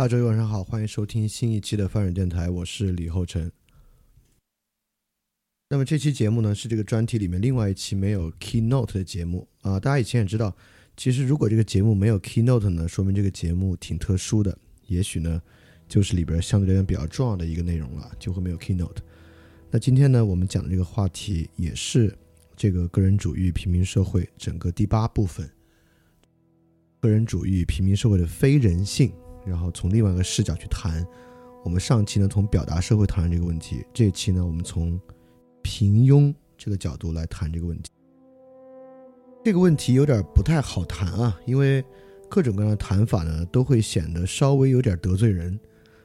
大家周一晚上好，欢迎收听新一期的发展电台，我是李厚成。那么这期节目呢，是这个专题里面另外一期没有 keynote 的节目啊。大家以前也知道，其实如果这个节目没有 keynote 呢，说明这个节目挺特殊的，也许呢，就是里边相对来讲比较重要的一个内容了，就会没有 keynote。那今天呢，我们讲的这个话题也是这个个人主义平民社会整个第八部分，个人主义平民社会的非人性。然后从另外一个视角去谈，我们上期呢从表达社会谈这个问题，这一期呢我们从平庸这个角度来谈这个问题。这个问题有点不太好谈啊，因为各种各样的谈法呢都会显得稍微有点得罪人，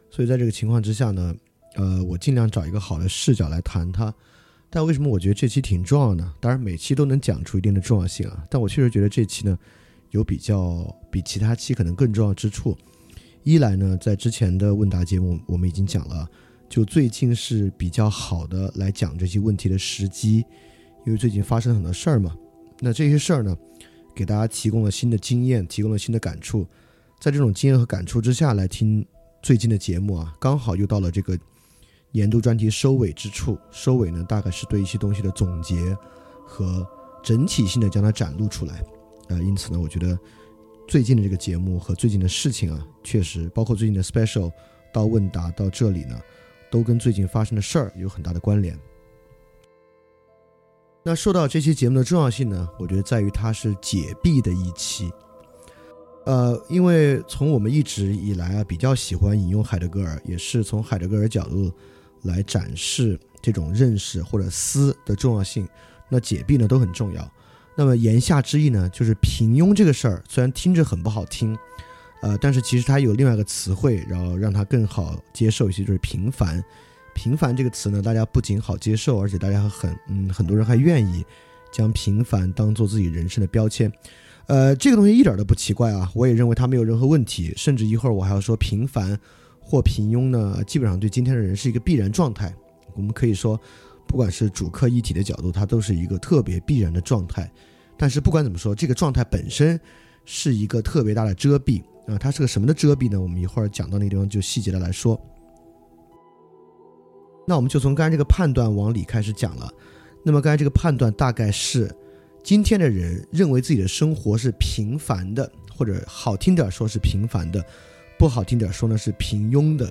所以在这个情况之下呢，呃，我尽量找一个好的视角来谈它。但为什么我觉得这期挺重要呢？当然每期都能讲出一定的重要性啊，但我确实觉得这期呢有比较比其他期可能更重要之处。一来呢，在之前的问答节目，我们已经讲了，就最近是比较好的来讲这些问题的时机，因为最近发生了很多事儿嘛。那这些事儿呢，给大家提供了新的经验，提供了新的感触。在这种经验和感触之下来听最近的节目啊，刚好又到了这个年度专题收尾之处。收尾呢，大概是对一些东西的总结和整体性的将它展露出来。呃，因此呢，我觉得。最近的这个节目和最近的事情啊，确实包括最近的 special 到问答到这里呢，都跟最近发生的事儿有很大的关联。那说到这期节目的重要性呢，我觉得在于它是解闭的一期。呃，因为从我们一直以来啊比较喜欢引用海德格尔，也是从海德格尔角度来展示这种认识或者思的重要性。那解闭呢都很重要。那么言下之意呢，就是平庸这个事儿虽然听着很不好听，呃，但是其实它有另外一个词汇，然后让它更好接受一些，就是平凡。平凡这个词呢，大家不仅好接受，而且大家很嗯，很多人还愿意将平凡当做自己人生的标签。呃，这个东西一点都不奇怪啊，我也认为它没有任何问题。甚至一会儿我还要说，平凡或平庸呢，基本上对今天的人是一个必然状态。我们可以说。不管是主客一体的角度，它都是一个特别必然的状态。但是不管怎么说，这个状态本身是一个特别大的遮蔽啊。它是个什么的遮蔽呢？我们一会儿讲到那个地方就细节的来说。那我们就从刚才这个判断往里开始讲了。那么刚才这个判断大概是，今天的人认为自己的生活是平凡的，或者好听点说是平凡的，不好听点说呢是平庸的。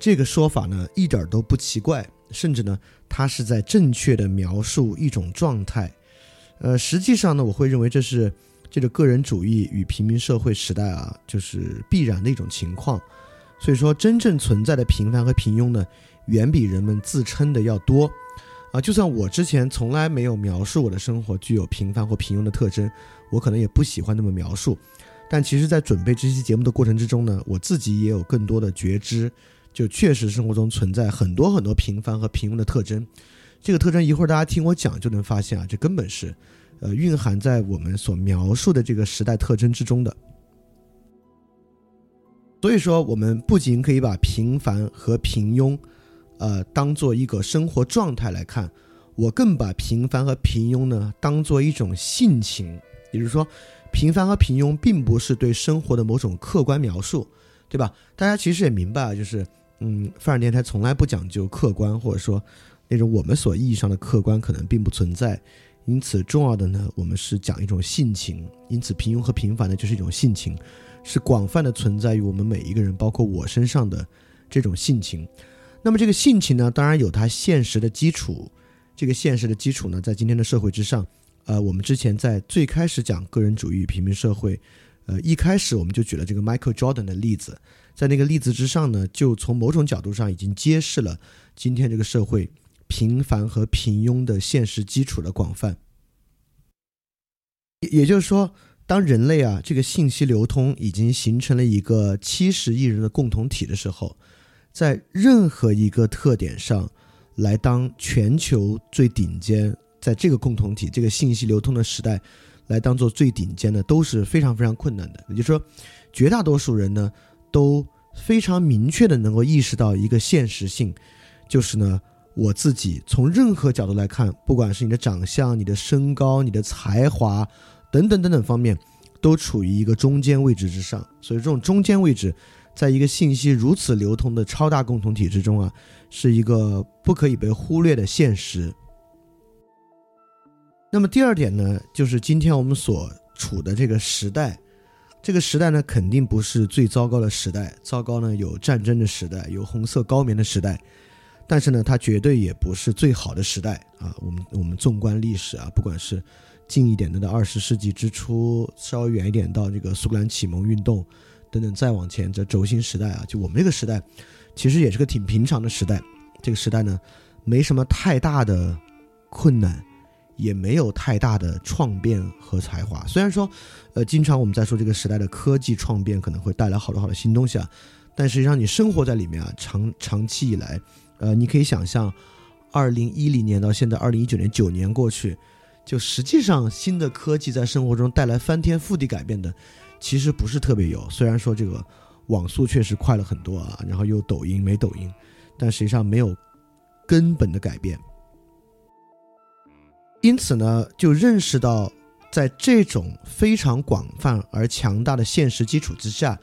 这个说法呢一点都不奇怪，甚至呢它是在正确的描述一种状态。呃，实际上呢我会认为这是这个个人主义与平民社会时代啊，就是必然的一种情况。所以说，真正存在的平凡和平庸呢。远比人们自称的要多，啊，就算我之前从来没有描述我的生活具有平凡或平庸的特征，我可能也不喜欢那么描述。但其实，在准备这期节目的过程之中呢，我自己也有更多的觉知，就确实生活中存在很多很多平凡和平庸的特征。这个特征一会儿大家听我讲就能发现啊，这根本是，呃，蕴含在我们所描述的这个时代特征之中的。所以说，我们不仅可以把平凡和平庸。呃，当做一个生活状态来看，我更把平凡和平庸呢当做一种性情，也就是说，平凡和平庸并不是对生活的某种客观描述，对吧？大家其实也明白啊，就是，嗯，范儿电台从来不讲究客观，或者说那种我们所意义上的客观可能并不存在，因此重要的呢，我们是讲一种性情，因此平庸和平凡呢就是一种性情，是广泛的存在于我们每一个人，包括我身上的这种性情。那么这个性情呢，当然有它现实的基础。这个现实的基础呢，在今天的社会之上，呃，我们之前在最开始讲个人主义与平民社会，呃，一开始我们就举了这个 Michael Jordan 的例子，在那个例子之上呢，就从某种角度上已经揭示了今天这个社会平凡和平庸的现实基础的广泛。也就是说，当人类啊这个信息流通已经形成了一个七十亿人的共同体的时候。在任何一个特点上，来当全球最顶尖，在这个共同体、这个信息流通的时代，来当做最顶尖的，都是非常非常困难的。也就是说，绝大多数人呢，都非常明确的能够意识到一个现实性，就是呢，我自己从任何角度来看，不管是你的长相、你的身高、你的才华等等等等方面，都处于一个中间位置之上。所以，这种中间位置。在一个信息如此流通的超大共同体之中啊，是一个不可以被忽略的现实。那么第二点呢，就是今天我们所处的这个时代，这个时代呢，肯定不是最糟糕的时代。糟糕呢，有战争的时代，有红色高棉的时代，但是呢，它绝对也不是最好的时代啊。我们我们纵观历史啊，不管是近一点的到二十世纪之初，稍微远一点到这个苏格兰启蒙运动。等等，再往前，这轴心时代啊，就我们这个时代，其实也是个挺平常的时代。这个时代呢，没什么太大的困难，也没有太大的创变和才华。虽然说，呃，经常我们在说这个时代的科技创变可能会带来好多好多新东西啊，但实际上你生活在里面啊，长长期以来，呃，你可以想象，二零一零年到现在二零一九年九年过去，就实际上新的科技在生活中带来翻天覆地改变的。其实不是特别有，虽然说这个网速确实快了很多啊，然后又抖音没抖音，但实际上没有根本的改变。因此呢，就认识到在这种非常广泛而强大的现实基础之下，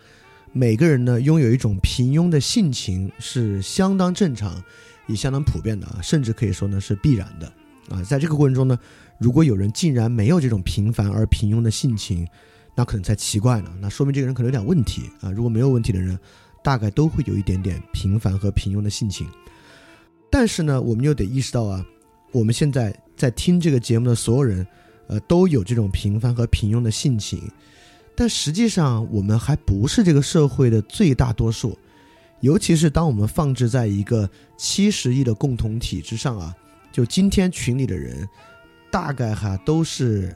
每个人呢拥有一种平庸的性情是相当正常，也相当普遍的啊，甚至可以说呢是必然的啊。在这个过程中呢，如果有人竟然没有这种平凡而平庸的性情，那可能才奇怪呢，那说明这个人可能有点问题啊。如果没有问题的人，大概都会有一点点平凡和平庸的性情。但是呢，我们又得意识到啊，我们现在在听这个节目的所有人，呃，都有这种平凡和平庸的性情。但实际上，我们还不是这个社会的最大多数。尤其是当我们放置在一个七十亿的共同体之上啊，就今天群里的人，大概哈都是。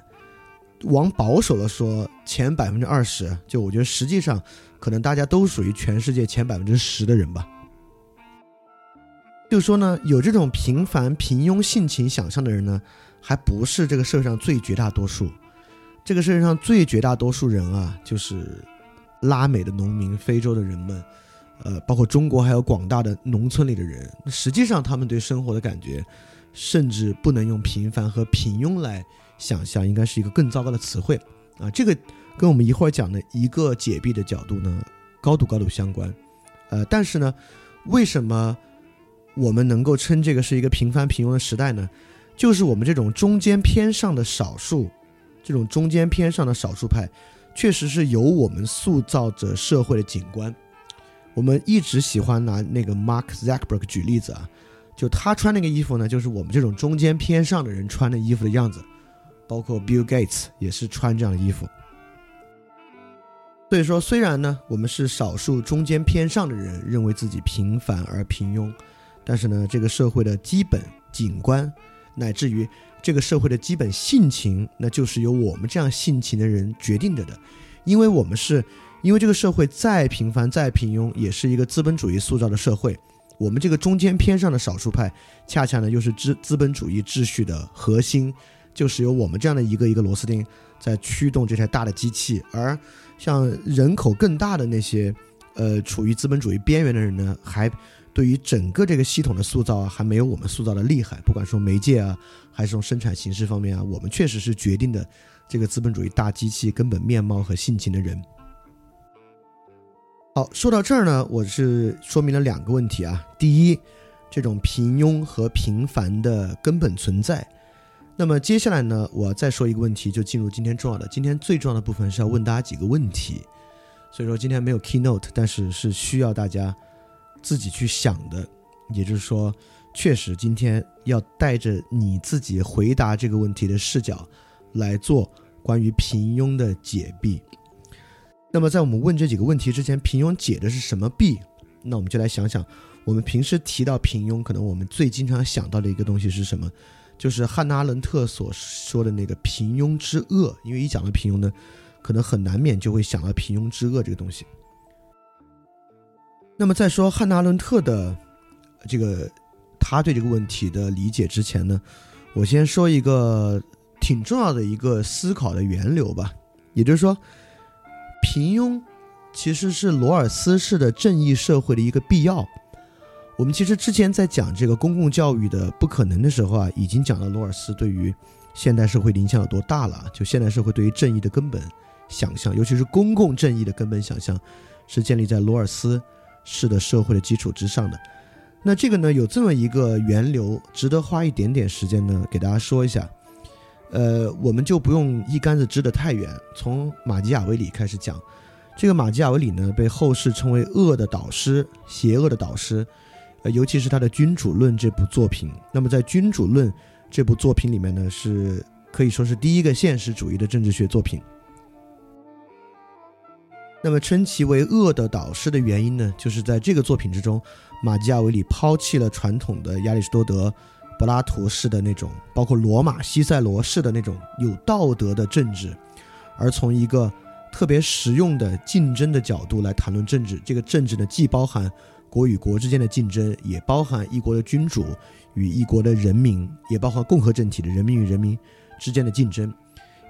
往保守了说，前百分之二十，就我觉得实际上可能大家都属于全世界前百分之十的人吧。就是说呢，有这种平凡平庸性情想象的人呢，还不是这个社会上最绝大多数。这个社会上最绝大多数人啊，就是拉美的农民、非洲的人们，呃，包括中国还有广大的农村里的人。实际上，他们对生活的感觉，甚至不能用平凡和平庸来。想象应该是一个更糟糕的词汇啊！这个跟我们一会儿讲的一个解闭的角度呢，高度高度相关。呃，但是呢，为什么我们能够称这个是一个平凡平庸的时代呢？就是我们这种中间偏上的少数，这种中间偏上的少数派，确实是由我们塑造着社会的景观。我们一直喜欢拿那个 Mark Zuckerberg 举例子啊，就他穿那个衣服呢，就是我们这种中间偏上的人穿的衣服的样子。包括 Bill Gates 也是穿这样的衣服。所以说，虽然呢，我们是少数中间偏上的人认为自己平凡而平庸，但是呢，这个社会的基本景观，乃至于这个社会的基本性情，那就是由我们这样性情的人决定着的。因为我们是，因为这个社会再平凡再平庸，也是一个资本主义塑造的社会。我们这个中间偏上的少数派，恰恰呢又是资资本主义秩序的核心，就是由我们这样的一个一个螺丝钉在驱动这台大的机器，而。像人口更大的那些，呃，处于资本主义边缘的人呢，还对于整个这个系统的塑造啊，还没有我们塑造的厉害。不管说媒介啊，还是从生产形式方面啊，我们确实是决定的这个资本主义大机器根本面貌和性情的人。好，说到这儿呢，我是说明了两个问题啊。第一，这种平庸和平凡的根本存在。那么接下来呢，我再说一个问题，就进入今天重要的。今天最重要的部分是要问大家几个问题，所以说今天没有 keynote，但是是需要大家自己去想的。也就是说，确实今天要带着你自己回答这个问题的视角来做关于平庸的解闭。那么在我们问这几个问题之前，平庸解的是什么弊？那我们就来想想，我们平时提到平庸，可能我们最经常想到的一个东西是什么？就是汉娜·阿伦特所说的那个平庸之恶，因为一讲到平庸呢，可能很难免就会想到平庸之恶这个东西。那么在说汉娜·伦特的这个他对这个问题的理解之前呢，我先说一个挺重要的一个思考的源流吧，也就是说，平庸其实是罗尔斯式的正义社会的一个必要。我们其实之前在讲这个公共教育的不可能的时候啊，已经讲了罗尔斯对于现代社会的影响有多大了。就现代社会对于正义的根本想象，尤其是公共正义的根本想象，是建立在罗尔斯式的社会的基础之上的。那这个呢，有这么一个源流，值得花一点点时间呢，给大家说一下。呃，我们就不用一竿子支得太远，从马基雅维里开始讲。这个马基雅维里呢，被后世称为恶的导师，邪恶的导师。呃，尤其是他的《君主论》这部作品，那么在《君主论》这部作品里面呢，是可以说是第一个现实主义的政治学作品。那么称其为恶的导师的原因呢，就是在这个作品之中，马基亚维里抛弃了传统的亚里士多德、柏拉图式的那种，包括罗马西塞罗式的那种有道德的政治，而从一个特别实用的竞争的角度来谈论政治。这个政治呢，既包含。国与国之间的竞争，也包含一国的君主与一国的人民，也包含共和政体的人民与人民之间的竞争。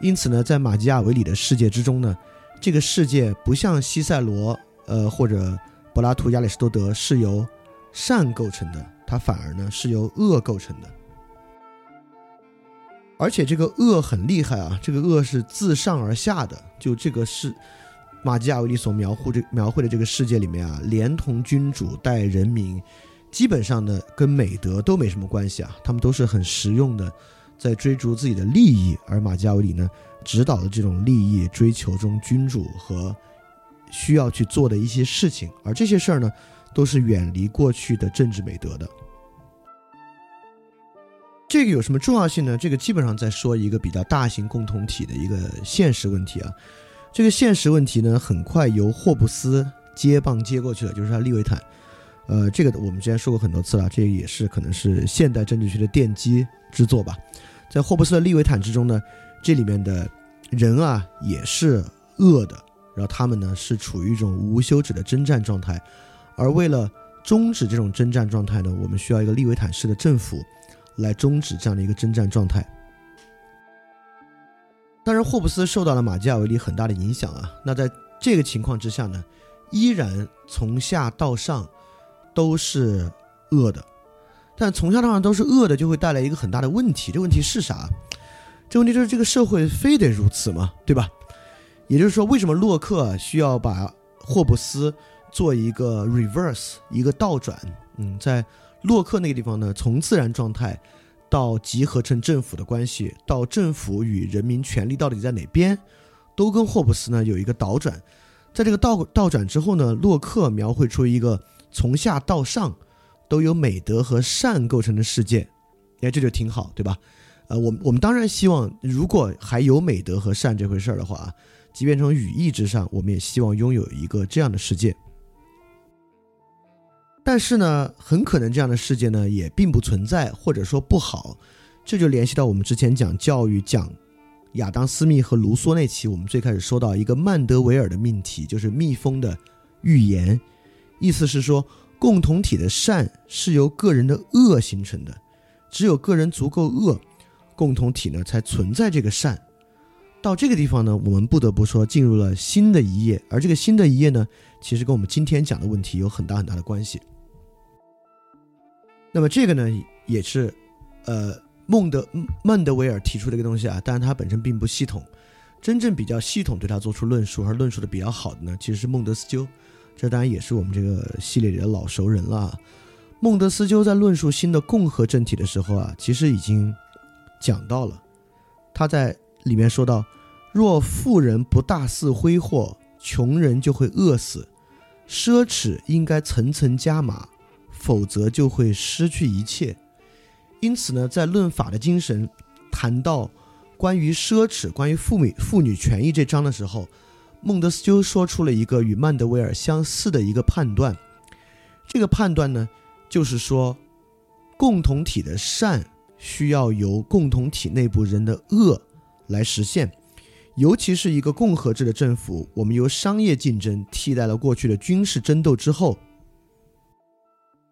因此呢，在马基雅维里的世界之中呢，这个世界不像西塞罗，呃，或者柏拉图、亚里士多德是由善构成的，它反而呢是由恶构成的。而且这个恶很厉害啊，这个恶是自上而下的，就这个是。马基雅维利所描绘这描绘的这个世界里面啊，连同君主带人民，基本上呢跟美德都没什么关系啊，他们都是很实用的，在追逐自己的利益。而马基雅维里呢，指导的这种利益追求中，君主和需要去做的一些事情，而这些事儿呢，都是远离过去的政治美德的。这个有什么重要性呢？这个基本上在说一个比较大型共同体的一个现实问题啊。这个现实问题呢，很快由霍布斯接棒接过去了，就是他利维坦。呃，这个我们之前说过很多次了，这也是可能是现代政治学的奠基之作吧。在霍布斯的利维坦之中呢，这里面的人啊也是恶的，然后他们呢是处于一种无休止的征战状态，而为了终止这种征战状态呢，我们需要一个利维坦式的政府来终止这样的一个征战状态。当然，霍布斯受到了马基雅维利很大的影响啊。那在这个情况之下呢，依然从下到上都是恶的。但从下到上都是恶的，就会带来一个很大的问题。这问题是啥？这问题就是这个社会非得如此吗？对吧？也就是说，为什么洛克需要把霍布斯做一个 reverse 一个倒转？嗯，在洛克那个地方呢，从自然状态到集合成政府的关系，到政府与人民权利到底在哪边，都跟霍布斯呢有一个倒转。在这个倒倒转之后呢，洛克描绘出一个从下到上都有美德和善构成的世界。哎，这就挺好，对吧？呃，我们我们当然希望，如果还有美德和善这回事儿的话，即便从语义之上，我们也希望拥有一个这样的世界。但是呢，很可能这样的世界呢也并不存在，或者说不好。这就联系到我们之前讲教育、讲亚当·斯密和卢梭那期，我们最开始说到一个曼德维尔的命题，就是蜜蜂的预言，意思是说，共同体的善是由个人的恶形成的，只有个人足够恶，共同体呢才存在这个善。到这个地方呢，我们不得不说进入了新的一页，而这个新的一页呢，其实跟我们今天讲的问题有很大很大的关系。那么这个呢，也是，呃，孟德孟德维尔提出的一个东西啊，但是它本身并不系统。真正比较系统对他做出论述，而论述的比较好的呢，其实是孟德斯鸠。这当然也是我们这个系列里的老熟人了。孟德斯鸠在论述新的共和政体的时候啊，其实已经讲到了。他在里面说到：若富人不大肆挥霍，穷人就会饿死；奢侈应该层层加码。否则就会失去一切。因此呢，在论法的精神谈到关于奢侈、关于妇女妇女权益这章的时候，孟德斯鸠说出了一个与曼德维尔相似的一个判断。这个判断呢，就是说，共同体的善需要由共同体内部人的恶来实现。尤其是一个共和制的政府，我们由商业竞争替代了过去的军事争斗之后。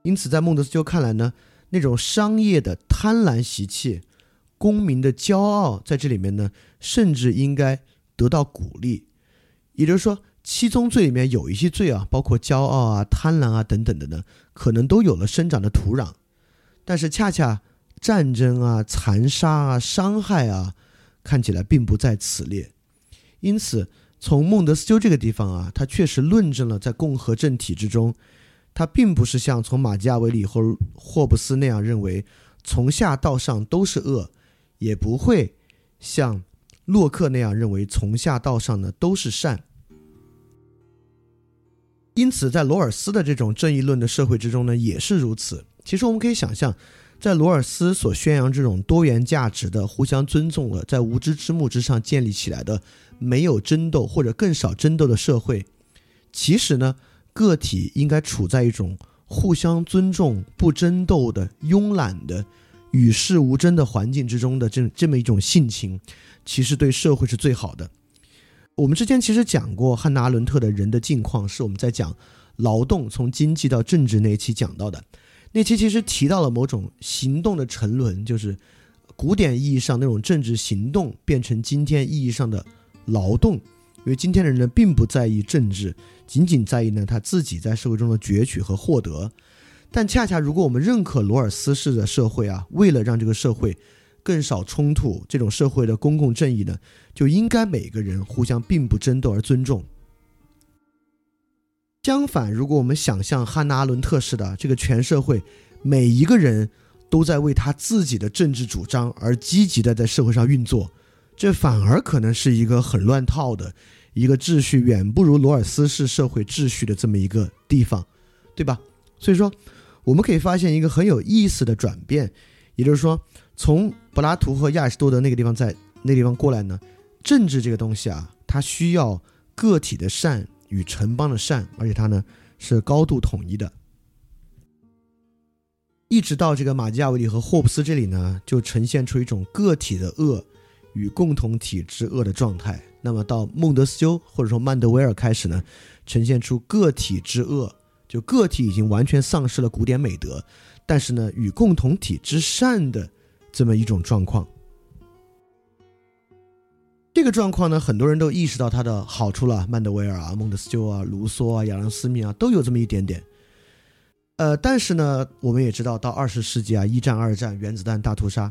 因此，在孟德斯鸠看来呢，那种商业的贪婪习气、公民的骄傲，在这里面呢，甚至应该得到鼓励。也就是说，七宗罪里面有一些罪啊，包括骄傲啊、贪婪啊等等的呢，可能都有了生长的土壤。但是，恰恰战争啊、残杀啊、伤害啊，看起来并不在此列。因此，从孟德斯鸠这个地方啊，他确实论证了在共和政体之中。他并不是像从马基雅维里或霍布斯那样认为从下到上都是恶，也不会像洛克那样认为从下到上呢都是善。因此，在罗尔斯的这种正义论的社会之中呢，也是如此。其实我们可以想象，在罗尔斯所宣扬这种多元价值的、互相尊重的、在无知之幕之上建立起来的、没有争斗或者更少争斗的社会，其实呢。个体应该处在一种互相尊重、不争斗的慵懒的、与世无争的环境之中的这这么一种性情，其实对社会是最好的。我们之前其实讲过汉娜·阿伦特的人的境况，是我们在讲劳动从经济到政治那一期讲到的。那期其实提到了某种行动的沉沦，就是古典意义上那种政治行动变成今天意义上的劳动。因为今天的人呢，并不在意政治，仅仅在意呢他自己在社会中的攫取和获得。但恰恰，如果我们认可罗尔斯式的社会啊，为了让这个社会更少冲突，这种社会的公共正义呢，就应该每个人互相并不争斗而尊重。相反，如果我们想象汉娜·阿伦特式的这个全社会每一个人都在为他自己的政治主张而积极的在社会上运作。这反而可能是一个很乱套的一个秩序，远不如罗尔斯式社会秩序的这么一个地方，对吧？所以说，我们可以发现一个很有意思的转变，也就是说，从柏拉图和亚里士多德那个地方在那地方过来呢，政治这个东西啊，它需要个体的善与城邦的善，而且它呢是高度统一的。一直到这个马基雅维利和霍布斯这里呢，就呈现出一种个体的恶。与共同体之恶的状态，那么到孟德斯鸠或者说曼德维尔开始呢，呈现出个体之恶，就个体已经完全丧失了古典美德，但是呢，与共同体之善的这么一种状况。这个状况呢，很多人都意识到它的好处了，曼德维尔啊、孟德斯鸠啊、卢梭啊、亚当斯密啊，都有这么一点点。呃，但是呢，我们也知道，到二十世纪啊，一战、二战、原子弹大屠杀，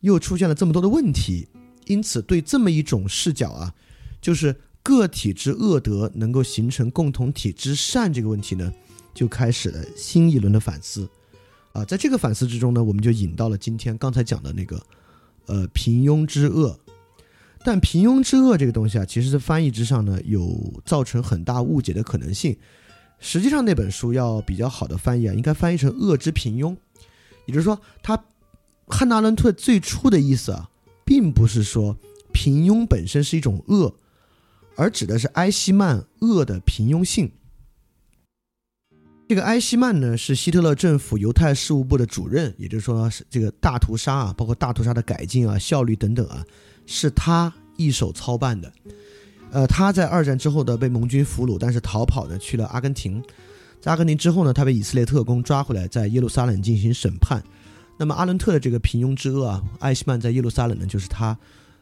又出现了这么多的问题。因此，对这么一种视角啊，就是个体之恶德能够形成共同体之善这个问题呢，就开始了新一轮的反思。啊，在这个反思之中呢，我们就引到了今天刚才讲的那个，呃，平庸之恶。但平庸之恶这个东西啊，其实在翻译之上呢，有造成很大误解的可能性。实际上那本书要比较好的翻译啊，应该翻译成恶之平庸。也就是说，他汉纳伦特最初的意思啊，并不是说平庸本身是一种恶，而指的是埃希曼恶的平庸性。这个埃希曼呢，是希特勒政府犹太事务部的主任，也就是说，是这个大屠杀啊，包括大屠杀的改进啊、效率等等啊，是他一手操办的。呃，他在二战之后的被盟军俘虏，但是逃跑呢去了阿根廷。在阿根廷之后呢，他被以色列特工抓回来，在耶路撒冷进行审判。那么阿伦特的这个平庸之恶啊，艾希曼在耶路撒冷呢，就是他，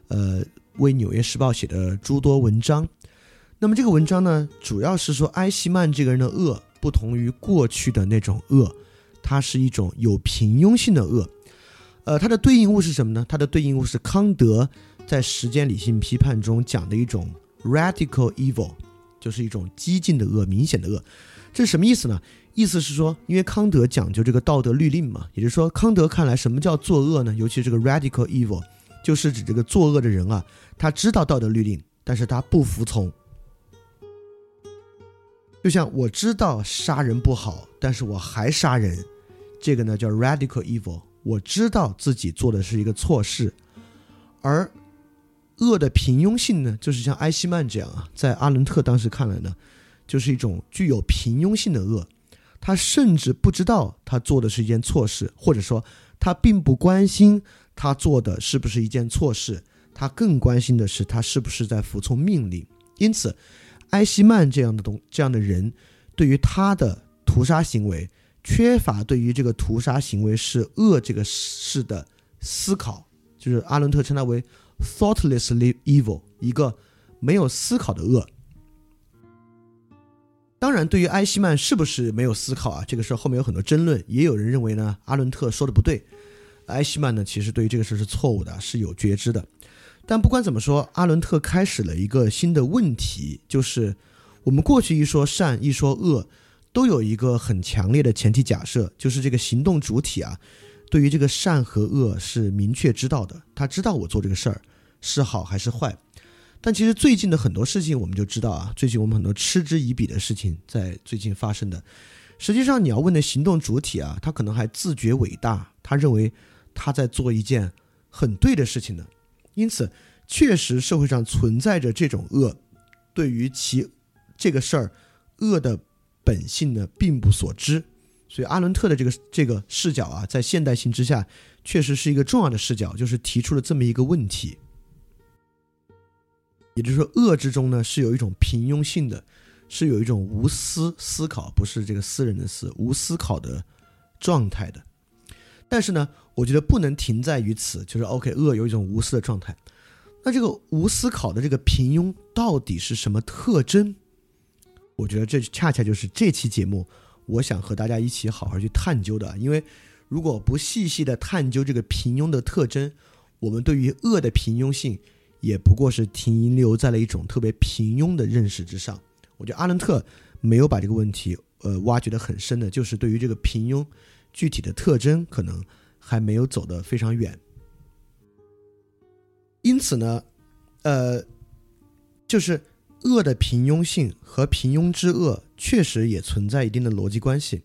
呃，为《纽约时报》写的诸多文章。那么这个文章呢，主要是说埃希曼这个人的恶。不同于过去的那种恶，它是一种有平庸性的恶。呃，它的对应物是什么呢？它的对应物是康德在《时间理性批判》中讲的一种 radical evil，就是一种激进的恶、明显的恶。这是什么意思呢？意思是说，因为康德讲究这个道德律令嘛，也就是说，康德看来什么叫作恶呢？尤其这个 radical evil，就是指这个作恶的人啊，他知道道德律令，但是他不服从。就像我知道杀人不好，但是我还杀人，这个呢叫 radical evil。我知道自己做的是一个错事，而恶的平庸性呢，就是像埃希曼这样啊，在阿伦特当时看来呢，就是一种具有平庸性的恶。他甚至不知道他做的是一件错事，或者说他并不关心他做的是不是一件错事，他更关心的是他是不是在服从命令。因此。埃希曼这样的东这样的人，对于他的屠杀行为缺乏对于这个屠杀行为是恶这个事的思考，就是阿伦特称他为 thoughtlessly evil，一个没有思考的恶。当然，对于埃希曼是不是没有思考啊，这个事儿后面有很多争论，也有人认为呢，阿伦特说的不对，埃希曼呢其实对于这个事儿是错误的，是有觉知的。但不管怎么说，阿伦特开始了一个新的问题，就是我们过去一说善，一说恶，都有一个很强烈的前提假设，就是这个行动主体啊，对于这个善和恶是明确知道的，他知道我做这个事儿是好还是坏。但其实最近的很多事情，我们就知道啊，最近我们很多嗤之以鼻的事情在最近发生的。实际上，你要问的行动主体啊，他可能还自觉伟大，他认为他在做一件很对的事情呢。因此，确实社会上存在着这种恶，对于其这个事儿恶的本性呢，并不所知。所以，阿伦特的这个这个视角啊，在现代性之下，确实是一个重要的视角，就是提出了这么一个问题。也就是说，恶之中呢，是有一种平庸性的，是有一种无私思考，不是这个私人的私，无思考的状态的。但是呢，我觉得不能停在于此，就是 OK，恶有一种无私的状态。那这个无思考的这个平庸到底是什么特征？我觉得这恰恰就是这期节目我想和大家一起好好去探究的。因为如果不细细的探究这个平庸的特征，我们对于恶的平庸性也不过是停留在了一种特别平庸的认识之上。我觉得阿伦特没有把这个问题呃挖掘的很深的，就是对于这个平庸。具体的特征可能还没有走得非常远，因此呢，呃，就是恶的平庸性和平庸之恶确实也存在一定的逻辑关系。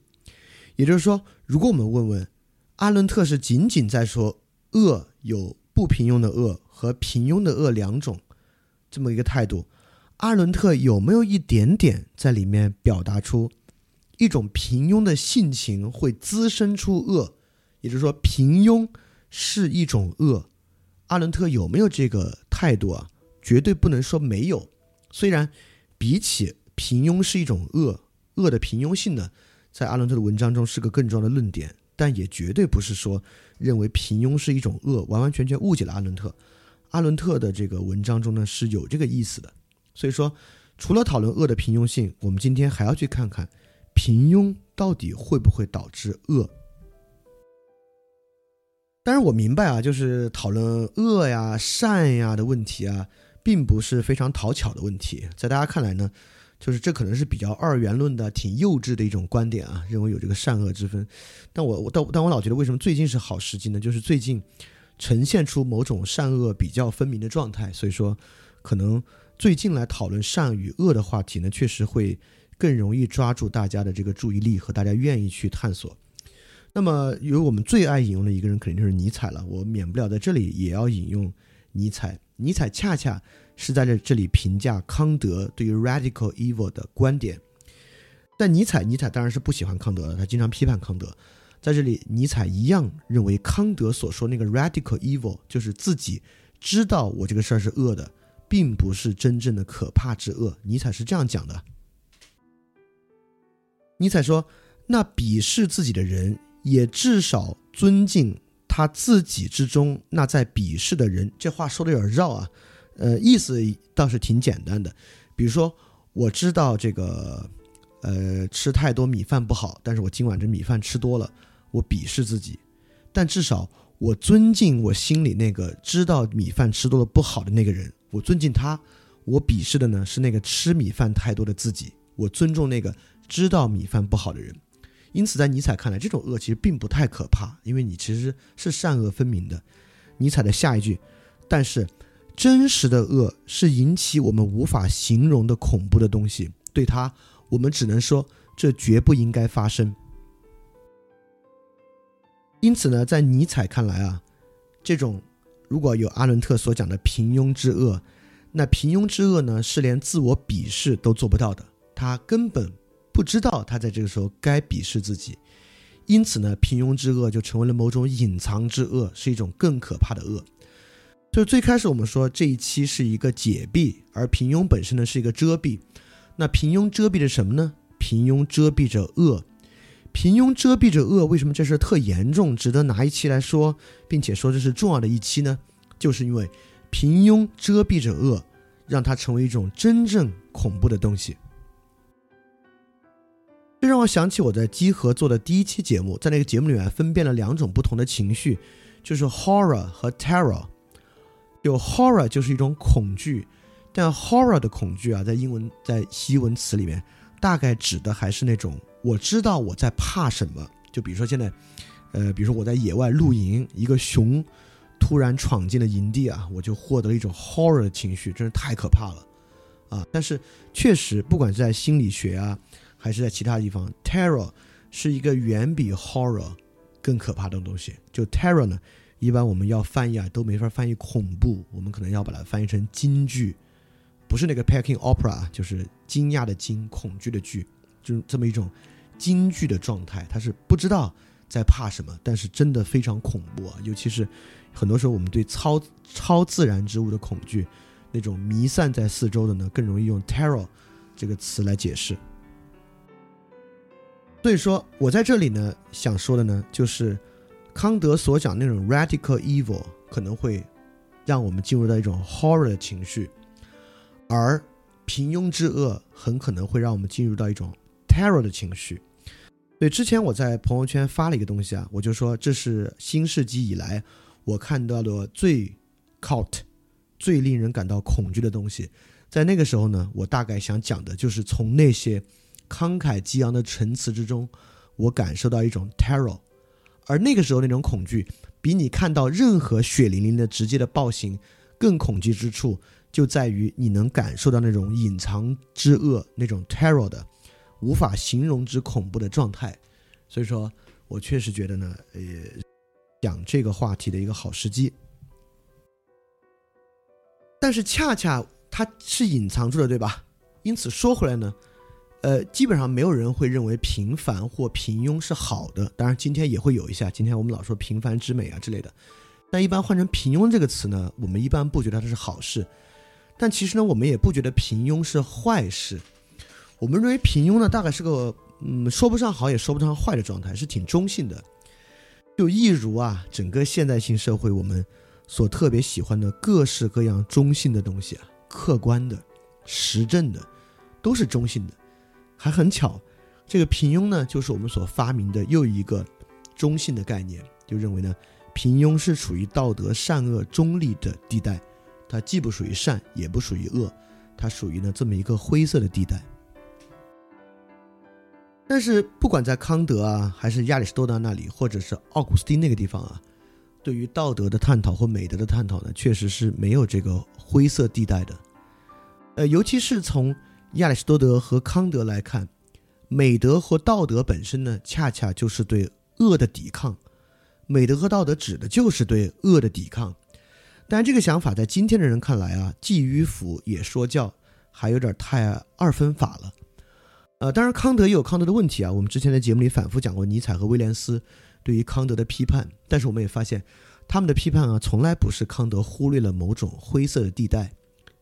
也就是说，如果我们问问阿伦特是仅仅在说恶有不平庸的恶和平庸的恶两种这么一个态度，阿伦特有没有一点点在里面表达出？一种平庸的性情会滋生出恶，也就是说，平庸是一种恶。阿伦特有没有这个态度啊？绝对不能说没有。虽然比起平庸是一种恶，恶的平庸性呢，在阿伦特的文章中是个更重要的论点，但也绝对不是说认为平庸是一种恶，完完全全误解了阿伦特。阿伦特的这个文章中呢是有这个意思的。所以说，除了讨论恶的平庸性，我们今天还要去看看。平庸到底会不会导致恶？当然，我明白啊，就是讨论恶呀、善呀的问题啊，并不是非常讨巧的问题。在大家看来呢，就是这可能是比较二元论的、挺幼稚的一种观点啊，认为有这个善恶之分。但我我但但我老觉得，为什么最近是好时机呢？就是最近呈现出某种善恶比较分明的状态，所以说可能最近来讨论善与恶的话题呢，确实会更容易抓住大家的这个注意力和大家愿意去探索。那么，由于我们最爱引用的一个人，肯定就是尼采了。我免不了在这里也要引用尼采。尼采恰恰是在这这里评价康德对于 radical evil 的观点。但尼采，尼采当然是不喜欢康德的，他经常批判康德。在这里，尼采一样认为康德所说那个 radical evil 就是自己知道我这个事儿是恶的，并不是真正的可怕之恶。尼采是这样讲的。尼采说：“那鄙视自己的人，也至少尊敬。”他自己之中那在鄙视的人，这话说的有点绕啊，呃，意思倒是挺简单的。比如说，我知道这个，呃，吃太多米饭不好，但是我今晚这米饭吃多了，我鄙视自己。但至少我尊敬我心里那个知道米饭吃多了不好的那个人，我尊敬他。我鄙视的呢是那个吃米饭太多的自己。我尊重那个知道米饭不好的人。因此，在尼采看来，这种恶其实并不太可怕，因为你其实是善恶分明的。尼采的下一句，但是真实的恶是引起我们无法形容的恐怖的东西，对它，我们只能说这绝不应该发生。因此呢，在尼采看来啊，这种如果有阿伦特所讲的平庸之恶，那平庸之恶呢，是连自我鄙视都做不到的，他根本。不知道他在这个时候该鄙视自己，因此呢，平庸之恶就成为了某种隐藏之恶，是一种更可怕的恶。就最开始我们说这一期是一个解蔽，而平庸本身呢是一个遮蔽。那平庸遮蔽着什么呢？平庸遮蔽着恶。平庸遮蔽着恶，为什么这事特严重，值得拿一期来说，并且说这是重要的一期呢？就是因为平庸遮蔽着恶，让它成为一种真正恐怖的东西。这让我想起我在机核做的第一期节目，在那个节目里面分辨了两种不同的情绪，就是 horror 和 terror。有 horror 就是一种恐惧，但 horror 的恐惧啊，在英文在西文词里面，大概指的还是那种我知道我在怕什么。就比如说现在，呃，比如说我在野外露营，一个熊突然闯进了营地啊，我就获得了一种 horror 的情绪，真是太可怕了啊！但是确实，不管是在心理学啊。还是在其他地方，terror 是一个远比 horror 更可怕的东西。就 terror 呢，一般我们要翻译啊，都没法翻译恐怖，我们可能要把它翻译成惊惧，不是那个 Peking opera，就是惊讶的惊，恐惧的惧，就是这么一种惊惧的状态。他是不知道在怕什么，但是真的非常恐怖啊！尤其是很多时候我们对超超自然之物的恐惧，那种弥散在四周的呢，更容易用 terror 这个词来解释。所以说我在这里呢，想说的呢，就是康德所讲那种 radical evil 可能会让我们进入到一种 horror 的情绪，而平庸之恶很可能会让我们进入到一种 terror 的情绪。所以之前我在朋友圈发了一个东西啊，我就说这是新世纪以来我看到的最 cult、最令人感到恐惧的东西。在那个时候呢，我大概想讲的就是从那些。慷慨激昂的陈词之中，我感受到一种 terror，而那个时候那种恐惧，比你看到任何血淋淋的直接的暴行更恐惧之处，就在于你能感受到那种隐藏之恶，那种 terror 的无法形容之恐怖的状态。所以说，我确实觉得呢，呃，讲这个话题的一个好时机。但是恰恰它是隐藏住的，对吧？因此说回来呢。呃，基本上没有人会认为平凡或平庸是好的。当然，今天也会有一下。今天我们老说平凡之美啊之类的，但一般换成平庸这个词呢，我们一般不觉得它是好事。但其实呢，我们也不觉得平庸是坏事。我们认为平庸呢，大概是个嗯，说不上好也说不上坏的状态，是挺中性的。就一如啊，整个现代性社会我们所特别喜欢的各式各样中性的东西啊，客观的、实证的，都是中性的。还很巧，这个平庸呢，就是我们所发明的又一个中性的概念，就认为呢，平庸是处于道德善恶中立的地带，它既不属于善，也不属于恶，它属于呢这么一个灰色的地带。但是不管在康德啊，还是亚里士多德那里，或者是奥古斯丁那个地方啊，对于道德的探讨或美德的探讨呢，确实是没有这个灰色地带的。呃，尤其是从亚里士多德和康德来看，美德和道德本身呢，恰恰就是对恶的抵抗。美德和道德指的就是对恶的抵抗。但这个想法在今天的人看来啊，既迂腐也说教，还有点太二分法了。呃，当然康德也有康德的问题啊。我们之前在节目里反复讲过尼采和威廉斯对于康德的批判，但是我们也发现他们的批判啊，从来不是康德忽略了某种灰色的地带。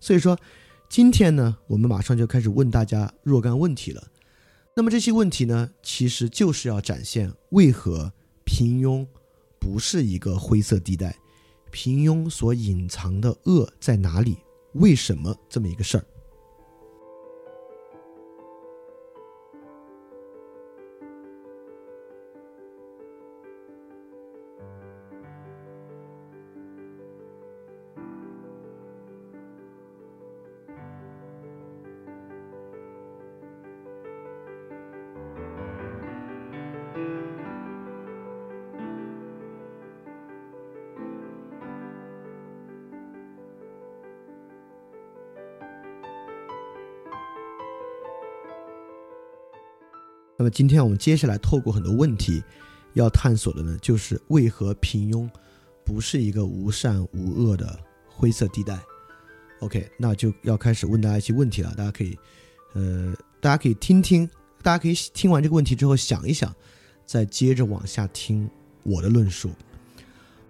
所以说。今天呢，我们马上就开始问大家若干问题了。那么这些问题呢，其实就是要展现为何平庸不是一个灰色地带，平庸所隐藏的恶在哪里？为什么这么一个事儿？今天我们接下来透过很多问题，要探索的呢，就是为何平庸不是一个无善无恶的灰色地带。OK，那就要开始问大家一些问题了。大家可以，呃，大家可以听听，大家可以听完这个问题之后想一想，再接着往下听我的论述。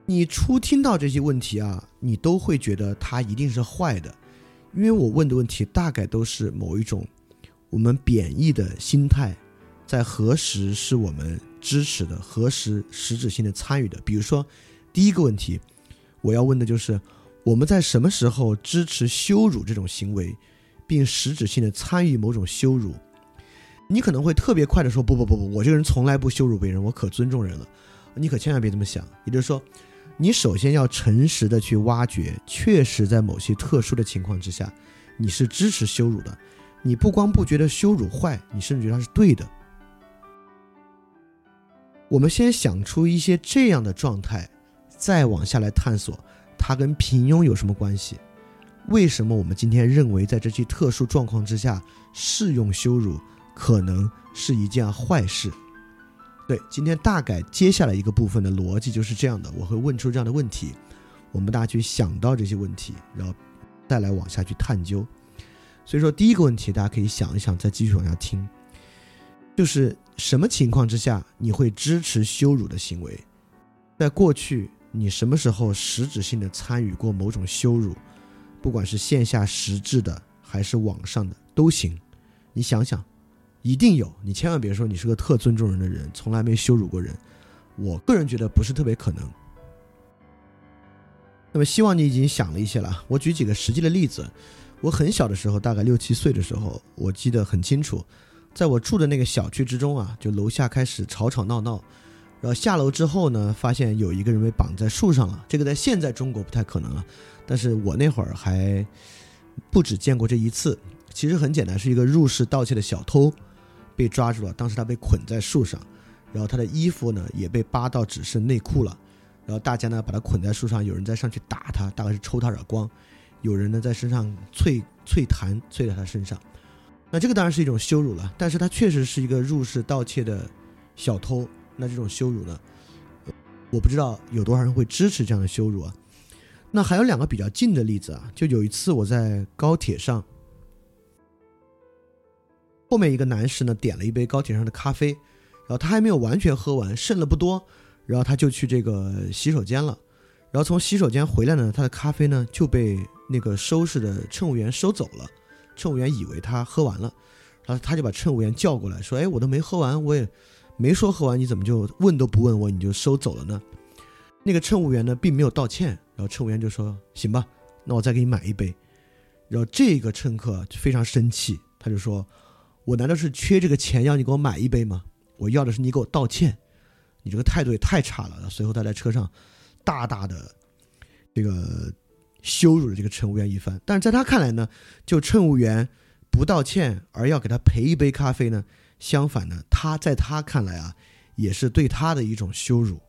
你初听到这些问题啊，你都会觉得它一定是坏的，因为我问的问题大概都是某一种我们贬义的心态。在何时是我们支持的？何时实质性的参与的？比如说，第一个问题，我要问的就是，我们在什么时候支持羞辱这种行为，并实质性的参与某种羞辱？你可能会特别快的说，不不不不，我这个人从来不羞辱别人，我可尊重人了。你可千万别这么想。也就是说，你首先要诚实的去挖掘，确实在某些特殊的情况之下，你是支持羞辱的。你不光不觉得羞辱坏，你甚至觉得它是对的。我们先想出一些这样的状态，再往下来探索它跟平庸有什么关系？为什么我们今天认为在这些特殊状况之下适用羞辱可能是一件坏事？对，今天大概接下来一个部分的逻辑就是这样的，我会问出这样的问题，我们大家去想到这些问题，然后再来往下去探究。所以说，第一个问题大家可以想一想，再继续往下听，就是。什么情况之下你会支持羞辱的行为？在过去，你什么时候实质性的参与过某种羞辱？不管是线下实质的还是网上的都行。你想想，一定有。你千万别说你是个特尊重人的人，从来没羞辱过人。我个人觉得不是特别可能。那么，希望你已经想了一些了。我举几个实际的例子。我很小的时候，大概六七岁的时候，我记得很清楚。在我住的那个小区之中啊，就楼下开始吵吵闹闹，然后下楼之后呢，发现有一个人被绑在树上了。这个在现在中国不太可能啊，但是我那会儿还不止见过这一次。其实很简单，是一个入室盗窃的小偷被抓住了，当时他被捆在树上，然后他的衣服呢也被扒到只剩内裤了，然后大家呢把他捆在树上，有人在上去打他，大概是抽他耳光，有人呢在身上啐啐痰，啐在他身上。那这个当然是一种羞辱了，但是他确实是一个入室盗窃的小偷。那这种羞辱呢，我不知道有多少人会支持这样的羞辱啊。那还有两个比较近的例子啊，就有一次我在高铁上，后面一个男士呢点了一杯高铁上的咖啡，然后他还没有完全喝完，剩了不多，然后他就去这个洗手间了，然后从洗手间回来呢，他的咖啡呢就被那个收拾的乘务员收走了。乘务员以为他喝完了，然后他就把乘务员叫过来，说：“哎，我都没喝完，我也没说喝完，你怎么就问都不问我，你就收走了呢？”那个乘务员呢，并没有道歉，然后乘务员就说：“行吧，那我再给你买一杯。”然后这个乘客就非常生气，他就说：“我难道是缺这个钱要你给我买一杯吗？我要的是你给我道歉，你这个态度也太差了。”随后他在车上大大的这个羞辱了这个乘务员一番。但是在他看来呢，就乘务员不道歉而要给他赔一杯咖啡呢，相反呢，他在他看来啊，也是对他的一种羞辱。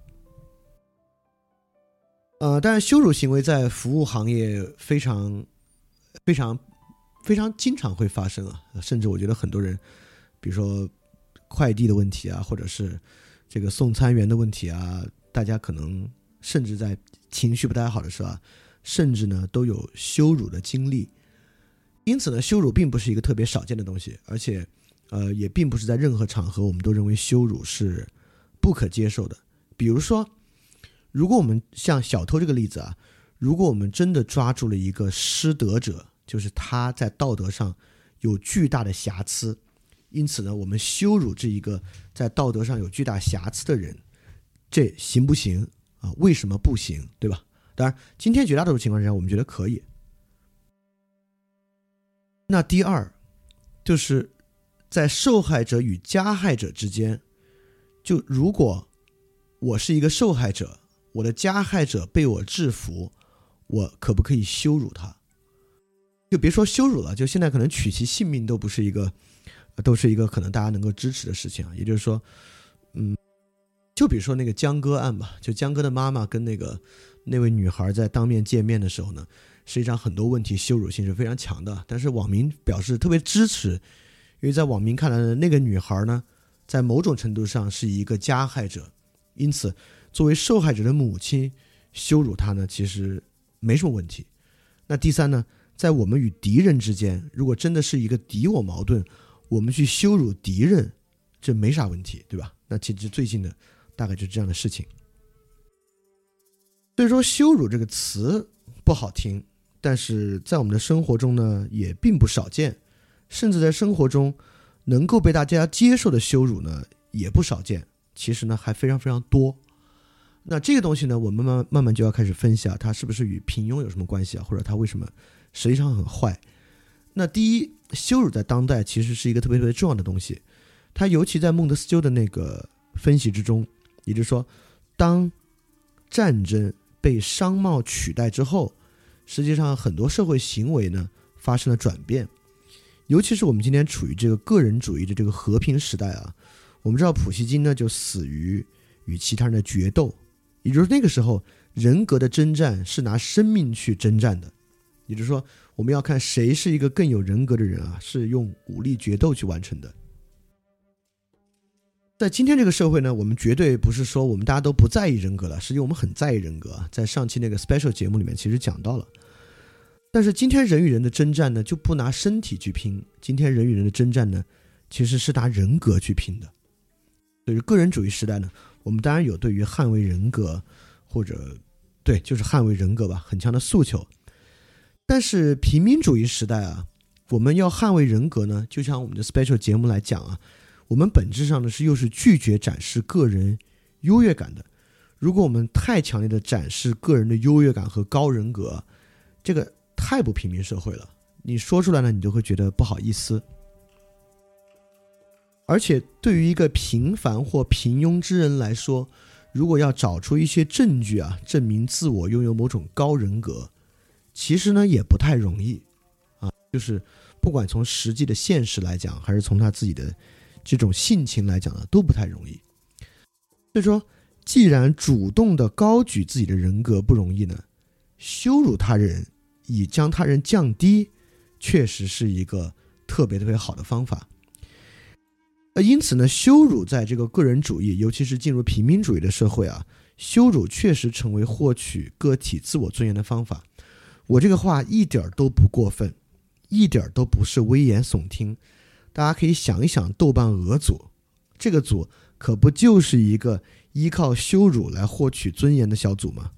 呃，但是羞辱行为在服务行业非常、非常、非常经常会发生啊，甚至我觉得很多人，比如说快递的问题啊，或者是这个送餐员的问题啊，大家可能甚至在情绪不太好的时候啊，甚至呢都有羞辱的经历。因此呢，羞辱并不是一个特别少见的东西，而且呃，也并不是在任何场合我们都认为羞辱是不可接受的。比如说。如果我们像小偷这个例子啊，如果我们真的抓住了一个失德者，就是他在道德上有巨大的瑕疵，因此呢，我们羞辱这一个在道德上有巨大瑕疵的人，这行不行啊？为什么不行？对吧？当然，今天绝大多数情况下，我们觉得可以。那第二，就是在受害者与加害者之间，就如果我是一个受害者。我的加害者被我制服，我可不可以羞辱他？就别说羞辱了，就现在可能取其性命都不是一个，都是一个可能大家能够支持的事情啊。也就是说，嗯，就比如说那个江歌案吧，就江歌的妈妈跟那个那位女孩在当面见面的时候呢，实际上很多问题羞辱性是非常强的。但是网民表示特别支持，因为在网民看来呢，那个女孩呢，在某种程度上是一个加害者，因此。作为受害者的母亲，羞辱她呢，其实没什么问题。那第三呢，在我们与敌人之间，如果真的是一个敌我矛盾，我们去羞辱敌人，这没啥问题，对吧？那其实最近的大概就是这样的事情。所以说，羞辱这个词不好听，但是在我们的生活中呢，也并不少见，甚至在生活中能够被大家接受的羞辱呢，也不少见。其实呢，还非常非常多。那这个东西呢，我们慢慢慢就要开始分析啊，它是不是与平庸有什么关系啊？或者它为什么实际上很坏？那第一，羞辱在当代其实是一个特别特别重要的东西。它尤其在孟德斯鸠的那个分析之中，也就是说，当战争被商贸取代之后，实际上很多社会行为呢发生了转变。尤其是我们今天处于这个个人主义的这个和平时代啊，我们知道普希金呢就死于与其他人的决斗。也就是那个时候，人格的征战是拿生命去征战的。也就是说，我们要看谁是一个更有人格的人啊，是用武力决斗去完成的。在今天这个社会呢，我们绝对不是说我们大家都不在意人格了，实际我们很在意人格。在上期那个 special 节目里面，其实讲到了。但是今天人与人的征战呢，就不拿身体去拼。今天人与人的征战呢，其实是拿人格去拼的。所以个人主义时代呢。我们当然有对于捍卫人格，或者对，就是捍卫人格吧，很强的诉求。但是平民主义时代啊，我们要捍卫人格呢，就像我们的 special 节目来讲啊，我们本质上呢是又是拒绝展示个人优越感的。如果我们太强烈的展示个人的优越感和高人格，这个太不平民社会了。你说出来呢，你就会觉得不好意思。而且，对于一个平凡或平庸之人来说，如果要找出一些证据啊，证明自我拥有某种高人格，其实呢也不太容易啊。就是不管从实际的现实来讲，还是从他自己的这种性情来讲呢，都不太容易。所以说，既然主动的高举自己的人格不容易呢，羞辱他人以将他人降低，确实是一个特别特别好的方法。呃，因此呢，羞辱在这个个人主义，尤其是进入平民主义的社会啊，羞辱确实成为获取个体自我尊严的方法。我这个话一点都不过分，一点都不是危言耸听。大家可以想一想，豆瓣俄组这个组可不就是一个依靠羞辱来获取尊严的小组吗？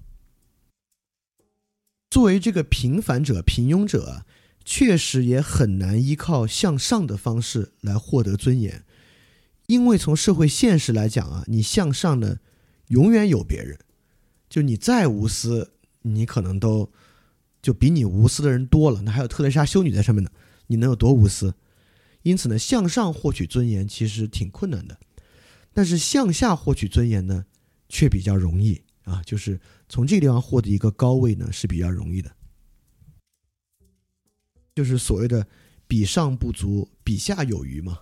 作为这个平凡者、平庸者，确实也很难依靠向上的方式来获得尊严。因为从社会现实来讲啊，你向上呢，永远有别人。就你再无私，你可能都就比你无私的人多了。那还有特蕾莎修女在上面呢，你能有多无私？因此呢，向上获取尊严其实挺困难的，但是向下获取尊严呢，却比较容易啊。就是从这个地方获得一个高位呢，是比较容易的。就是所谓的“比上不足，比下有余”嘛。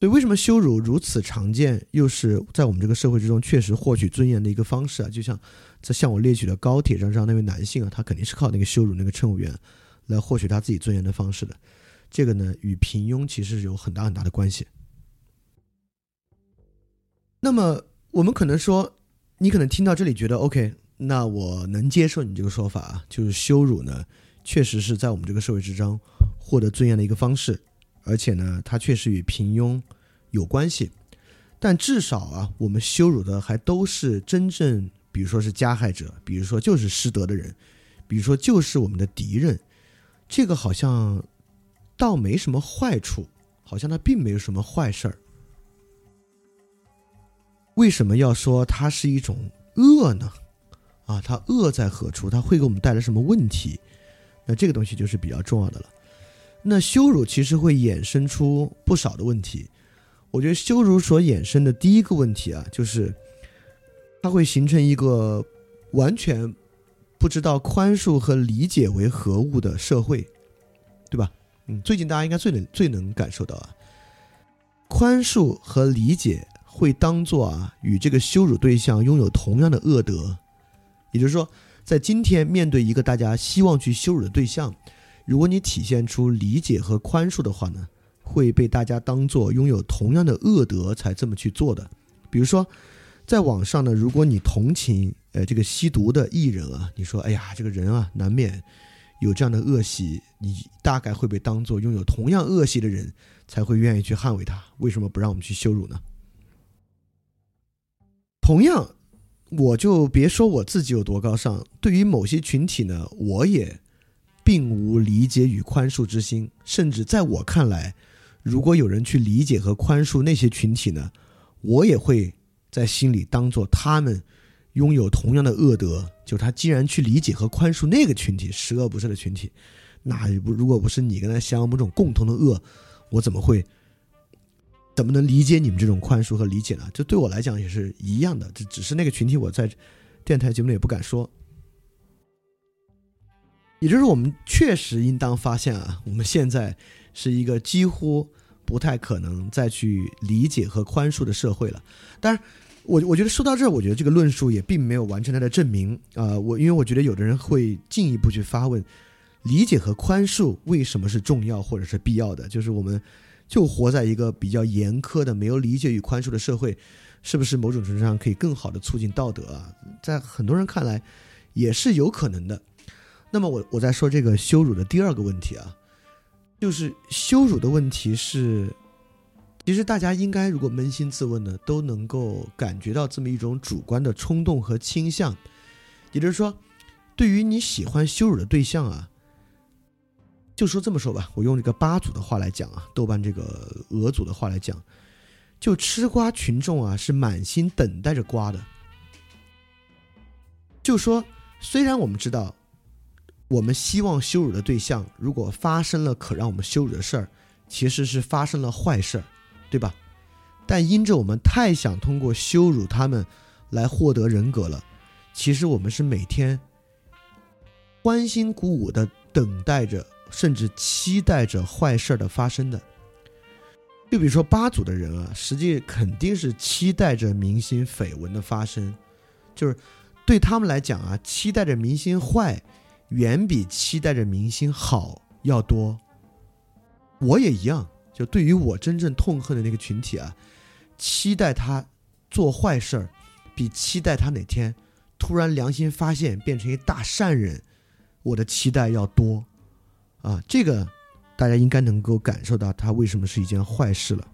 所以，为什么羞辱如此常见，又是在我们这个社会之中确实获取尊严的一个方式啊？就像在向我列举的高铁上让那位男性啊，他肯定是靠那个羞辱那个乘务员来获取他自己尊严的方式的。这个呢，与平庸其实有很大很大的关系。那么，我们可能说，你可能听到这里觉得 OK，那我能接受你这个说法啊，就是羞辱呢，确实是在我们这个社会之中获得尊严的一个方式。而且呢，它确实与平庸有关系，但至少啊，我们羞辱的还都是真正，比如说是加害者，比如说就是失德的人，比如说就是我们的敌人，这个好像倒没什么坏处，好像它并没有什么坏事儿。为什么要说它是一种恶呢？啊，它恶在何处？它会给我们带来什么问题？那这个东西就是比较重要的了。那羞辱其实会衍生出不少的问题，我觉得羞辱所衍生的第一个问题啊，就是它会形成一个完全不知道宽恕和理解为何物的社会，对吧？嗯，最近大家应该最能最能感受到啊，宽恕和理解会当做啊与这个羞辱对象拥有同样的恶德，也就是说，在今天面对一个大家希望去羞辱的对象。如果你体现出理解和宽恕的话呢，会被大家当做拥有同样的恶德才这么去做的。比如说，在网上呢，如果你同情呃这个吸毒的艺人啊，你说哎呀这个人啊难免有这样的恶习，你大概会被当做拥有同样恶习的人才会愿意去捍卫他。为什么不让我们去羞辱呢？同样，我就别说我自己有多高尚，对于某些群体呢，我也。并无理解与宽恕之心，甚至在我看来，如果有人去理解和宽恕那些群体呢，我也会在心里当做他们拥有同样的恶德。就他既然去理解和宽恕那个群体十恶不赦的群体，那不如果不是你跟他相某种共同的恶，我怎么会怎么能理解你们这种宽恕和理解呢？这对我来讲也是一样的，这只是那个群体我在电台节目里也不敢说。也就是我们确实应当发现啊，我们现在是一个几乎不太可能再去理解和宽恕的社会了。当然，我我觉得说到这儿，我觉得这个论述也并没有完全的证明啊。我因为我觉得有的人会进一步去发问：理解和宽恕为什么是重要或者是必要的？就是我们就活在一个比较严苛的、没有理解与宽恕的社会，是不是某种程度上可以更好的促进道德啊？在很多人看来，也是有可能的。那么我我在说这个羞辱的第二个问题啊，就是羞辱的问题是，其实大家应该如果扪心自问呢，都能够感觉到这么一种主观的冲动和倾向，也就是说，对于你喜欢羞辱的对象啊，就说这么说吧，我用这个八组的话来讲啊，豆瓣这个俄组的话来讲，就吃瓜群众啊是满心等待着瓜的，就说虽然我们知道。我们希望羞辱的对象，如果发生了可让我们羞辱的事儿，其实是发生了坏事儿，对吧？但因着我们太想通过羞辱他们来获得人格了，其实我们是每天欢欣鼓舞的等待着，甚至期待着坏事的发生的。就比如说八组的人啊，实际肯定是期待着明星绯闻的发生，就是对他们来讲啊，期待着明星坏。远比期待着明星好要多。我也一样，就对于我真正痛恨的那个群体啊，期待他做坏事儿，比期待他哪天突然良心发现变成一大善人，我的期待要多。啊，这个大家应该能够感受到它为什么是一件坏事了。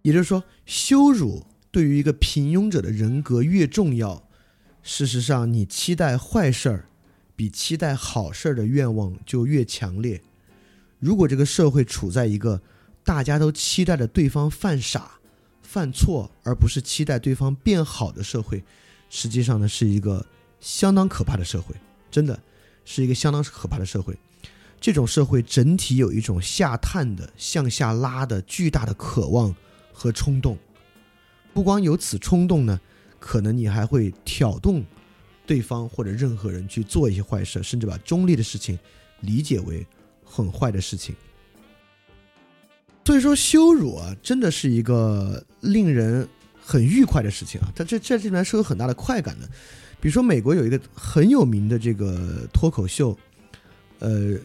也就是说，羞辱对于一个平庸者的人格越重要。事实上，你期待坏事儿，比期待好事儿的愿望就越强烈。如果这个社会处在一个大家都期待着对方犯傻、犯错，而不是期待对方变好的社会，实际上呢，是一个相当可怕的社会。真的是一个相当可怕的社会。这种社会整体有一种下探的、向下拉的巨大的渴望和冲动。不光有此冲动呢。可能你还会挑动对方或者任何人去做一些坏事，甚至把中立的事情理解为很坏的事情。所以说，羞辱啊，真的是一个令人很愉快的事情啊。它这这这里面是有很大的快感的。比如说，美国有一个很有名的这个脱口秀，呃，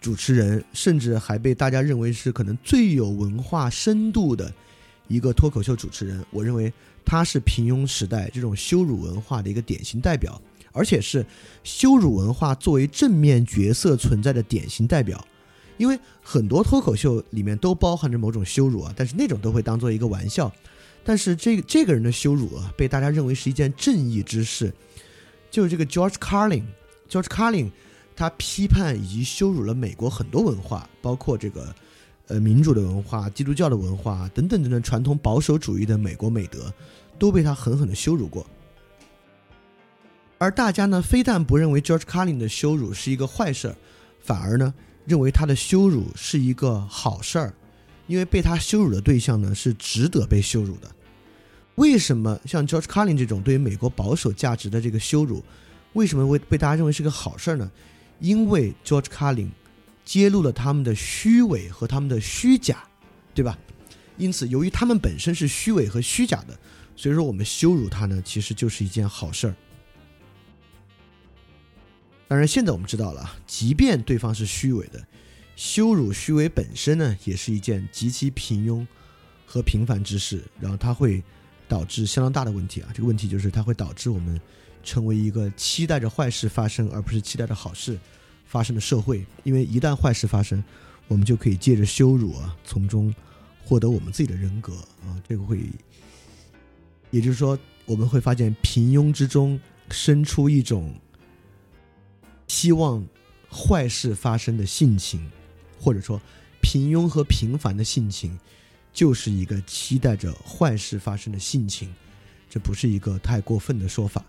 主持人，甚至还被大家认为是可能最有文化深度的一个脱口秀主持人。我认为他是平庸时代这种羞辱文化的一个典型代表，而且是羞辱文化作为正面角色存在的典型代表。因为很多脱口秀里面都包含着某种羞辱啊，但是那种都会当做一个玩笑。但是这个这个人的羞辱啊，被大家认为是一件正义之事。就是这个 George Carlin，George Carlin，他批判以及羞辱了美国很多文化，包括这个呃民主的文化、基督教的文化等等等等传统保守主义的美国美德，都被他狠狠的羞辱过。而大家呢，非但不认为 George Carlin 的羞辱是一个坏事儿，反而呢。认为他的羞辱是一个好事儿，因为被他羞辱的对象呢是值得被羞辱的。为什么像 George Carlin 这种对于美国保守价值的这个羞辱，为什么会被大家认为是个好事儿呢？因为 George Carlin 揭露了他们的虚伪和他们的虚假，对吧？因此，由于他们本身是虚伪和虚假的，所以说我们羞辱他呢，其实就是一件好事儿。当然，现在我们知道了，即便对方是虚伪的，羞辱虚伪本身呢，也是一件极其平庸和平凡之事。然后它会导致相当大的问题啊！这个问题就是它会导致我们成为一个期待着坏事发生，而不是期待着好事发生的社会。因为一旦坏事发生，我们就可以借着羞辱啊，从中获得我们自己的人格啊。这个会，也就是说，我们会发现平庸之中生出一种。希望坏事发生的性情，或者说平庸和平凡的性情，就是一个期待着坏事发生的性情，这不是一个太过分的说法。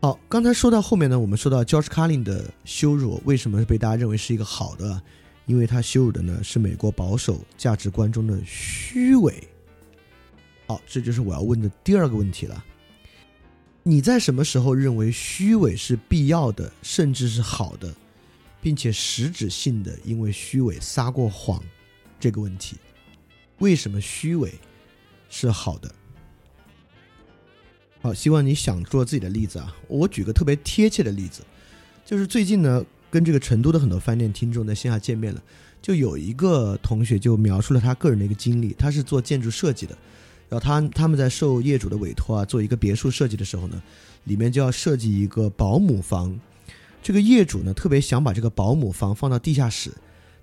好，刚才说到后面呢，我们说到 George Carlin 的羞辱为什么被大家认为是一个好的？因为他羞辱的呢是美国保守价值观中的虚伪。好，这就是我要问的第二个问题了。你在什么时候认为虚伪是必要的，甚至是好的，并且实质性的因为虚伪撒过谎？这个问题，为什么虚伪是好的？好，希望你想出了自己的例子啊！我举个特别贴切的例子，就是最近呢，跟这个成都的很多饭店听众在线下见面了，就有一个同学就描述了他个人的一个经历，他是做建筑设计的。然后他他们在受业主的委托啊，做一个别墅设计的时候呢，里面就要设计一个保姆房。这个业主呢，特别想把这个保姆房放到地下室，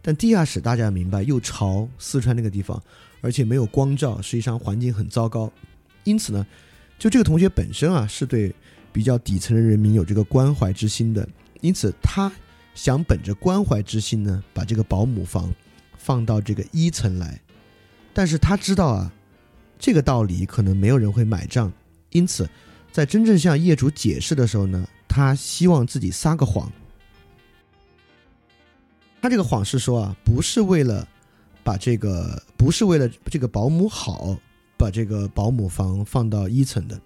但地下室大家明白又潮，四川那个地方，而且没有光照，实际上环境很糟糕。因此呢，就这个同学本身啊，是对比较底层的人民有这个关怀之心的，因此他想本着关怀之心呢，把这个保姆房放到这个一层来。但是他知道啊。这个道理可能没有人会买账，因此，在真正向业主解释的时候呢，他希望自己撒个谎。他这个谎是说啊，不是为了把这个，不是为了这个保姆好，把这个保姆房放到一层的。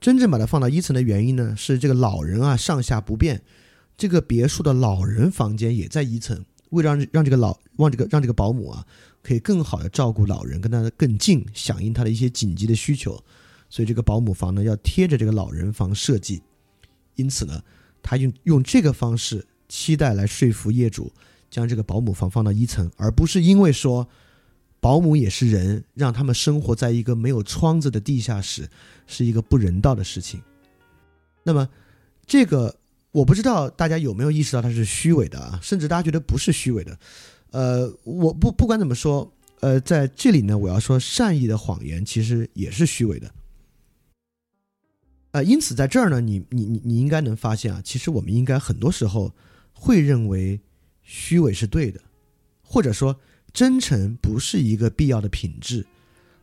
真正把它放到一层的原因呢，是这个老人啊上下不便，这个别墅的老人房间也在一层，为了让让这个老让这个让这个保姆啊。可以更好的照顾老人，跟他更近，响应他的一些紧急的需求，所以这个保姆房呢要贴着这个老人房设计。因此呢，他用用这个方式期待来说服业主将这个保姆房放到一层，而不是因为说保姆也是人，让他们生活在一个没有窗子的地下室是一个不人道的事情。那么这个我不知道大家有没有意识到它是虚伪的啊，甚至大家觉得不是虚伪的。呃，我不不管怎么说，呃，在这里呢，我要说善意的谎言其实也是虚伪的。呃，因此在这儿呢，你你你你应该能发现啊，其实我们应该很多时候会认为虚伪是对的，或者说真诚不是一个必要的品质，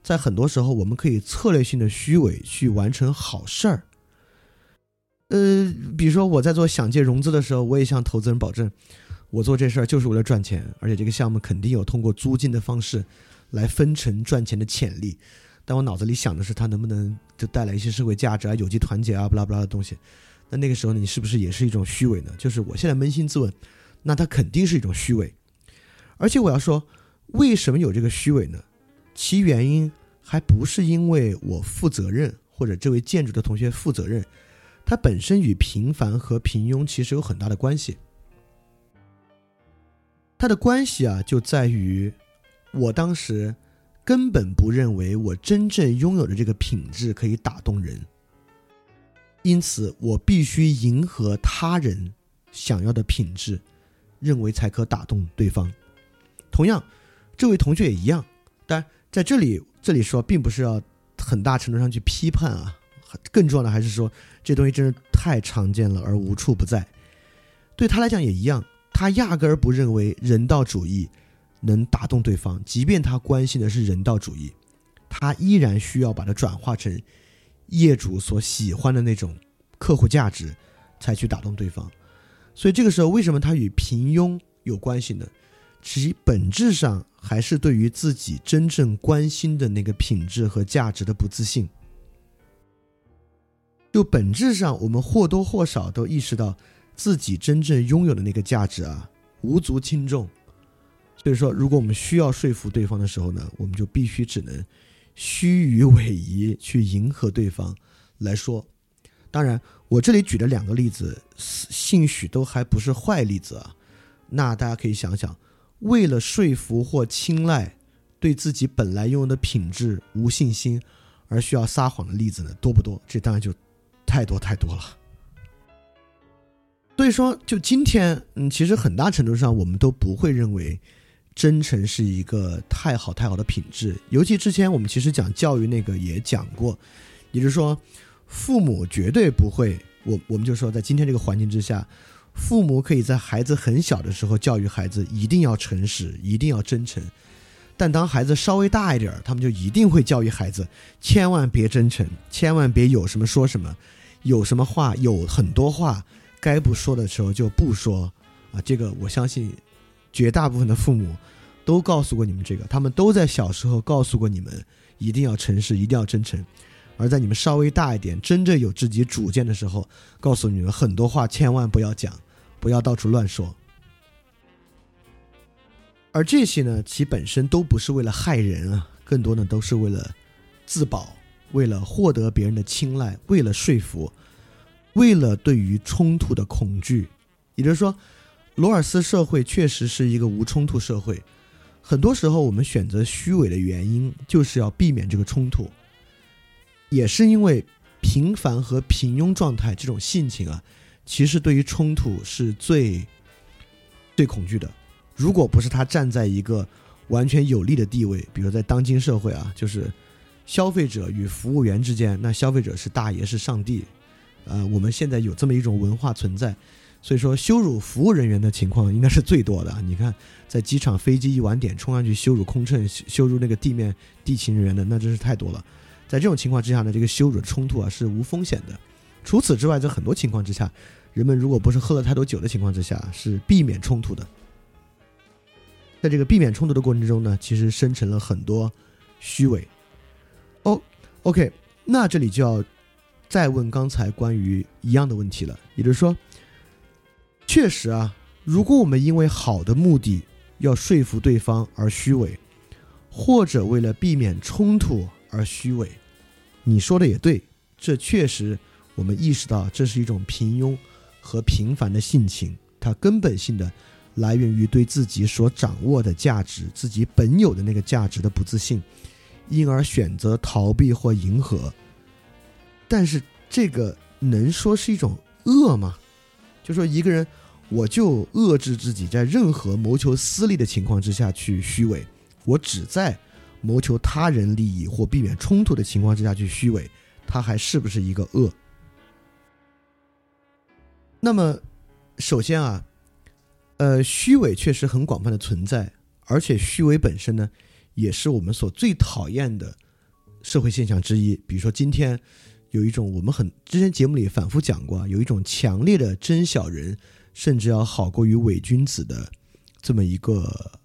在很多时候我们可以策略性的虚伪去完成好事儿。呃，比如说我在做想借融资的时候，我也向投资人保证。我做这事儿就是为了赚钱，而且这个项目肯定有通过租金的方式来分成赚钱的潜力。但我脑子里想的是，它能不能就带来一些社会价值啊、有机团结啊、不拉不拉的东西。那那个时候呢，你是不是也是一种虚伪呢？就是我现在扪心自问，那它肯定是一种虚伪。而且我要说，为什么有这个虚伪呢？其原因还不是因为我负责任，或者这位建筑的同学负责任，它本身与平凡和平庸其实有很大的关系。它的关系啊，就在于我当时根本不认为我真正拥有的这个品质可以打动人，因此我必须迎合他人想要的品质，认为才可打动对方。同样，这位同学也一样。但在这里，这里说并不是要很大程度上去批判啊，更重要的还是说这东西真是太常见了而无处不在。对他来讲也一样。他压根儿不认为人道主义能打动对方，即便他关心的是人道主义，他依然需要把它转化成业主所喜欢的那种客户价值，才去打动对方。所以这个时候，为什么他与平庸有关系呢？其本质上还是对于自己真正关心的那个品质和价值的不自信。就本质上，我们或多或少都意识到。自己真正拥有的那个价值啊，无足轻重。所以说，如果我们需要说服对方的时候呢，我们就必须只能虚与委蛇去迎合对方来说。当然，我这里举的两个例子，兴许都还不是坏例子啊。那大家可以想想，为了说服或青睐对自己本来拥有的品质无信心而需要撒谎的例子呢，多不多？这当然就太多太多了。所以说，就今天，嗯，其实很大程度上，我们都不会认为真诚是一个太好太好的品质。尤其之前我们其实讲教育那个也讲过，也就是说，父母绝对不会，我我们就说，在今天这个环境之下，父母可以在孩子很小的时候教育孩子一定要诚实，一定要真诚。但当孩子稍微大一点儿，他们就一定会教育孩子，千万别真诚，千万别有什么说什么，有什么话有很多话。该不说的时候就不说，啊，这个我相信，绝大部分的父母都告诉过你们这个，他们都在小时候告诉过你们，一定要诚实，一定要真诚。而在你们稍微大一点，真正有自己主见的时候，告诉你们很多话千万不要讲，不要到处乱说。而这些呢，其本身都不是为了害人啊，更多呢都是为了自保，为了获得别人的青睐，为了说服。为了对于冲突的恐惧，也就是说，罗尔斯社会确实是一个无冲突社会。很多时候，我们选择虚伪的原因，就是要避免这个冲突。也是因为平凡和平庸状态这种性情啊，其实对于冲突是最最恐惧的。如果不是他站在一个完全有利的地位，比如在当今社会啊，就是消费者与服务员之间，那消费者是大爷，是上帝。呃，我们现在有这么一种文化存在，所以说羞辱服务人员的情况应该是最多的。你看，在机场飞机一晚点，冲上去羞辱空乘、羞辱那个地面地勤人员的，那真是太多了。在这种情况之下呢，这个羞辱冲突啊是无风险的。除此之外，在很多情况之下，人们如果不是喝了太多酒的情况之下，是避免冲突的。在这个避免冲突的过程之中呢，其实生成了很多虚伪。哦，OK，那这里就要。再问刚才关于一样的问题了，也就是说，确实啊，如果我们因为好的目的要说服对方而虚伪，或者为了避免冲突而虚伪，你说的也对，这确实我们意识到这是一种平庸和平凡的性情，它根本性的来源于对自己所掌握的价值、自己本有的那个价值的不自信，因而选择逃避或迎合。但是这个能说是一种恶吗？就说一个人，我就遏制自己在任何谋求私利的情况之下去虚伪，我只在谋求他人利益或避免冲突的情况之下去虚伪，他还是不是一个恶？那么，首先啊，呃，虚伪确实很广泛的存在，而且虚伪本身呢，也是我们所最讨厌的社会现象之一。比如说今天。有一种我们很之前节目里反复讲过啊，有一种强烈的真小人，甚至要好过于伪君子的这么一个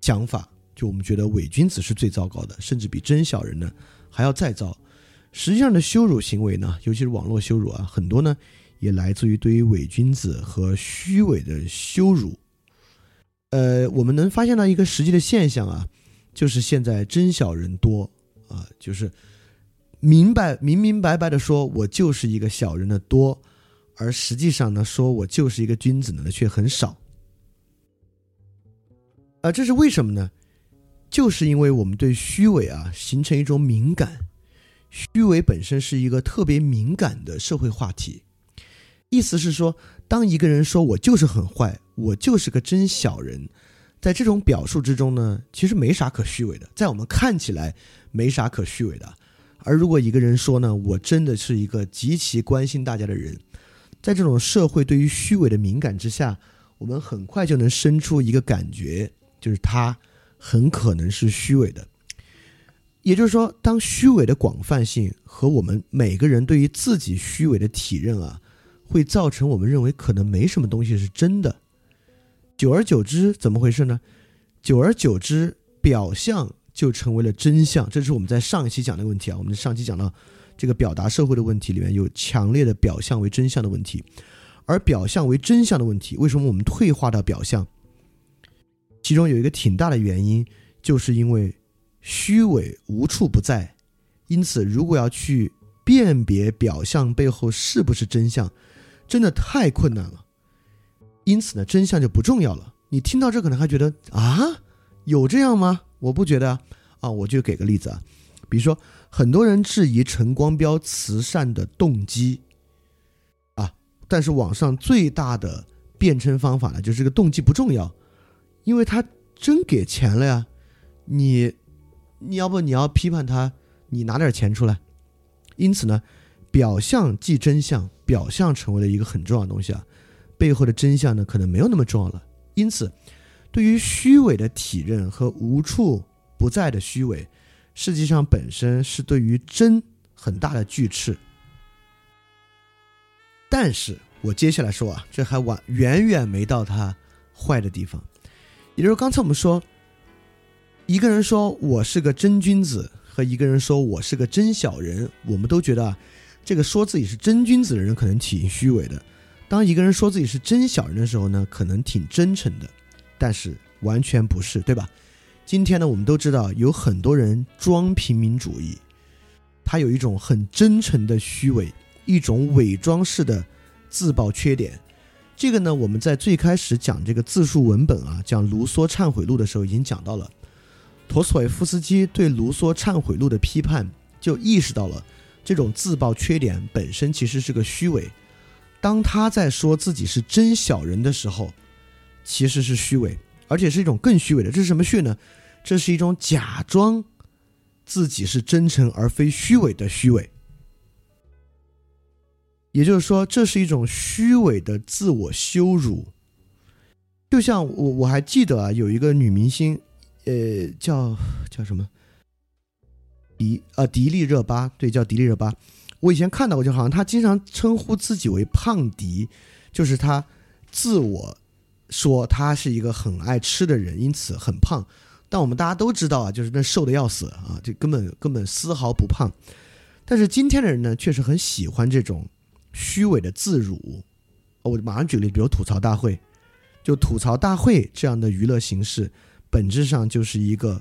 想法。就我们觉得伪君子是最糟糕的，甚至比真小人呢还要再糟。实际上的羞辱行为呢，尤其是网络羞辱啊，很多呢也来自于对于伪君子和虚伪的羞辱。呃，我们能发现到一个实际的现象啊，就是现在真小人多啊，就是明白明明白白的说我就是一个小人的多，而实际上呢，说我就是一个君子的却很少。啊，这是为什么呢？就是因为我们对虚伪啊形成一种敏感。虚伪本身是一个特别敏感的社会话题，意思是说，当一个人说我就是很坏，我就是个真小人，在这种表述之中呢，其实没啥可虚伪的，在我们看起来没啥可虚伪的。而如果一个人说呢，我真的是一个极其关心大家的人，在这种社会对于虚伪的敏感之下，我们很快就能生出一个感觉，就是他很可能是虚伪的。也就是说，当虚伪的广泛性和我们每个人对于自己虚伪的体认啊，会造成我们认为可能没什么东西是真的。久而久之，怎么回事呢？久而久之，表象就成为了真相。这是我们在上一期讲的问题啊。我们上期讲到这个表达社会的问题里面有强烈的表象为真相的问题，而表象为真相的问题，为什么我们退化到表象？其中有一个挺大的原因，就是因为。虚伪无处不在，因此，如果要去辨别表象背后是不是真相，真的太困难了。因此呢，真相就不重要了。你听到这可能还觉得啊，有这样吗？我不觉得啊。我就给个例子啊，比如说，很多人质疑陈光标慈善的动机啊，但是网上最大的辩称方法呢，就是这个动机不重要，因为他真给钱了呀，你。你要不你要批判他，你拿点钱出来。因此呢，表象即真相，表象成为了一个很重要的东西啊，背后的真相呢可能没有那么重要了。因此，对于虚伪的体认和无处不在的虚伪，实际上本身是对于真很大的拒斥。但是我接下来说啊，这还完远远没到它坏的地方，也就是刚才我们说。一个人说我是个真君子，和一个人说我是个真小人，我们都觉得啊，这个说自己是真君子的人可能挺虚伪的；当一个人说自己是真小人的时候呢，可能挺真诚的。但是完全不是，对吧？今天呢，我们都知道有很多人装平民主义，他有一种很真诚的虚伪，一种伪装式的自曝缺点。这个呢，我们在最开始讲这个自述文本啊，讲卢梭忏悔录的时候已经讲到了。陀思妥耶夫斯基对卢梭忏悔录的批判，就意识到了这种自曝缺点本身其实是个虚伪。当他在说自己是真小人的时候，其实是虚伪，而且是一种更虚伪的。这是什么虚呢？这是一种假装自己是真诚而非虚伪的虚伪。也就是说，这是一种虚伪的自我羞辱。就像我我还记得啊，有一个女明星。呃，叫叫什么？迪啊，迪丽热巴，对，叫迪丽热巴。我以前看到过，就好像她经常称呼自己为胖迪，就是她自我说他是一个很爱吃的人，因此很胖。但我们大家都知道啊，就是那瘦的要死啊，这根本根本丝毫不胖。但是今天的人呢，确实很喜欢这种虚伪的自辱。我马上举例，比如吐槽大会，就吐槽大会这样的娱乐形式。本质上就是一个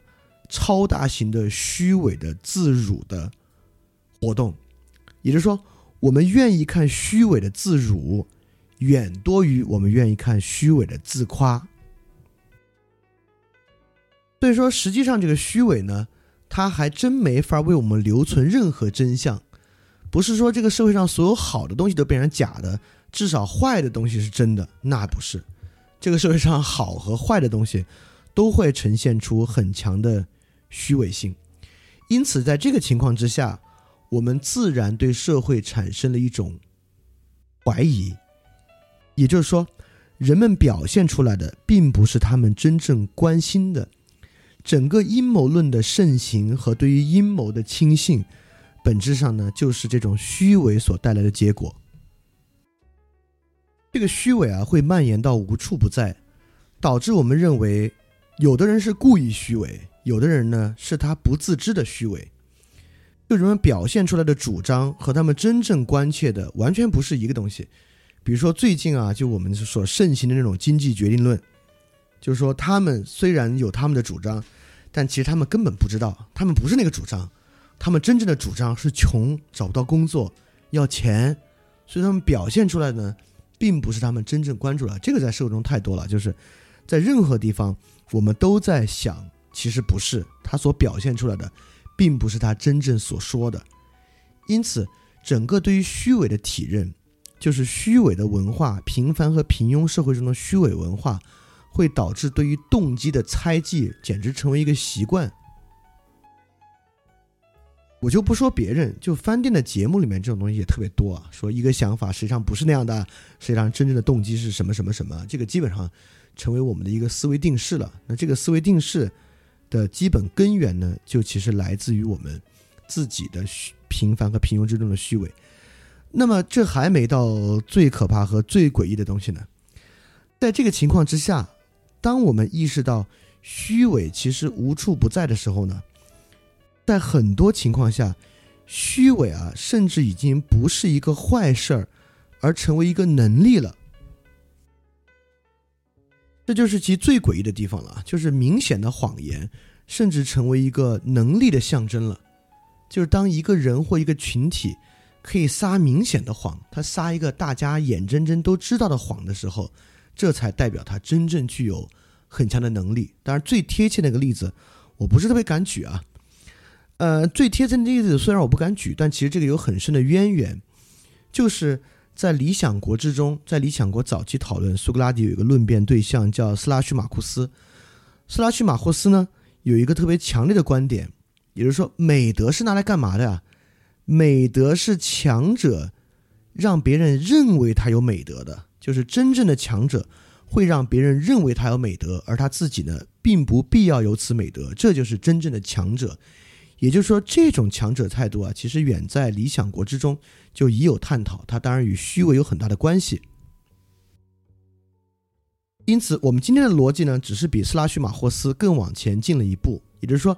超大型的虚伪的自辱的活动，也就是说，我们愿意看虚伪的自辱，远多于我们愿意看虚伪的自夸。所以说，实际上这个虚伪呢，它还真没法为我们留存任何真相。不是说这个社会上所有好的东西都变成假的，至少坏的东西是真的，那不是。这个社会上好和坏的东西。都会呈现出很强的虚伪性，因此在这个情况之下，我们自然对社会产生了一种怀疑，也就是说，人们表现出来的并不是他们真正关心的。整个阴谋论的盛行和对于阴谋的轻信，本质上呢，就是这种虚伪所带来的结果。这个虚伪啊，会蔓延到无处不在，导致我们认为。有的人是故意虚伪，有的人呢是他不自知的虚伪。就人们表现出来的主张和他们真正关切的完全不是一个东西。比如说最近啊，就我们所盛行的那种经济决定论，就是说他们虽然有他们的主张，但其实他们根本不知道，他们不是那个主张，他们真正的主张是穷，找不到工作，要钱，所以他们表现出来的呢，并不是他们真正关注的。这个在社会中太多了，就是在任何地方，我们都在想，其实不是他所表现出来的，并不是他真正所说的。因此，整个对于虚伪的体认。就是虚伪的文化，平凡和平庸社会中的虚伪文化，会导致对于动机的猜忌，简直成为一个习惯。我就不说别人，就饭店的节目里面这种东西也特别多啊。说一个想法实际上不是那样的，实际上真正的动机是什么什么什么，这个基本上成为我们的一个思维定式了。那这个思维定式的基本根源呢，就其实来自于我们自己的虚平凡和平庸之中的虚伪。那么这还没到最可怕和最诡异的东西呢。在这个情况之下，当我们意识到虚伪其实无处不在的时候呢，在很多情况下，虚伪啊，甚至已经不是一个坏事儿，而成为一个能力了。这就是其最诡异的地方了，就是明显的谎言，甚至成为一个能力的象征了。就是当一个人或一个群体。可以撒明显的谎，他撒一个大家眼睁睁都知道的谎的时候，这才代表他真正具有很强的能力。当然，最贴切那个例子，我不是特别敢举啊。呃，最贴切的例子虽然我不敢举，但其实这个有很深的渊源，就是在《理想国》之中，在《理想国》早期讨论，苏格拉底有一个论辩对象叫斯拉须马库斯。斯拉须马库斯呢，有一个特别强烈的观点，也就是说，美德是拿来干嘛的呀？美德是强者让别人认为他有美德的，就是真正的强者会让别人认为他有美德，而他自己呢，并不必要有此美德，这就是真正的强者。也就是说，这种强者态度啊，其实远在理想国之中就已有探讨，它当然与虚伪有很大的关系。因此，我们今天的逻辑呢，只是比斯拉须马霍斯更往前进了一步，也就是说。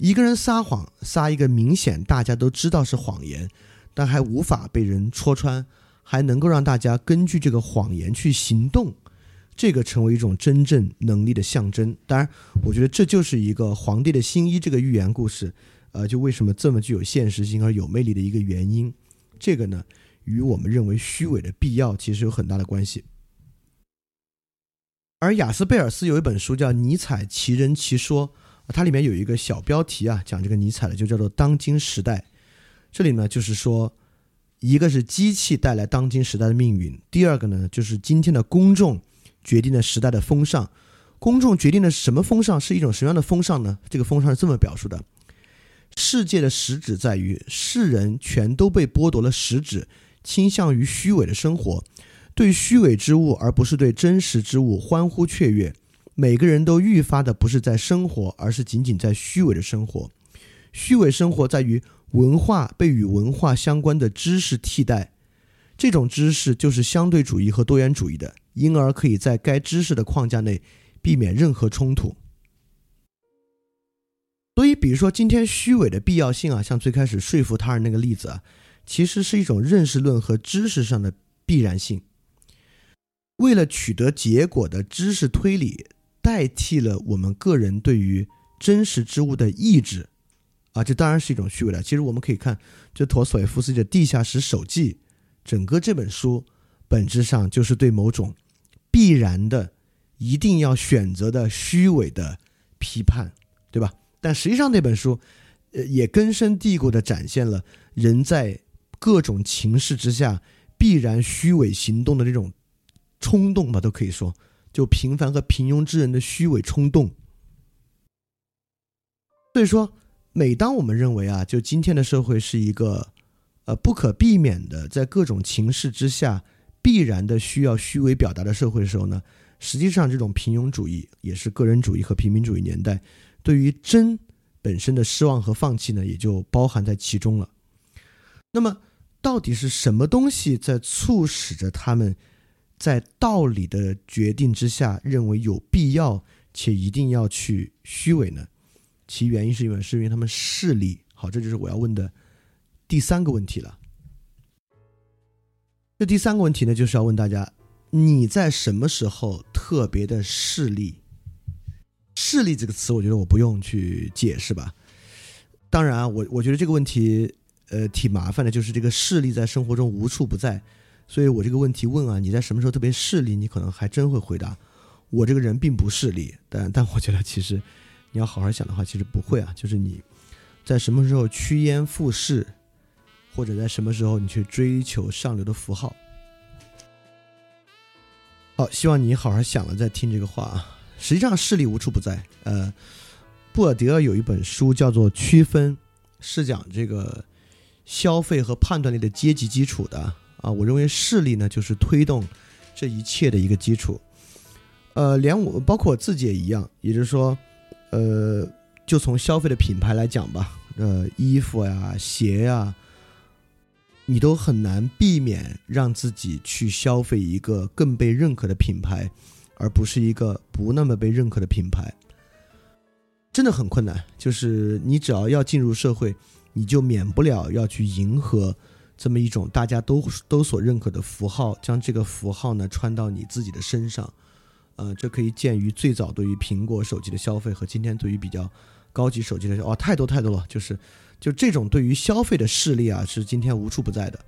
一个人撒谎，撒一个明显大家都知道是谎言，但还无法被人戳穿，还能够让大家根据这个谎言去行动，这个成为一种真正能力的象征。当然，我觉得这就是一个皇帝的新衣这个寓言故事，呃，就为什么这么具有现实性而有魅力的一个原因。这个呢，与我们认为虚伪的必要其实有很大的关系。而雅斯贝尔斯有一本书叫《尼采奇人奇说》。它里面有一个小标题啊，讲这个尼采的，就叫做“当今时代”。这里呢，就是说，一个是机器带来当今时代的命运，第二个呢，就是今天的公众决定了时代的风尚。公众决定的什么风尚？是一种什么样的风尚呢？这个风尚是这么表述的：世界的实质在于，世人全都被剥夺了实质，倾向于虚伪的生活，对虚伪之物而不是对真实之物欢呼雀跃。每个人都愈发的不是在生活，而是仅仅在虚伪的生活。虚伪生活在于文化被与文化相关的知识替代，这种知识就是相对主义和多元主义的，因而可以在该知识的框架内避免任何冲突。所以，比如说今天虚伪的必要性啊，像最开始说服他人那个例子啊，其实是一种认识论和知识上的必然性。为了取得结果的知识推理。代替了我们个人对于真实之物的意志，啊，这当然是一种虚伪了。其实我们可以看，这陀思妥耶夫斯基的《地下室手记》，整个这本书本质上就是对某种必然的、一定要选择的虚伪的批判，对吧？但实际上那本书，呃，也根深蒂固地展现了人在各种情势之下必然虚伪行动的这种冲动吧，都可以说。就平凡和平庸之人的虚伪冲动，所以说，每当我们认为啊，就今天的社会是一个，呃，不可避免的在各种情势之下必然的需要虚伪表达的社会的时候呢，实际上这种平庸主义也是个人主义和平民主义年代对于真本身的失望和放弃呢，也就包含在其中了。那么，到底是什么东西在促使着他们？在道理的决定之下，认为有必要且一定要去虚伪呢？其原因是因为是因为他们势力好，这就是我要问的第三个问题了。这第三个问题呢，就是要问大家：你在什么时候特别的势利？势利这个词，我觉得我不用去解释吧。当然，我我觉得这个问题，呃，挺麻烦的，就是这个势利在生活中无处不在。所以我这个问题问啊，你在什么时候特别势利？你可能还真会回答，我这个人并不势利。但但我觉得其实你要好好想的话，其实不会啊。就是你在什么时候趋炎附势？或者在什么时候你去追求上流的符号？好，希望你好好想了再听这个话啊。实际上势力无处不在。呃，布尔迪厄有一本书叫做《区分》，是讲这个消费和判断力的阶级基础的啊。我认为势力呢，就是推动这一切的一个基础。呃，连我包括我自己也一样，也就是说，呃，就从消费的品牌来讲吧，呃，衣服呀、鞋呀。你都很难避免让自己去消费一个更被认可的品牌，而不是一个不那么被认可的品牌，真的很困难。就是你只要要进入社会，你就免不了要去迎合这么一种大家都都所认可的符号，将这个符号呢穿到你自己的身上。呃，这可以鉴于最早对于苹果手机的消费和今天对于比较高级手机的哦，太多太多了，就是。就这种对于消费的势力啊，是今天无处不在的。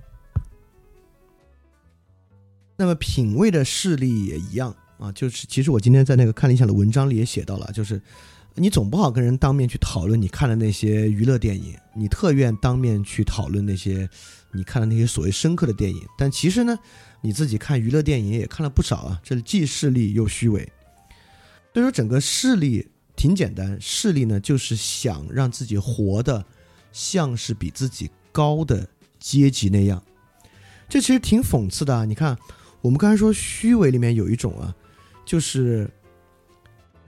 那么品味的势力也一样啊，就是其实我今天在那个看理想的文章里也写到了，就是你总不好跟人当面去讨论你看的那些娱乐电影，你特愿当面去讨论那些你看的那些所谓深刻的电影，但其实呢，你自己看娱乐电影也看了不少啊，这既势利又虚伪。所以说，整个势力挺简单，势力呢就是想让自己活的。像是比自己高的阶级那样，这其实挺讽刺的啊！你看，我们刚才说虚伪里面有一种啊，就是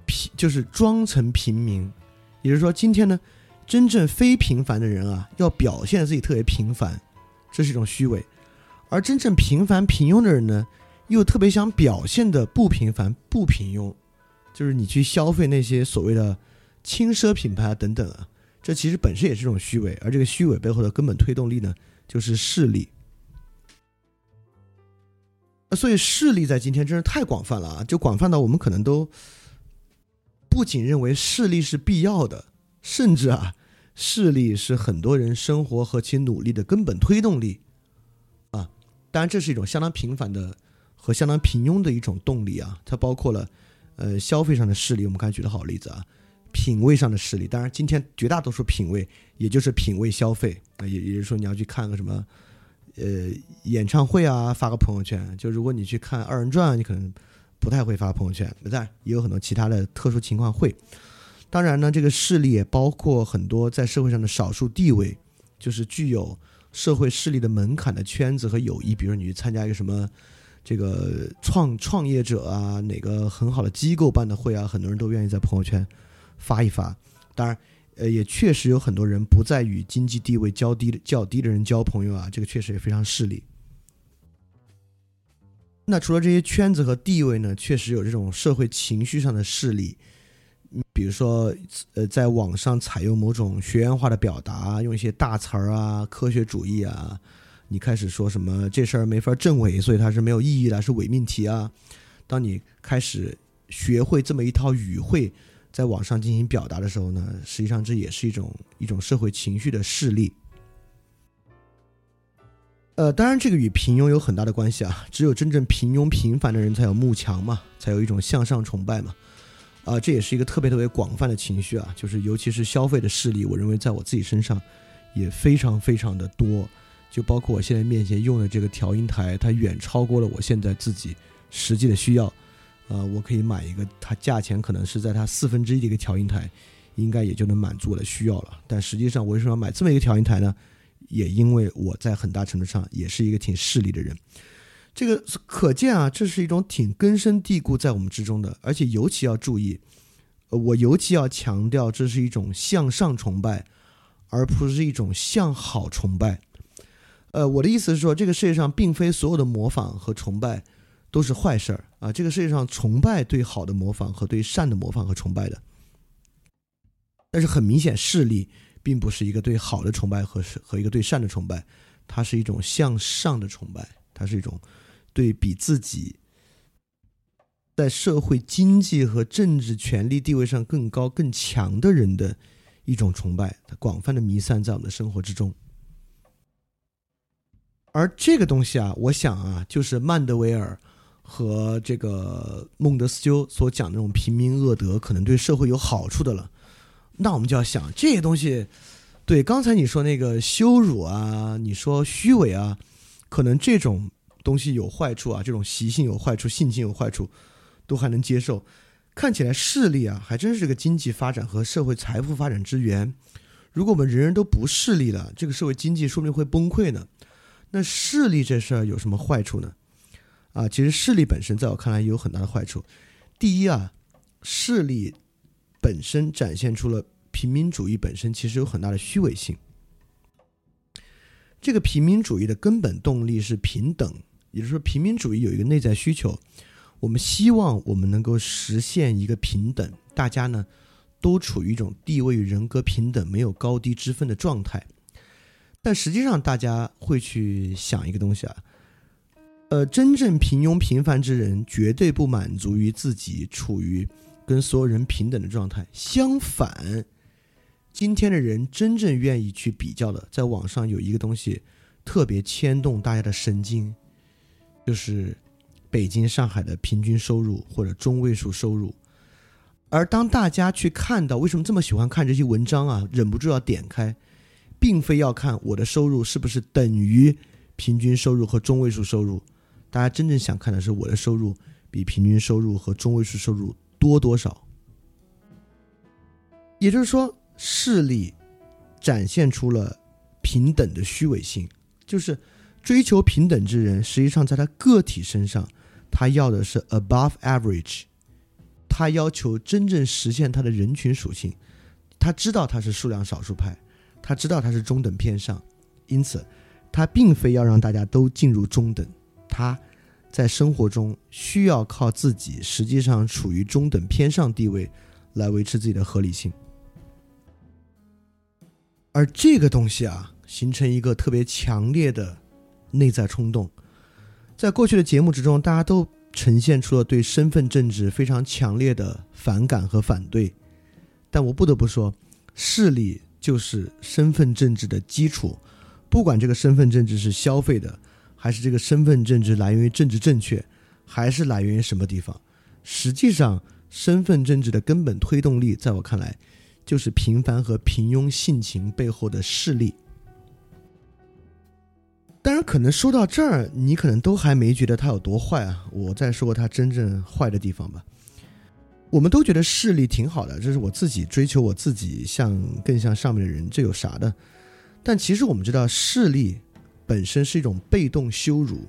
平，就是装成平民，也就是说，今天呢，真正非平凡的人啊，要表现自己特别平凡，这是一种虚伪；而真正平凡平庸的人呢，又特别想表现的不平凡不平庸，就是你去消费那些所谓的轻奢品牌等等啊。这其实本身也是一种虚伪，而这个虚伪背后的根本推动力呢，就是势力。所以势力在今天真是太广泛了啊！就广泛到我们可能都不仅认为势力是必要的，甚至啊，势力是很多人生活和其努力的根本推动力啊。当然，这是一种相当平凡的和相当平庸的一种动力啊。它包括了呃消费上的势力，我们刚才举的好例子啊。品味上的势力，当然，今天绝大多数品味，也就是品味消费啊，也也就是说，你要去看个什么，呃，演唱会啊，发个朋友圈。就如果你去看二人转，你可能不太会发朋友圈，但也有很多其他的特殊情况会。当然呢，这个势力也包括很多在社会上的少数地位，就是具有社会势力的门槛的圈子和友谊。比如你去参加一个什么这个创创业者啊，哪个很好的机构办的会啊，很多人都愿意在朋友圈。发一发，当然，呃，也确实有很多人不再与经济地位较低的较低的人交朋友啊，这个确实也非常势利。那除了这些圈子和地位呢，确实有这种社会情绪上的势力，比如说，呃，在网上采用某种学员化的表达，用一些大词儿啊，科学主义啊，你开始说什么这事儿没法证伪，所以它是没有意义的，是伪命题啊。当你开始学会这么一套语汇。在网上进行表达的时候呢，实际上这也是一种一种社会情绪的势力。呃，当然这个与平庸有很大的关系啊，只有真正平庸平凡的人才有慕强嘛，才有一种向上崇拜嘛。啊，这也是一个特别特别广泛的情绪啊，就是尤其是消费的势力，我认为在我自己身上也非常非常的多，就包括我现在面前用的这个调音台，它远超过了我现在自己实际的需要。呃，我可以买一个，它价钱可能是在它四分之一的一个调音台，应该也就能满足我的需要了。但实际上，我为什么要买这么一个调音台呢？也因为我在很大程度上也是一个挺势利的人。这个可见啊，这是一种挺根深蒂固在我们之中的，而且尤其要注意，呃我尤其要强调，这是一种向上崇拜，而不是一种向好崇拜。呃，我的意思是说，这个世界上并非所有的模仿和崇拜。都是坏事儿啊！这个世界上崇拜对好的模仿和对善的模仿和崇拜的，但是很明显，势力并不是一个对好的崇拜和和一个对善的崇拜，它是一种向上的崇拜，它是一种对比自己在社会经济和政治权力地位上更高更强的人的一种崇拜，它广泛的弥散在我们的生活之中。而这个东西啊，我想啊，就是曼德维尔和这个孟德斯鸠所讲的那种平民恶德，可能对社会有好处的了。那我们就要想，这些东西，对刚才你说那个羞辱啊，你说虚伪啊，可能这种东西有坏处啊，这种习性有坏处，性情有坏处，都还能接受。看起来势力啊，还真是个经济发展和社会财富发展之源。如果我们人人都不势利了，这个社会经济说不定会崩溃呢。那势力这事儿有什么坏处呢？啊，其实势力本身在我看来也有很大的坏处。第一啊，势力本身展现出了平民主义本身其实有很大的虚伪性。这个平民主义的根本动力是平等，也就是说，平民主义有一个内在需求，我们希望我们能够实现一个平等，大家呢都处于一种地位与人格平等、没有高低之分的状态。但实际上，大家会去想一个东西啊，呃，真正平庸平凡之人绝对不满足于自己处于跟所有人平等的状态。相反，今天的人真正愿意去比较的，在网上有一个东西特别牵动大家的神经，就是北京、上海的平均收入或者中位数收入。而当大家去看到为什么这么喜欢看这些文章啊，忍不住要点开。并非要看我的收入是不是等于平均收入和中位数收入，大家真正想看的是我的收入比平均收入和中位数收入多多少。也就是说，势力展现出了平等的虚伪性，就是追求平等之人，实际上在他个体身上，他要的是 above average，他要求真正实现他的人群属性，他知道他是数量少数派。他知道他是中等偏上，因此，他并非要让大家都进入中等。他在生活中需要靠自己，实际上处于中等偏上地位，来维持自己的合理性。而这个东西啊，形成一个特别强烈的内在冲动。在过去的节目之中，大家都呈现出了对身份政治非常强烈的反感和反对。但我不得不说，势力。就是身份政治的基础，不管这个身份政治是消费的，还是这个身份政治来源于政治正确，还是来源于什么地方，实际上身份政治的根本推动力，在我看来，就是平凡和平庸性情背后的势力。当然，可能说到这儿，你可能都还没觉得它有多坏啊，我再说它真正坏的地方吧。我们都觉得势力挺好的，这是我自己追求我自己像更像上面的人，这有啥的？但其实我们知道，势力本身是一种被动羞辱，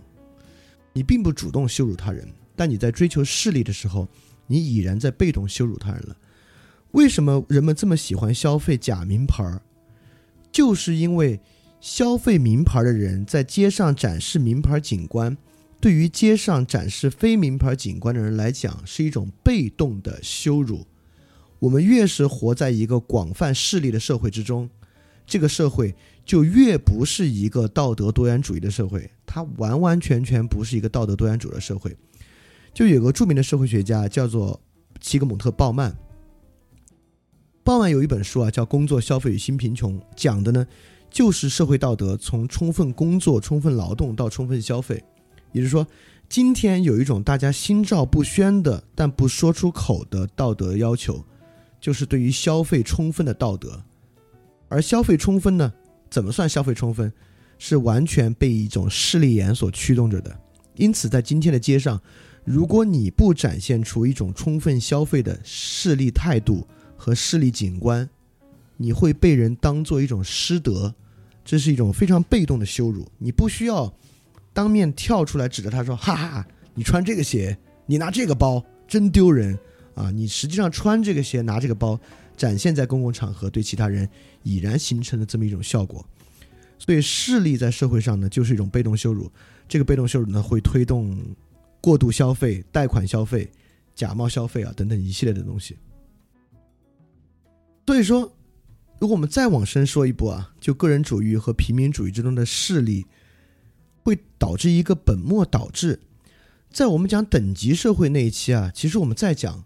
你并不主动羞辱他人，但你在追求势力的时候，你已然在被动羞辱他人了。为什么人们这么喜欢消费假名牌儿？就是因为消费名牌的人在街上展示名牌景观。对于街上展示非名牌景观的人来讲，是一种被动的羞辱。我们越是活在一个广泛势力的社会之中，这个社会就越不是一个道德多元主义的社会。它完完全全不是一个道德多元主义的社会。就有个著名的社会学家叫做齐格蒙特·鲍曼。鲍曼有一本书啊，叫《工作、消费与新贫穷》，讲的呢就是社会道德从充分工作、充分劳动到充分消费。也就是说，今天有一种大家心照不宣的，但不说出口的道德要求，就是对于消费充分的道德。而消费充分呢，怎么算消费充分？是完全被一种势利眼所驱动着的。因此，在今天的街上，如果你不展现出一种充分消费的势利态度和势利景观，你会被人当做一种失德，这是一种非常被动的羞辱。你不需要。当面跳出来指着他说：“哈哈，你穿这个鞋，你拿这个包，真丢人啊！你实际上穿这个鞋，拿这个包，展现在公共场合，对其他人已然形成了这么一种效果。所以势力在社会上呢，就是一种被动羞辱。这个被动羞辱呢，会推动过度消费、贷款消费、假冒消费啊等等一系列的东西。所以说，如果我们再往深说一步啊，就个人主义和平民主义之中的势力，会导致一个本末倒置。在我们讲等级社会那一期啊，其实我们在讲，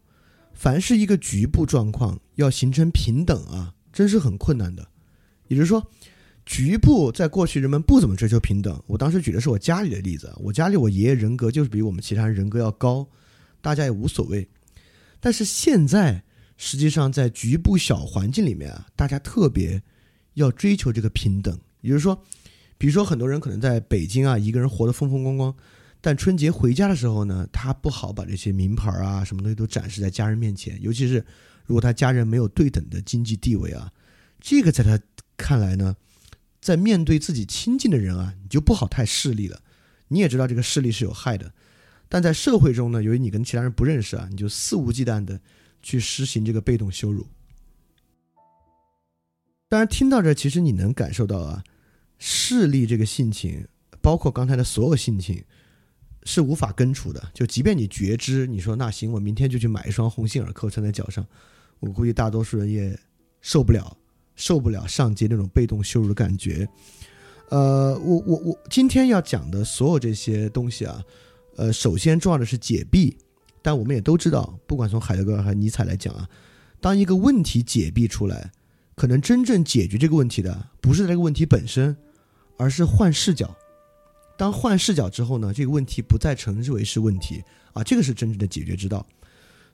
凡是一个局部状况要形成平等啊，真是很困难的。也就是说，局部在过去人们不怎么追求平等。我当时举的是我家里的例子，我家里我爷爷人格就是比我们其他人人格要高，大家也无所谓。但是现在，实际上在局部小环境里面啊，大家特别要追求这个平等。也就是说，比如说很多人可能在北京啊，一个人活得风风光光。但春节回家的时候呢，他不好把这些名牌啊什么东西都展示在家人面前，尤其是如果他家人没有对等的经济地位啊，这个在他看来呢，在面对自己亲近的人啊，你就不好太势利了。你也知道这个势利是有害的，但在社会中呢，由于你跟其他人不认识啊，你就肆无忌惮的去实行这个被动羞辱。当然，听到这，其实你能感受到啊，势利这个性情，包括刚才的所有性情。是无法根除的。就即便你觉知，你说那行，我明天就去买一双鸿星尔克穿在脚上，我估计大多数人也受不了，受不了上街那种被动羞辱的感觉。呃，我我我今天要讲的所有这些东西啊，呃，首先重要的是解闭。但我们也都知道，不管从海德格尔还是尼采来讲啊，当一个问题解闭出来，可能真正解决这个问题的不是这个问题本身，而是换视角。当换视角之后呢，这个问题不再称之为是问题啊，这个是真正的解决之道。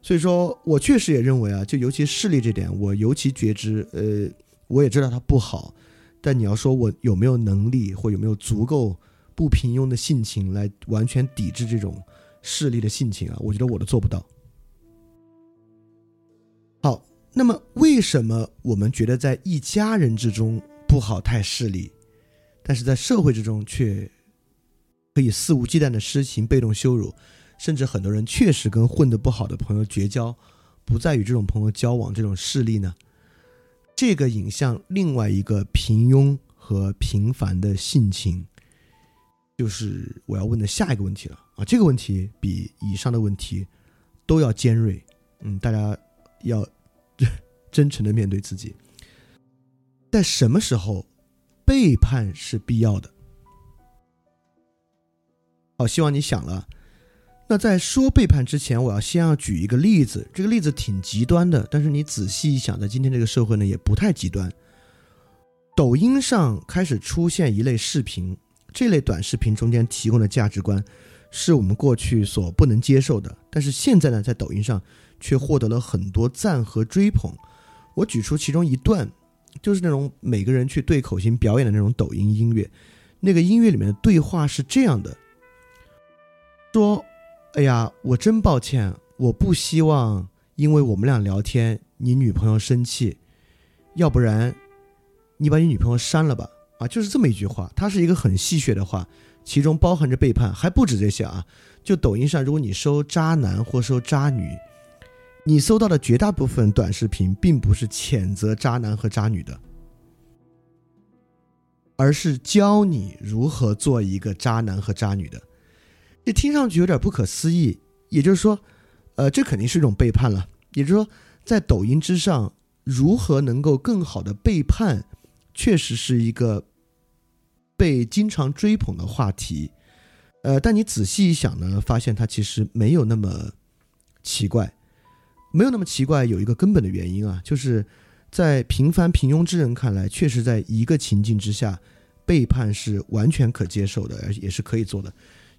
所以说我确实也认为啊，就尤其视力这点，我尤其觉知，呃，我也知道它不好。但你要说我有没有能力或有没有足够不平庸的性情来完全抵制这种势力的性情啊，我觉得我都做不到。好，那么为什么我们觉得在一家人之中不好太势利，但是在社会之中却？可以肆无忌惮的施行被动羞辱，甚至很多人确实跟混得不好的朋友绝交，不再与这种朋友交往。这种势力呢，这个影像另外一个平庸和平凡的性情，就是我要问的下一个问题了啊！这个问题比以上的问题都要尖锐。嗯，大家要真诚的面对自己，在什么时候背叛是必要的？好，希望你想了。那在说背叛之前，我要先要举一个例子。这个例子挺极端的，但是你仔细一想，在今天这个社会呢，也不太极端。抖音上开始出现一类视频，这类短视频中间提供的价值观，是我们过去所不能接受的。但是现在呢，在抖音上却获得了很多赞和追捧。我举出其中一段，就是那种每个人去对口型表演的那种抖音音乐。那个音乐里面的对话是这样的。说，哎呀，我真抱歉，我不希望因为我们俩聊天，你女朋友生气，要不然，你把你女朋友删了吧。啊，就是这么一句话，它是一个很戏谑的话，其中包含着背叛，还不止这些啊。就抖音上，如果你搜渣男或搜渣女，你搜到的绝大部分短视频，并不是谴责渣男和渣女的，而是教你如何做一个渣男和渣女的。这听上去有点不可思议，也就是说，呃，这肯定是一种背叛了。也就是说，在抖音之上，如何能够更好的背叛，确实是一个被经常追捧的话题。呃，但你仔细一想呢，发现它其实没有那么奇怪，没有那么奇怪。有一个根本的原因啊，就是在平凡平庸之人看来，确实在一个情境之下，背叛是完全可接受的，而也是可以做的。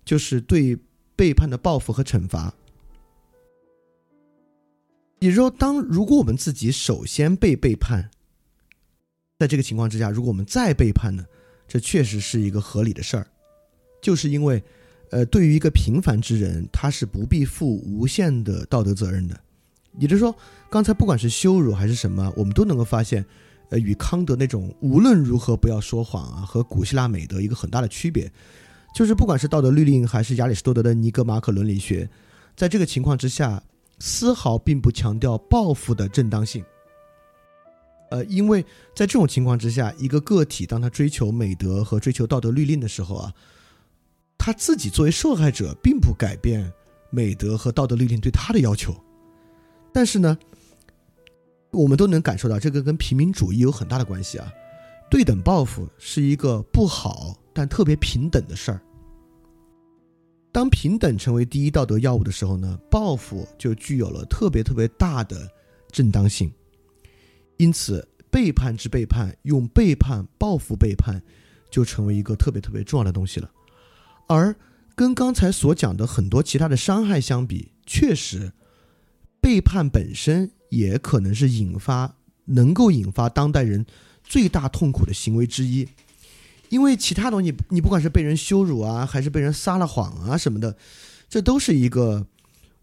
就是对背叛的报复和惩罚。也就是说，当如果我们自己首先被背叛，在这个情况之下，如果我们再背叛呢，这确实是一个合理的事儿。就是因为，呃，对于一个平凡之人，他是不必负无限的道德责任的。也就是说，刚才不管是羞辱还是什么，我们都能够发现，呃，与康德那种无论如何不要说谎啊，和古希腊美德一个很大的区别。就是不管是道德律令还是亚里士多德的尼格马可伦理学，在这个情况之下，丝毫并不强调报复的正当性。呃，因为在这种情况之下，一个个体当他追求美德和追求道德律令的时候啊，他自己作为受害者并不改变美德和道德律令对他的要求。但是呢，我们都能感受到这个跟平民主义有很大的关系啊。对等报复是一个不好但特别平等的事儿。当平等成为第一道德要务的时候呢，报复就具有了特别特别大的正当性。因此，背叛之背叛，用背叛报复背叛，就成为一个特别特别重要的东西了。而跟刚才所讲的很多其他的伤害相比，确实，背叛本身也可能是引发能够引发当代人最大痛苦的行为之一。因为其他东西，你不管是被人羞辱啊，还是被人撒了谎啊什么的，这都是一个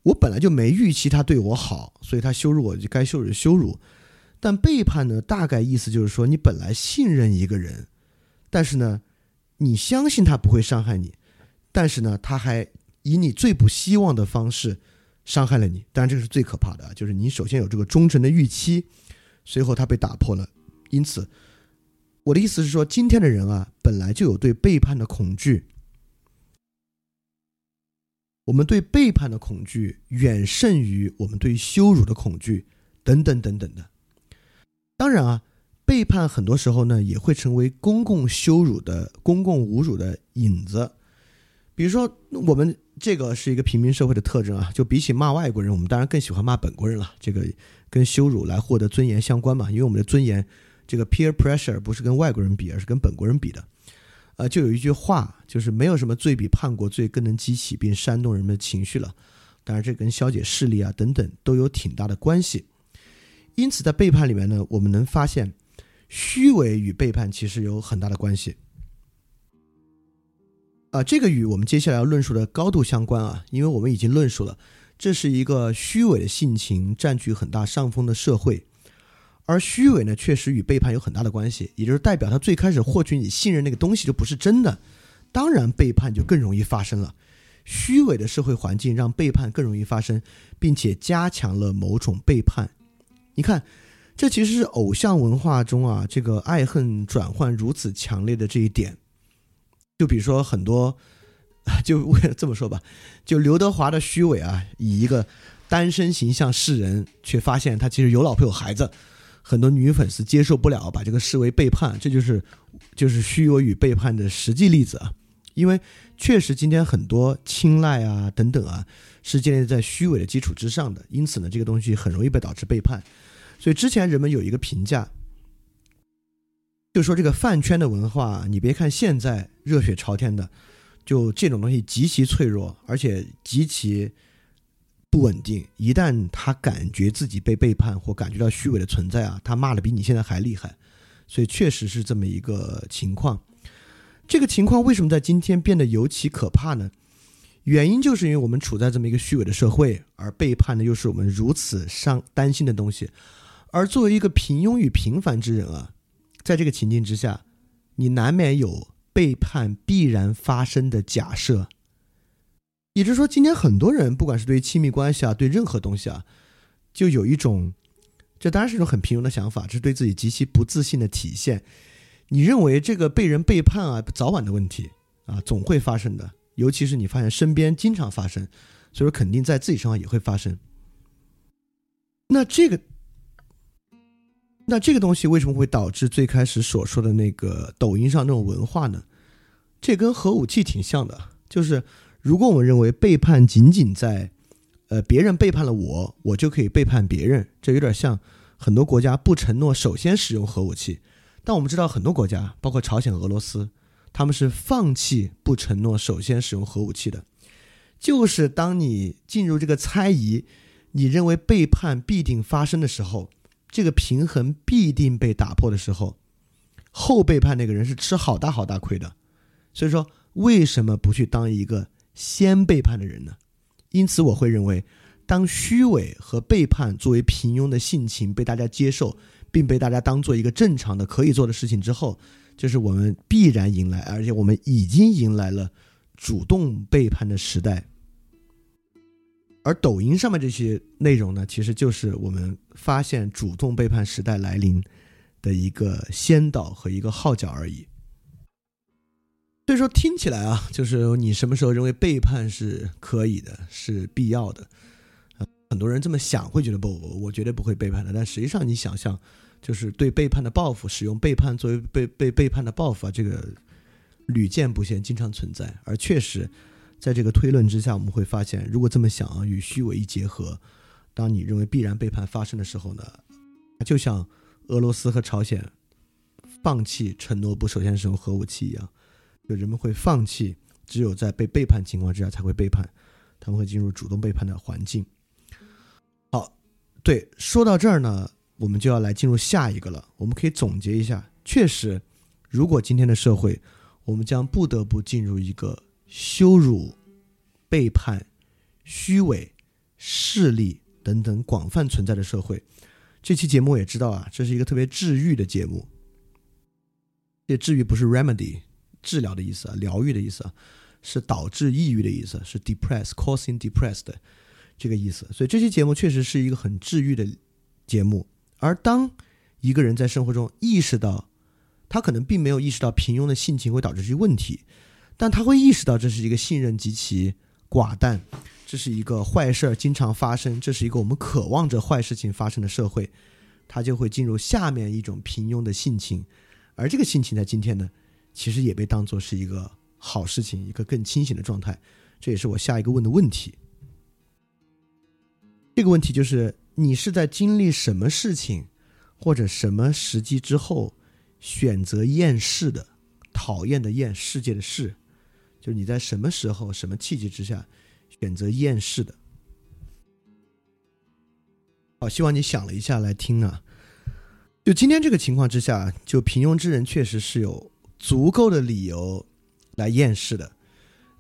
我本来就没预期他对我好，所以他羞辱我就该羞辱羞辱。但背叛呢，大概意思就是说，你本来信任一个人，但是呢，你相信他不会伤害你，但是呢，他还以你最不希望的方式伤害了你。当然，这个是最可怕的，就是你首先有这个忠诚的预期，随后他被打破了。因此，我的意思是说，今天的人啊，本来就有对背叛的恐惧，我们对背叛的恐惧远胜于我们对羞辱的恐惧，等等等等的。当然啊，背叛很多时候呢也会成为公共羞辱的、公共侮辱的引子。比如说，我们这个是一个平民社会的特征啊，就比起骂外国人，我们当然更喜欢骂本国人了。这个跟羞辱来获得尊严相关嘛，因为我们的尊严，这个 peer pressure 不是跟外国人比，而是跟本国人比的。呃，就有一句话，就是没有什么罪比叛国罪更能激起并煽动人们的情绪了。当然，这跟消解势力啊等等都有挺大的关系。因此，在背叛里面呢，我们能发现，虚伪与背叛其实有很大的关系。啊，这个与我们接下来要论述的高度相关啊，因为我们已经论述了，这是一个虚伪的性情占据很大上风的社会，而虚伪呢，确实与背叛有很大的关系，也就是代表他最开始获取你信任那个东西就不是真的，当然背叛就更容易发生了。虚伪的社会环境让背叛更容易发生，并且加强了某种背叛。你看，这其实是偶像文化中啊，这个爱恨转换如此强烈的这一点。就比如说很多，就为了这么说吧，就刘德华的虚伪啊，以一个单身形象示人，却发现他其实有老婆有孩子，很多女粉丝接受不了，把这个视为背叛，这就是就是虚伪与背叛的实际例子啊。因为确实今天很多青睐啊等等啊，是建立在虚伪的基础之上的，因此呢，这个东西很容易被导致背叛。所以之前人们有一个评价，就说这个饭圈的文化，你别看现在热血朝天的，就这种东西极其脆弱，而且极其不稳定。一旦他感觉自己被背叛或感觉到虚伪的存在啊，他骂的比你现在还厉害。所以确实是这么一个情况。这个情况为什么在今天变得尤其可怕呢？原因就是因为我们处在这么一个虚伪的社会，而背叛的又是我们如此伤担心的东西。而作为一个平庸与平凡之人啊，在这个情境之下，你难免有背叛必然发生的假设。也就是说，今天很多人不管是对于亲密关系啊，对任何东西啊，就有一种，这当然是一种很平庸的想法，这是对自己极其不自信的体现。你认为这个被人背叛啊，早晚的问题啊，总会发生的。尤其是你发现身边经常发生，所以说肯定在自己身上也会发生。那这个。那这个东西为什么会导致最开始所说的那个抖音上那种文化呢？这跟核武器挺像的，就是如果我们认为背叛仅仅在，呃，别人背叛了我，我就可以背叛别人，这有点像很多国家不承诺首先使用核武器，但我们知道很多国家，包括朝鲜、俄罗斯，他们是放弃不承诺首先使用核武器的，就是当你进入这个猜疑，你认为背叛必定发生的时候。这个平衡必定被打破的时候，后背叛那个人是吃好大好大亏的。所以说，为什么不去当一个先背叛的人呢？因此，我会认为，当虚伪和背叛作为平庸的性情被大家接受，并被大家当做一个正常的可以做的事情之后，就是我们必然迎来，而且我们已经迎来了主动背叛的时代。而抖音上面这些内容呢，其实就是我们发现主动背叛时代来临的一个先导和一个号角而已。所以说，听起来啊，就是你什么时候认为背叛是可以的，是必要的，很多人这么想会觉得不，我我绝对不会背叛的。但实际上你想象，就是对背叛的报复，使用背叛作为被被背叛的报复啊，这个屡见不鲜，经常存在。而确实，在这个推论之下，我们会发现，如果这么想啊，与虚伪一结合，当你认为必然背叛发生的时候呢，就像俄罗斯和朝鲜放弃承诺不首先使用核武器一样，就人们会放弃，只有在被背叛情况之下才会背叛，他们会进入主动背叛的环境。好对，说到这儿呢，我们就要来进入下一个了。我们可以总结一下，确实，如果今天的社会，我们将不得不进入一个羞辱、背叛、虚伪、势力等等广泛存在的社会。这期节目也知道啊，这是一个特别治愈的节目。这治愈不是 remedy 治疗的意思啊，疗愈的意思啊，是导致抑郁的意思，是 depress causing depressed。这个意思，所以这期节目确实是一个很治愈的节目。而当一个人在生活中意识到，他可能并没有意识到平庸的性情会导致这些问题，但他会意识到这是一个信任极其寡淡，这是一个坏事儿经常发生，这是一个我们渴望着坏事情发生的社会，他就会进入下面一种平庸的性情。而这个性情在今天呢，其实也被当作是一个好事情，一个更清醒的状态。这也是我下一个问的问题。这个问题就是：你是在经历什么事情，或者什么时机之后，选择厌世的、讨厌的厌世界的世，就是你在什么时候、什么契机之下选择厌世的？好，希望你想了一下来听啊。就今天这个情况之下，就平庸之人确实是有足够的理由来厌世的。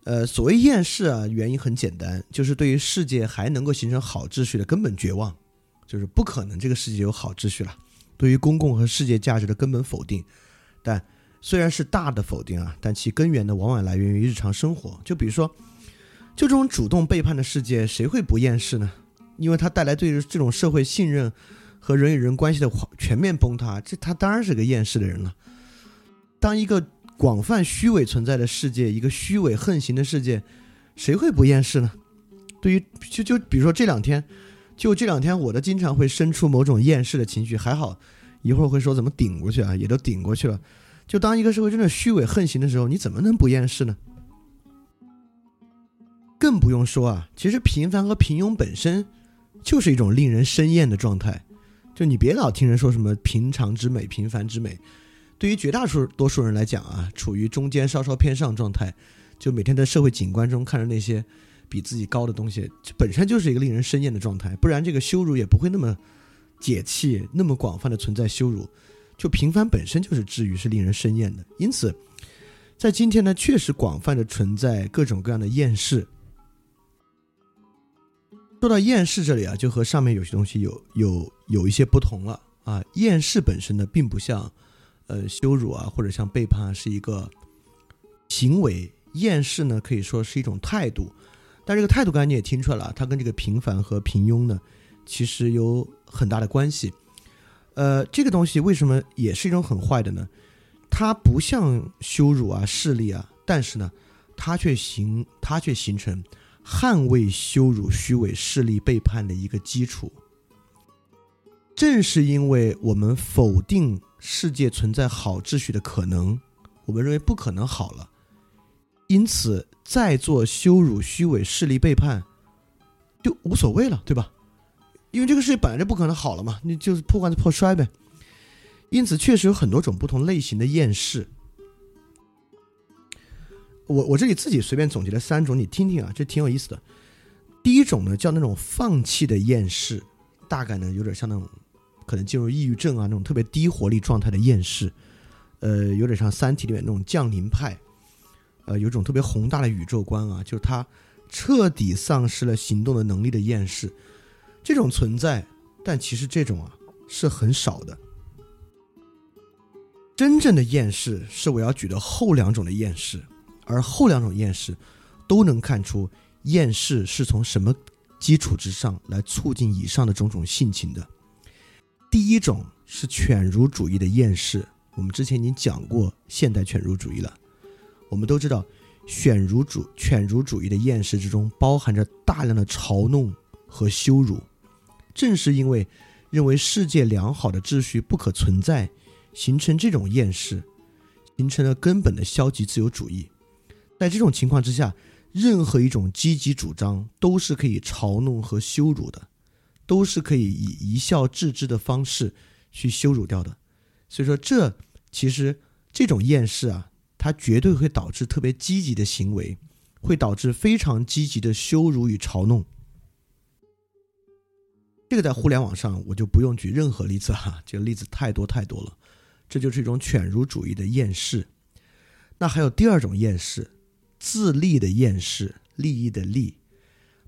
呃，所谓厌世啊，原因很简单，就是对于世界还能够形成好秩序的根本绝望，就是不可能这个世界有好秩序了。对于公共和世界价值的根本否定，但虽然是大的否定啊，但其根源呢，往往来源于日常生活。就比如说，就这种主动背叛的世界，谁会不厌世呢？因为它带来对于这种社会信任和人与人关系的全面崩塌，这他当然是个厌世的人了。当一个。广泛虚伪存在的世界，一个虚伪横行的世界，谁会不厌世呢？对于就就比如说这两天，就这两天，我的经常会生出某种厌世的情绪。还好，一会儿会说怎么顶过去啊，也都顶过去了。就当一个社会真的虚伪横行的时候，你怎么能不厌世呢？更不用说啊，其实平凡和平庸本身就是一种令人生厌的状态。就你别老听人说什么平常之美、平凡之美。对于绝大多数人来讲啊，处于中间稍稍偏上状态，就每天在社会景观中看着那些比自己高的东西，本身就是一个令人生厌的状态。不然这个羞辱也不会那么解气，那么广泛的存在羞辱。就平凡本身就是治愈，是令人生厌的。因此，在今天呢，确实广泛的存在各种各样的厌世。说到厌世这里啊，就和上面有些东西有有有一些不同了啊。厌世本身呢，并不像。呃，羞辱啊，或者像背叛，是一个行为；厌世呢，可以说是一种态度。但这个态度，刚才你也听出来了，它跟这个平凡和平庸呢，其实有很大的关系。呃，这个东西为什么也是一种很坏的呢？它不像羞辱啊、势力啊，但是呢，它却形，它却形成捍卫羞辱、虚伪、势力、背叛的一个基础。正是因为我们否定。世界存在好秩序的可能，我们认为不可能好了，因此再做羞辱、虚伪、势力背叛，就无所谓了，对吧？因为这个世界本来就不可能好了嘛，你就是破罐子破摔呗。因此，确实有很多种不同类型的厌世。我我这里自己随便总结了三种，你听听啊，这挺有意思的。第一种呢，叫那种放弃的厌世，大概呢有点像那种。可能进入抑郁症啊，那种特别低活力状态的厌世，呃，有点像《三体》里面那种降临派，呃，有种特别宏大的宇宙观啊，就是他彻底丧失了行动的能力的厌世，这种存在，但其实这种啊是很少的。真正的厌世是我要举的后两种的厌世，而后两种厌世都能看出厌世是从什么基础之上来促进以上的种种性情的。第一种是犬儒主义的厌世，我们之前已经讲过现代犬儒主义了。我们都知道，犬儒主犬儒主义的厌世之中包含着大量的嘲弄和羞辱。正是因为认为世界良好的秩序不可存在，形成这种厌世，形成了根本的消极自由主义。在这种情况之下，任何一种积极主张都是可以嘲弄和羞辱的，都是可以以一笑置之的方式去羞辱掉的。所以说，这其实这种厌世啊，它绝对会导致特别积极的行为，会导致非常积极的羞辱与嘲弄。这个在互联网上我就不用举任何例子哈，这个例子太多太多了。这就是一种犬儒主义的厌世。那还有第二种厌世，自利的厌世，利益的利。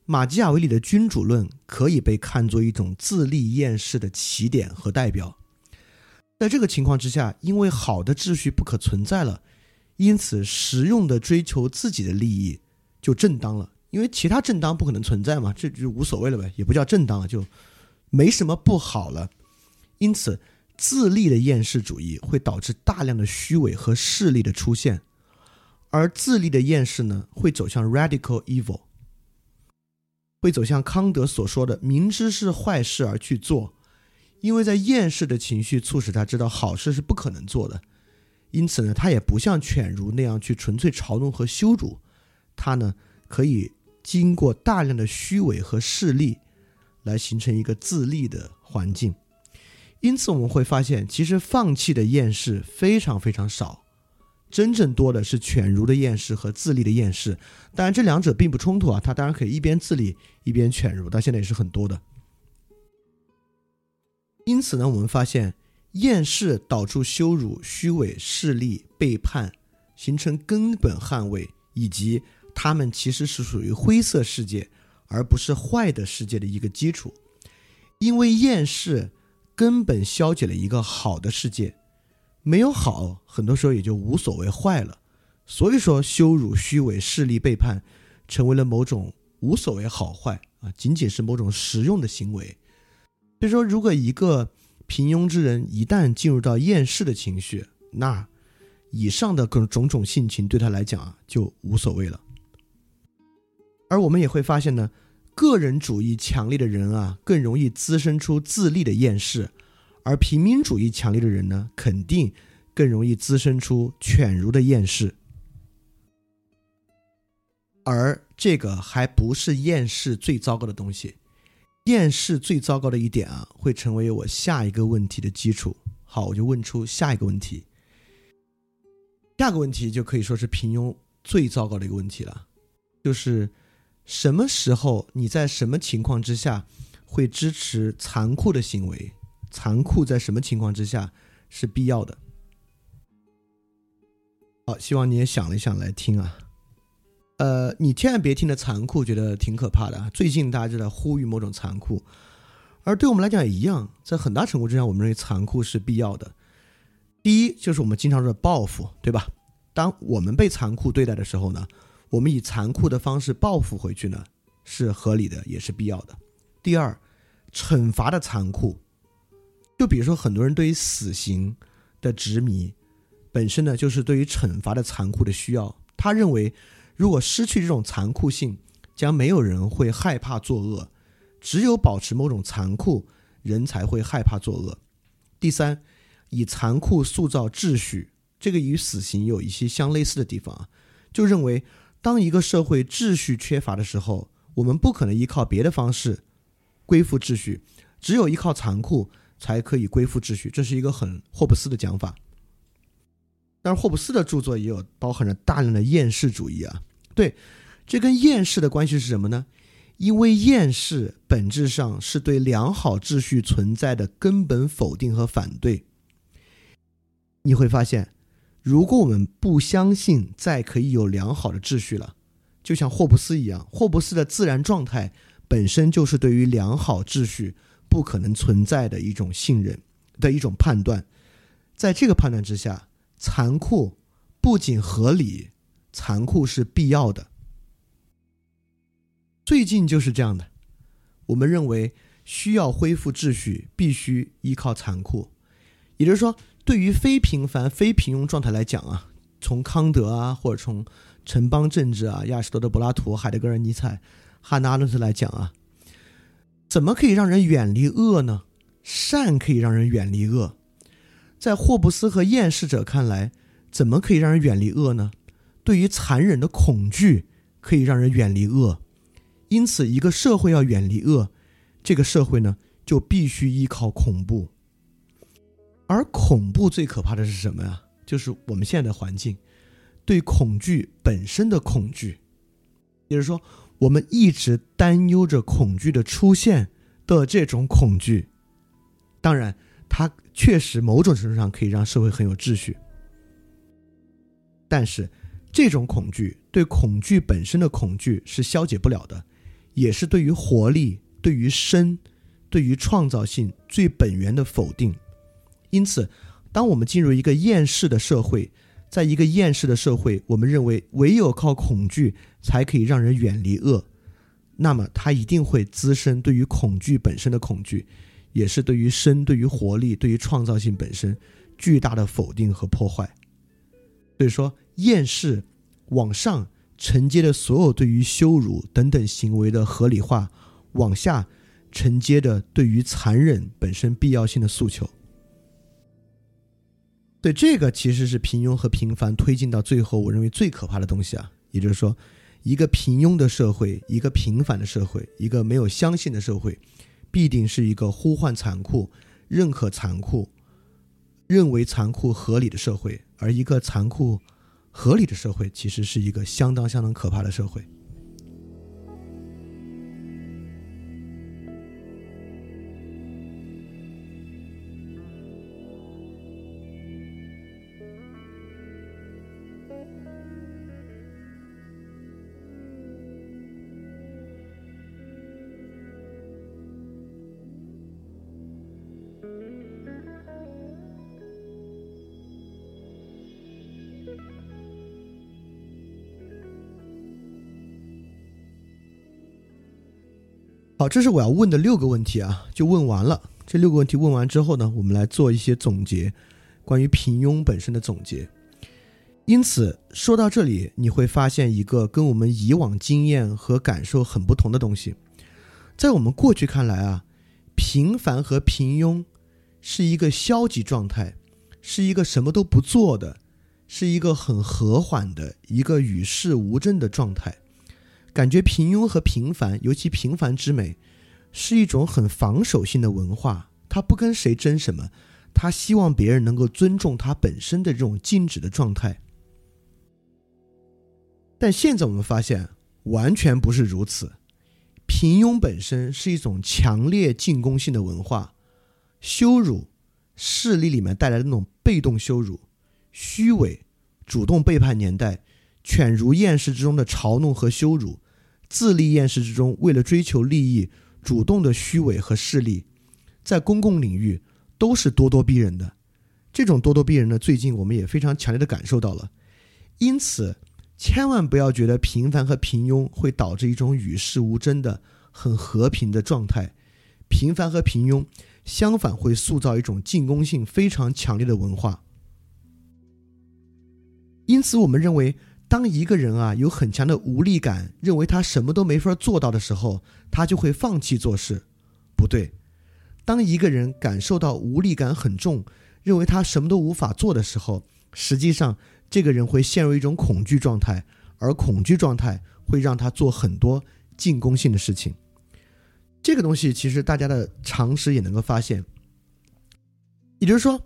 马基雅维里的君主论可以被看作一种自利厌世的起点和代表。在这个情况之下，因为好的秩序不可存在了，因此实用的追求自己的利益就正当了。因为其他正当不可能存在嘛，这就无所谓了呗，也不叫正当了，就。没什么不好了，因此自利的厌世主义会导致大量的虚伪和势力的出现，而自利的厌世呢，会走向 radical evil，会走向康德所说的明知是坏事而去做，因为在厌世的情绪促使他知道好事是不可能做的，因此呢，他也不像犬儒那样去纯粹嘲弄和羞辱，他呢可以经过大量的虚伪和势力。来形成一个自立的环境，因此我们会发现，其实放弃的厌世非常非常少，真正多的是犬儒的厌世和自立的厌世。当然，这两者并不冲突啊，他当然可以一边自立一边犬儒，到现在也是很多的。因此呢，我们发现厌世导致羞辱、虚伪、势力、背叛，形成根本捍卫，以及他们其实是属于灰色世界。而不是坏的世界的一个基础，因为厌世根本消解了一个好的世界，没有好，很多时候也就无所谓坏了。所以说，羞辱、虚伪、势力、背叛，成为了某种无所谓好坏啊，仅仅是某种实用的行为。所以说，如果一个平庸之人一旦进入到厌世的情绪，那以上的各种种种性情对他来讲啊，就无所谓了。而我们也会发现呢，个人主义强烈的人啊，更容易滋生出自立的厌世；而平民主义强烈的人呢，肯定更容易滋生出犬儒的厌世。而这个还不是厌世最糟糕的东西，厌世最糟糕的一点啊，会成为我下一个问题的基础。好，我就问出下一个问题。下个问题就可以说是平庸最糟糕的一个问题了，就是。什么时候你在什么情况之下会支持残酷的行为？残酷在什么情况之下是必要的？好，希望你也想了一想来听啊。呃，你千万别听的残酷，觉得挺可怕的。最近大家就在呼吁某种残酷，而对我们来讲也一样，在很大程度之上，我们认为残酷是必要的。第一，就是我们经常说的报复，对吧？当我们被残酷对待的时候呢？我们以残酷的方式报复回去呢，是合理的，也是必要的。第二，惩罚的残酷，就比如说很多人对于死刑的执迷，本身呢就是对于惩罚的残酷的需要。他认为，如果失去这种残酷性，将没有人会害怕作恶，只有保持某种残酷，人才会害怕作恶。第三，以残酷塑造秩序，这个与死刑有一些相类似的地方啊，就认为。当一个社会秩序缺乏的时候，我们不可能依靠别的方式恢复秩序，只有依靠残酷才可以恢复秩序。这是一个很霍布斯的讲法。但是霍布斯的著作也有包含着大量的厌世主义啊。对，这跟厌世的关系是什么呢？因为厌世本质上是对良好秩序存在的根本否定和反对。你会发现。如果我们不相信再可以有良好的秩序了，就像霍布斯一样，霍布斯的自然状态本身就是对于良好秩序不可能存在的一种信任的一种判断。在这个判断之下，残酷不仅合理，残酷是必要的。最近就是这样的，我们认为需要恢复秩序，必须依靠残酷，也就是说。对于非平凡、非平庸状态来讲啊，从康德啊，或者从城邦政治啊，亚里士多德、柏拉图、海德格尔、尼采、汉娜阿伦特来讲啊，怎么可以让人远离恶呢？善可以让人远离恶。在霍布斯和厌世者看来，怎么可以让人远离恶呢？对于残忍的恐惧可以让人远离恶。因此，一个社会要远离恶，这个社会呢就必须依靠恐怖。而恐怖最可怕的是什么呀？就是我们现在的环境，对恐惧本身的恐惧，也就是说，我们一直担忧着恐惧的出现的这种恐惧。当然，它确实某种程度上可以让社会很有秩序，但是这种恐惧对恐惧本身的恐惧是消解不了的，也是对于活力、对于生、对于创造性最本源的否定。因此。当我们进入一个厌世的社会，在一个厌世的社会，我们认为唯有靠恐惧才可以让人远离恶，那么它一定会滋生对于恐惧本身的恐惧，也是对于生、对于活力、对于创造性本身巨大的否定和破坏。所以说，厌世往上承接的所有对于羞辱等等行为的合理化，往下承接的对于残忍本身必要性的诉求。对，这个其实是平庸和平凡推进到最后，我认为最可怕的东西啊。也就是说，一个平庸的社会，一个平凡的社会，一个没有相信的社会，必定是一个呼唤残酷、认可残酷、认为残酷合理的社会。而一个残酷合理的社会，其实是一个相当相当可怕的社会。好，这是我要问的六个问题啊，就问完了。这六个问题问完之后呢，我们来做一些总结，关于平庸本身的总结。因此，说到这里，你会发现一个跟我们以往经验和感受很不同的东西。在我们过去看来啊，平凡和平庸是一个消极状态，是一个什么都不做的，是一个很和缓的一个与世无争的状态。感觉平庸和平凡，尤其平凡之美，是一种很防守性的文化。他不跟谁争什么，他希望别人能够尊重他本身的这种静止的状态。但现在我们发现，完全不是如此。平庸本身是一种强烈进攻性的文化，羞辱、势力里面带来的那种被动羞辱、虚伪、主动背叛年代、犬儒厌世之中的嘲弄和羞辱。自立厌世之中，为了追求利益，主动的虚伪和势力，在公共领域都是咄咄逼人的。这种咄咄逼人呢，最近我们也非常强烈的感受到了。因此，千万不要觉得平凡和平庸会导致一种与世无争的很和平的状态。平凡和平庸，相反会塑造一种进攻性非常强烈的文化。因此，我们认为。当一个人啊有很强的无力感，认为他什么都没法做到的时候，他就会放弃做事。不对，当一个人感受到无力感很重，认为他什么都无法做的时候，实际上这个人会陷入一种恐惧状态，而恐惧状态会让他做很多进攻性的事情。这个东西其实大家的常识也能够发现，也就是说，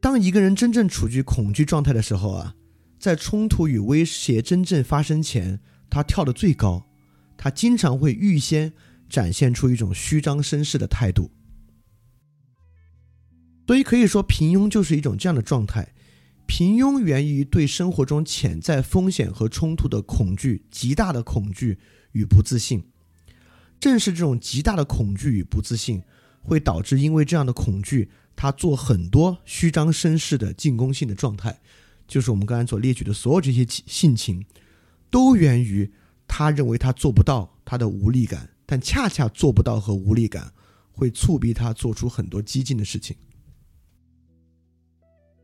当一个人真正处于恐惧状态的时候啊。在冲突与威胁真正发生前，他跳得最高，他经常会预先展现出一种虚张声势的态度。所以可以说，平庸就是一种这样的状态。平庸源于对生活中潜在风险和冲突的恐惧，极大的恐惧与不自信。正是这种极大的恐惧与不自信，会导致因为这样的恐惧，他做很多虚张声势的进攻性的状态。就是我们刚才所列举的所有这些性情，都源于他认为他做不到，他的无力感。但恰恰做不到和无力感，会促逼他做出很多激进的事情。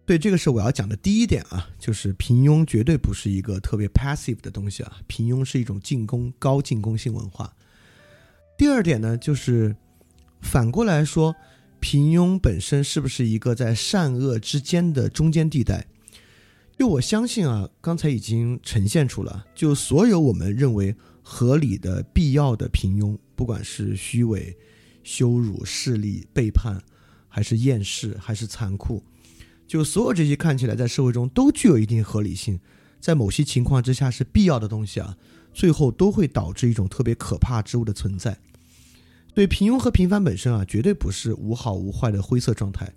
对，这个是我要讲的第一点啊，就是平庸绝对不是一个特别 passive 的东西啊，平庸是一种进攻高进攻性文化。第二点呢，就是反过来说，平庸本身是不是一个在善恶之间的中间地带？就我相信啊，刚才已经呈现出了，就所有我们认为合理的、必要的平庸，不管是虚伪、羞辱、势力、背叛，还是厌世，还是残酷，就所有这些看起来在社会中都具有一定合理性，在某些情况之下是必要的东西啊，最后都会导致一种特别可怕之物的存在。对平庸和平凡本身啊，绝对不是无好无坏的灰色状态，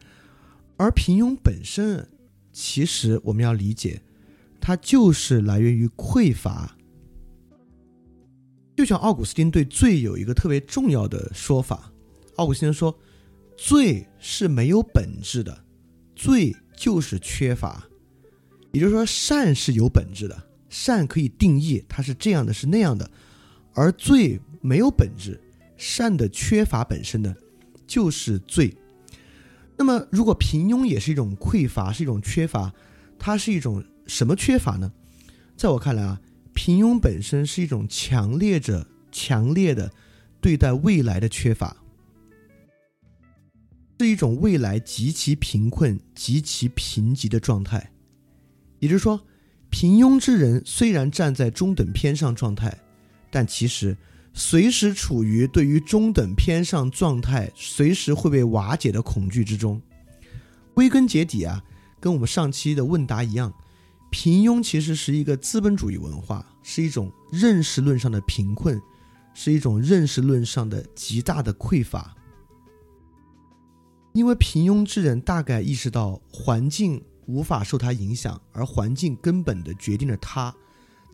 而平庸本身。其实我们要理解，它就是来源于匮乏。就像奥古斯丁对罪有一个特别重要的说法，奥古斯丁说，罪是没有本质的，罪就是缺乏。也就是说，善是有本质的，善可以定义它是这样的，是那样的，而罪没有本质，善的缺乏本身呢，就是罪。那么，如果平庸也是一种匮乏，是一种缺乏，它是一种什么缺乏呢？在我看来啊，平庸本身是一种强烈着、强烈的对待未来的缺乏，是一种未来极其贫困、极其贫瘠的状态。也就是说，平庸之人虽然站在中等偏上状态，但其实。随时处于对于中等偏上状态，随时会被瓦解的恐惧之中。归根结底啊，跟我们上期的问答一样，平庸其实是一个资本主义文化，是一种认识论上的贫困，是一种认识论上的极大的匮乏。因为平庸之人大概意识到环境无法受他影响，而环境根本的决定了他，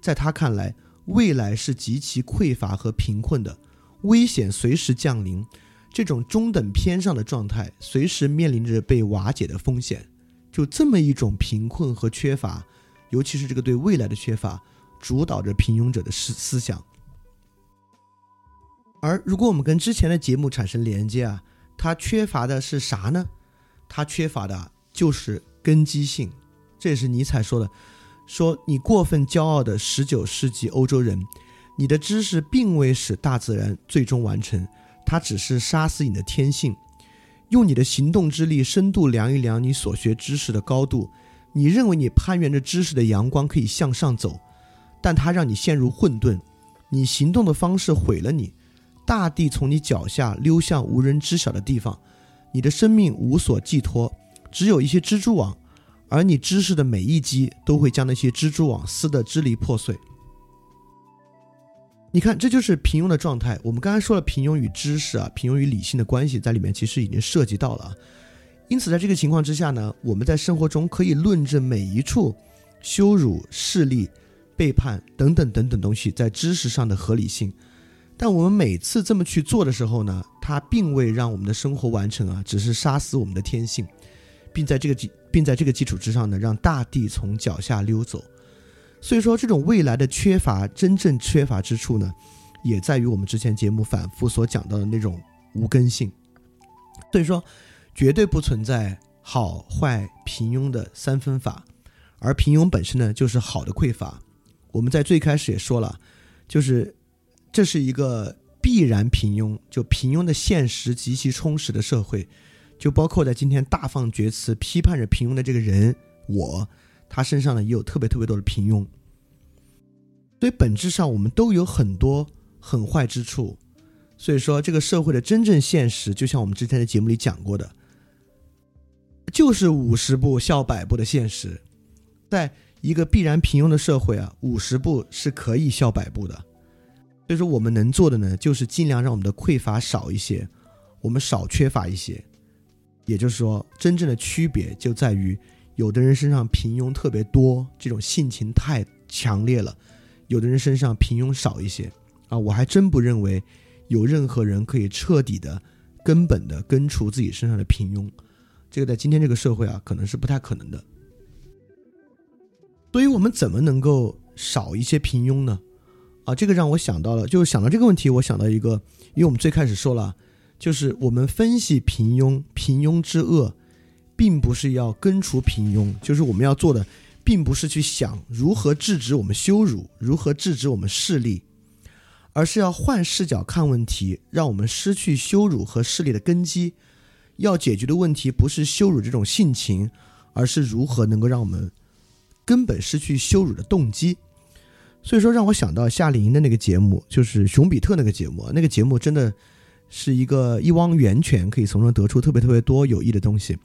在他看来。未来是极其匮乏和贫困的，危险随时降临，这种中等偏上的状态，随时面临着被瓦解的风险。就这么一种贫困和缺乏，尤其是这个对未来的缺乏，主导着平庸者的思思想。而如果我们跟之前的节目产生连接啊，它缺乏的是啥呢？它缺乏的就是根基性，这也是尼采说的。说你过分骄傲的十九世纪欧洲人，你的知识并未使大自然最终完成，它只是杀死你的天性。用你的行动之力深度量一量你所学知识的高度，你认为你攀援着知识的阳光可以向上走，但它让你陷入混沌。你行动的方式毁了你，大地从你脚下溜向无人知晓的地方，你的生命无所寄托，只有一些蜘蛛网。而你知识的每一击都会将那些蜘蛛网撕得支离破碎。你看，这就是平庸的状态。我们刚才说了，平庸与知识啊，平庸与理性的关系在里面其实已经涉及到了。因此，在这个情况之下呢，我们在生活中可以论证每一处羞辱、势力、背叛等等等等东西在知识上的合理性。但我们每次这么去做的时候呢，它并未让我们的生活完成啊，只是杀死我们的天性。并在这个基，并在这个基础之上呢，让大地从脚下溜走。所以说，这种未来的缺乏，真正缺乏之处呢，也在于我们之前节目反复所讲到的那种无根性。所以说，绝对不存在好坏平庸的三分法，而平庸本身呢，就是好的匮乏。我们在最开始也说了，就是这是一个必然平庸，就平庸的现实极其充实的社会。就包括在今天大放厥词批判着平庸的这个人，我，他身上呢也有特别特别多的平庸。所以本质上我们都有很多很坏之处。所以说这个社会的真正现实，就像我们之前的节目里讲过的，就是五十步笑百步的现实。在一个必然平庸的社会啊，五十步是可以笑百步的。所以说我们能做的呢，就是尽量让我们的匮乏少一些，我们少缺乏一些。也就是说，真正的区别就在于，有的人身上平庸特别多，这种性情太强烈了；有的人身上平庸少一些。啊，我还真不认为有任何人可以彻底的、根本的根除自己身上的平庸。这个在今天这个社会啊，可能是不太可能的。所以我们怎么能够少一些平庸呢？啊，这个让我想到了，就是想到这个问题，我想到一个，因为我们最开始说了。就是我们分析平庸，平庸之恶，并不是要根除平庸，就是我们要做的，并不是去想如何制止我们羞辱，如何制止我们势力，而是要换视角看问题，让我们失去羞辱和势力的根基。要解决的问题不是羞辱这种性情，而是如何能够让我们根本失去羞辱的动机。所以说，让我想到夏令营的那个节目，就是熊彼特那个节目。那个节目真的是一个一汪源泉，可以从中得出特别特别多有益的东西。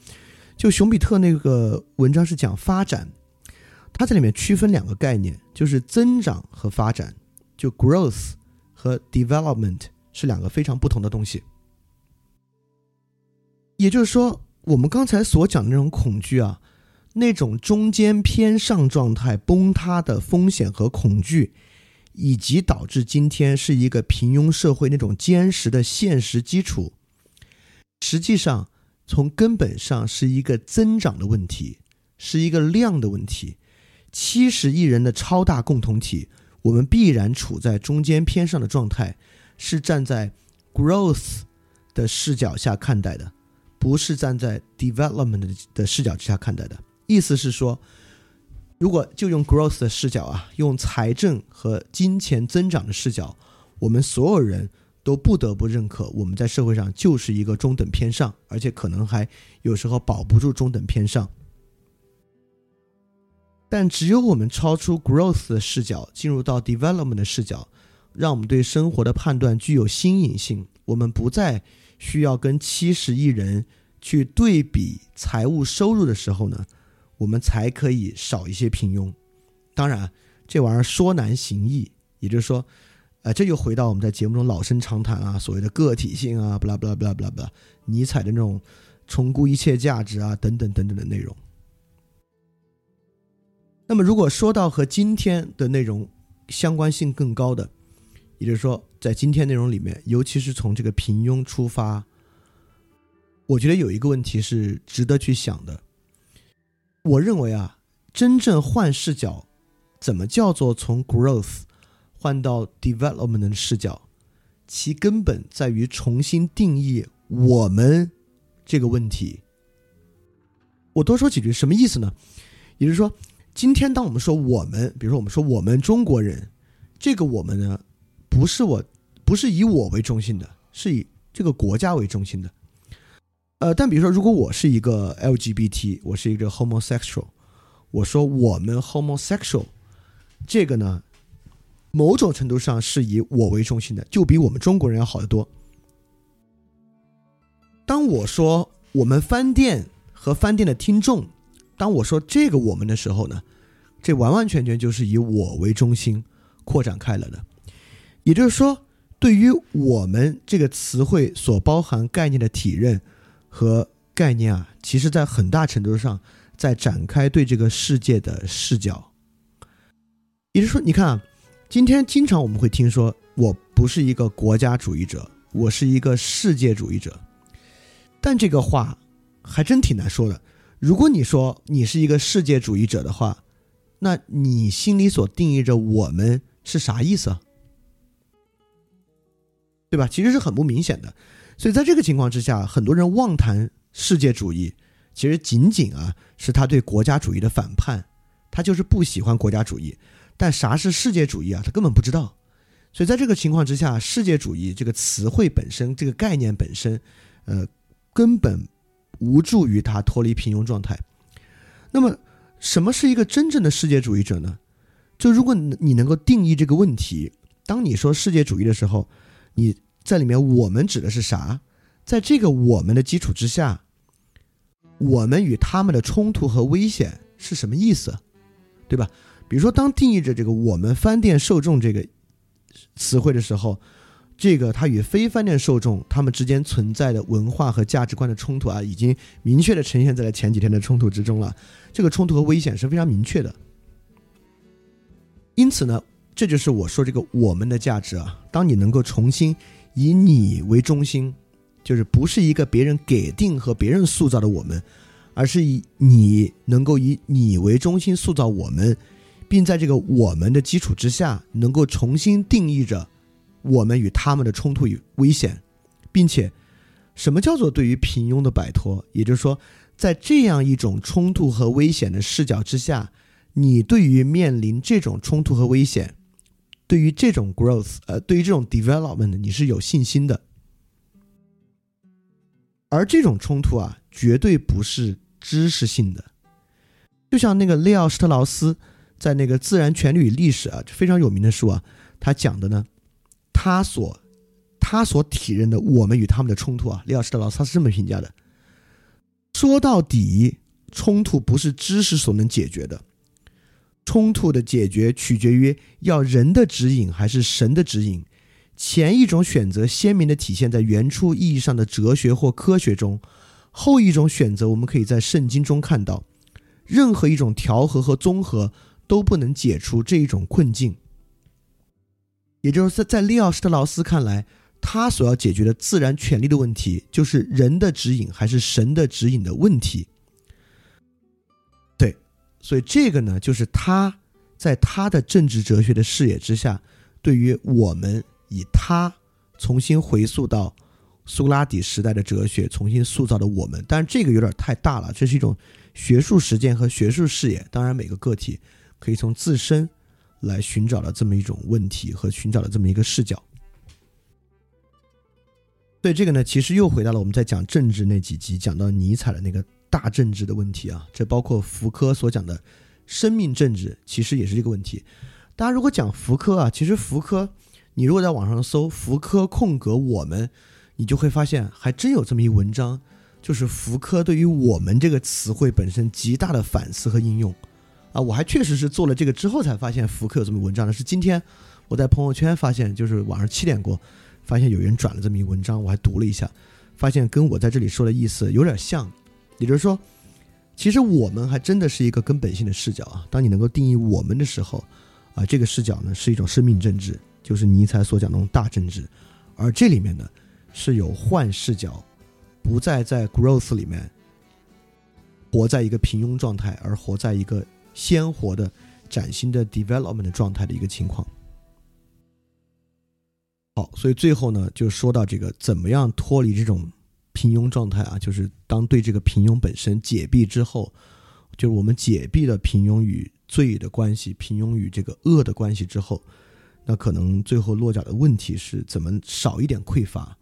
就熊彼特那个文章是讲发展，他在里面区分两个概念，就是增长和发展，就 growth 和 development 是两个非常不同的东西。也就是说，我们刚才所讲的那种恐惧啊，那种中间偏上状态崩塌的风险和恐惧，以及导致今天是一个平庸社会那种坚实的现实基础，实际上从根本上是一个增长的问题，是一个量的问题。七十亿人的超大共同体，我们必然处在中间偏上的状态，是站在 growth 的视角下看待的。不是站在 development 的视角之下看待的，意思是说，如果就用 growth 的视角啊，用财政和金钱增长的视角，我们所有人都不得不认可，我们在社会上就是一个中等偏上，而且可能还有时候保不住中等偏上。但只有我们超出 growth 的视角，进入到 development 的视角，让我们对生活的判断具有新颖性，我们不再。需要跟七十亿人去对比财务收入的时候呢，我们才可以少一些平庸。当然，这玩意儿说难行易，也就是说，呃，这又回到我们在节目中老生常谈啊，所谓的个体性啊，不啦不啦不啦不啦不啦，尼采的那种重估一切价值啊，等等等等的内容。那么，如果说到和今天的内容相关性更高的，也就是说，在今天内容里面，尤其是从这个平庸出发，我觉得有一个问题是值得去想的。我认为啊，真正换视角，怎么叫做从 growth 换到 development 的视角？其根本在于重新定义“我们”这个问题。我多说几句，什么意思呢？也就是说，今天当我们说我们，比如说我们说我们中国人，这个我们呢？不是我，不是以我为中心的，是以这个国家为中心的。呃，但比如说，如果我是一个 LGBT，我是一个 homosexual，我说我们 homosexual，这个呢，某种程度上是以我为中心的，就比我们中国人要好得多。当我说我们饭店和饭店的听众，当我说这个我们的时候呢，这完完全全就是以我为中心扩展开了的。也就是说，对于我们这个词汇所包含概念的体认和概念啊，其实在很大程度上在展开对这个世界的视角。也就是说，你看啊，今天经常我们会听说，我不是一个国家主义者，我是一个世界主义者。但这个话还真挺难说的。如果你说你是一个世界主义者的话，那你心里所定义着我们是啥意思？对吧？其实是很不明显的，所以在这个情况之下，很多人妄谈世界主义，其实仅仅啊是他对国家主义的反叛，他就是不喜欢国家主义。但啥是世界主义啊？他根本不知道。所以在这个情况之下，世界主义这个词汇本身，这个概念本身，呃，根本无助于他脱离平庸状态。那么，什么是一个真正的世界主义者呢？就如果你能够定义这个问题，当你说世界主义的时候，你。在里面，我们指的是啥？在这个我们的基础之下，我们与他们的冲突和危险是什么意思？对吧？比如说，当定义着这个“我们饭店受众”这个词汇的时候，这个它与非饭店受众他们之间存在的文化和价值观的冲突啊，已经明确的呈现在了前几天的冲突之中了。这个冲突和危险是非常明确的。因此呢，这就是我说这个“我们的价值”啊。当你能够重新。以你为中心，就是不是一个别人给定和别人塑造的我们，而是以你能够以你为中心塑造我们，并在这个我们的基础之下，能够重新定义着我们与他们的冲突与危险，并且，什么叫做对于平庸的摆脱？也就是说，在这样一种冲突和危险的视角之下，你对于面临这种冲突和危险，对于这种 growth，呃，对于这种 development，你是有信心的。而这种冲突啊，绝对不是知识性的。就像那个利奥施特劳斯在那个《自然权利与历史》啊，就非常有名的书啊，他讲的呢，他所他所体认的我们与他们的冲突啊，利奥施特劳斯他是这么评价的：说到底，冲突不是知识所能解决的。冲突的解决取决于要人的指引还是神的指引。前一种选择鲜明地体现在原初意义上的哲学或科学中，后一种选择我们可以在圣经中看到。任何一种调和和综合都不能解除这一种困境。也就是在在利奥施特劳斯看来，他所要解决的自然权利的问题，就是人的指引还是神的指引的问题。所以这个呢，就是他在他的政治哲学的视野之下，对于我们以他重新回溯到苏格拉底时代的哲学重新塑造的我们。但是这个有点太大了，这是一种学术实践和学术视野。当然，每个个体可以从自身来寻找的这么一种问题和寻找的这么一个视角。对这个呢，其实又回到了我们在讲政治那几集讲到尼采的那个。大政治的问题啊，这包括福柯所讲的生命政治，其实也是这个问题。大家如果讲福柯啊，其实福柯，你如果在网上搜“福柯空格我们”，你就会发现还真有这么一文章，就是福柯对于“我们”这个词汇本身极大的反思和应用啊。我还确实是做了这个之后才发现福柯有这么文章的，是今天我在朋友圈发现，就是晚上七点过，发现有人转了这么一文章，我还读了一下，发现跟我在这里说的意思有点像。也就是说，其实我们还真的是一个根本性的视角啊。当你能够定义我们的时候，啊，这个视角呢是一种生命政治，就是尼采所讲的那种大政治。而这里面呢是有换视角，不再在 growth 里面活在一个平庸状态，而活在一个鲜活的、崭新的 development 状态的一个情况。好，所以最后呢，就说到这个怎么样脱离这种。平庸状态啊，就是当对这个平庸本身解闭之后，就是我们解闭了平庸与罪的关系，平庸与这个恶的关系之后，那可能最后落脚的问题是怎么少一点匮乏，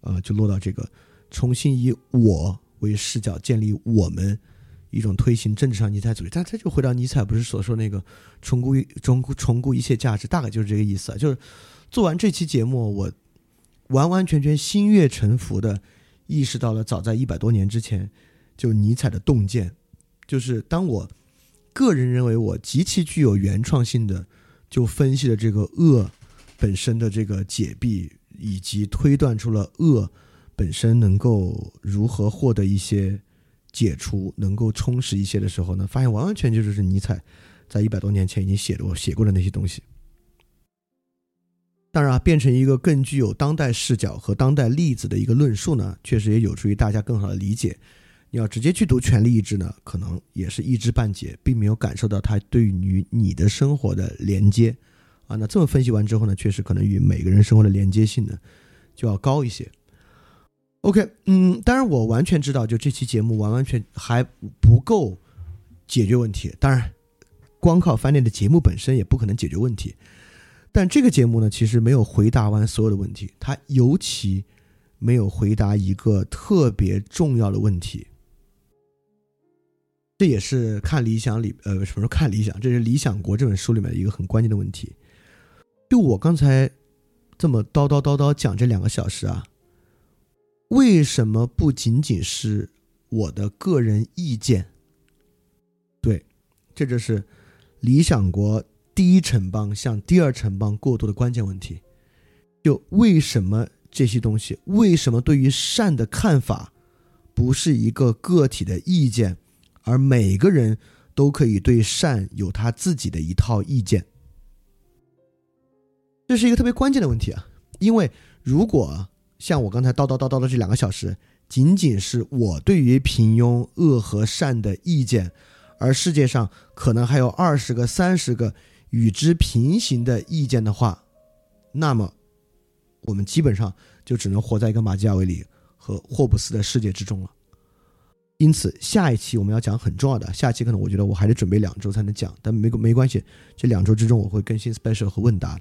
呃，就落到这个重新以我为视角建立我们一种推行政治上尼采主义，但他就回到尼采不是所说那个重估重估重估一切价值，大概就是这个意思啊。就是做完这期节目，我完完全全心悦诚服的。意识到了，早在一百多年之前，就尼采的洞见，就是当我个人认为我极其具有原创性的，就分析了这个恶本身的这个解闭，以及推断出了恶本身能够如何获得一些解除，能够充实一些的时候呢，发现完完全全就是尼采在一百多年前已经写的写过的那些东西。当然啊，变成一个更具有当代视角和当代例子的一个论述呢，确实也有助于大家更好的理解。你要直接去读《权力意志》呢，可能也是一知半解，并没有感受到它对于你的生活的连接啊。那这么分析完之后呢，确实可能与每个人生活的连接性呢就要高一些。OK，嗯，当然我完全知道，就这期节目完完全还不够解决问题。当然，光靠翻练的节目本身也不可能解决问题。但这个节目呢，其实没有回答完所有的问题，它尤其没有回答一个特别重要的问题。这也是看理想里，呃，什么时候看理想？这是《理想国》这本书里面一个很关键的问题。就我刚才这么叨叨叨叨讲这两个小时啊，为什么不仅仅是我的个人意见？对，这就是《理想国》。第一城邦向第二城邦过渡的关键问题，就为什么这些东西？为什么对于善的看法不是一个个体的意见，而每个人都可以对善有他自己的一套意见？这是一个特别关键的问题啊！因为如果像我刚才叨叨叨叨的这两个小时，仅仅是我对于平庸、恶和善的意见，而世界上可能还有二十个、三十个。与之平行的意见的话，那么我们基本上就只能活在一个马基雅维里和霍布斯的世界之中了。因此，下一期我们要讲很重要的。下期可能我觉得我还得准备两周才能讲，但没没关系，这两周之中我会更新 special 和问答。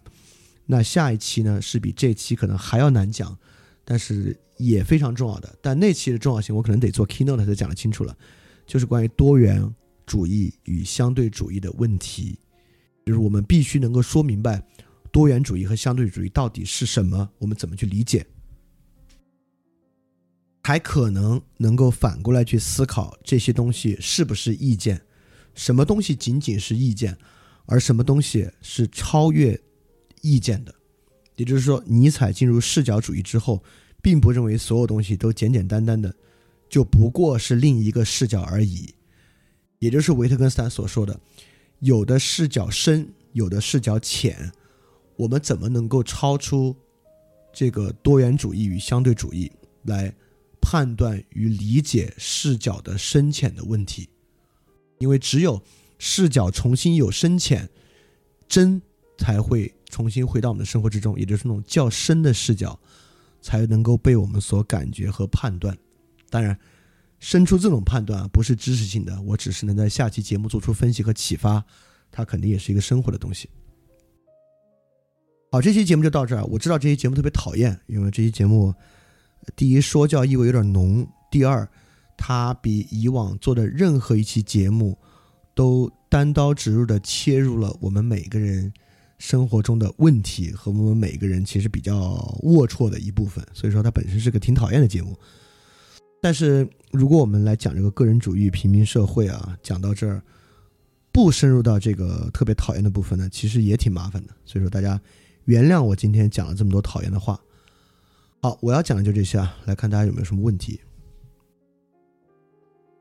那下一期呢是比这期可能还要难讲，但是也非常重要的。但那期的重要性我可能得做 keynote 才讲得清楚了，就是关于多元主义与相对主义的问题，就是我们必须能够说明白多元主义和相对主义到底是什么，我们怎么去理解。还可能能够反过来去思考这些东西是不是意见，什么东西仅仅是意见，而什么东西是超越意见的。也就是说，尼采进入视角主义之后，并不认为所有东西都简简单单的就不过是另一个视角而已。也就是维特根斯坦所说的，有的视角深，有的视角浅。我们怎么能够超出这个多元主义与相对主义来？判断与理解视角的深浅的问题，因为只有视角重新有深浅，真才会重新回到我们的生活之中，也就是那种较深的视角，才能够被我们所感觉和判断。当然，生出这种判断不是知识性的，我只是能在下期节目做出分析和启发，它肯定也是一个生活的东西。好，这期节目就到这儿。我知道这期节目特别讨厌，因为这期节目。第一，说教意味有点浓；第二，它比以往做的任何一期节目都单刀直入的切入了我们每个人生活中的问题和我们每个人其实比较龌龊的一部分，所以说它本身是个挺讨厌的节目。但是如果我们来讲这个个人主义、平民社会啊，讲到这儿不深入到这个特别讨厌的部分呢，其实也挺麻烦的。所以说大家原谅我今天讲了这么多讨厌的话。好，我要讲的就这些啊，来看大家有没有什么问题。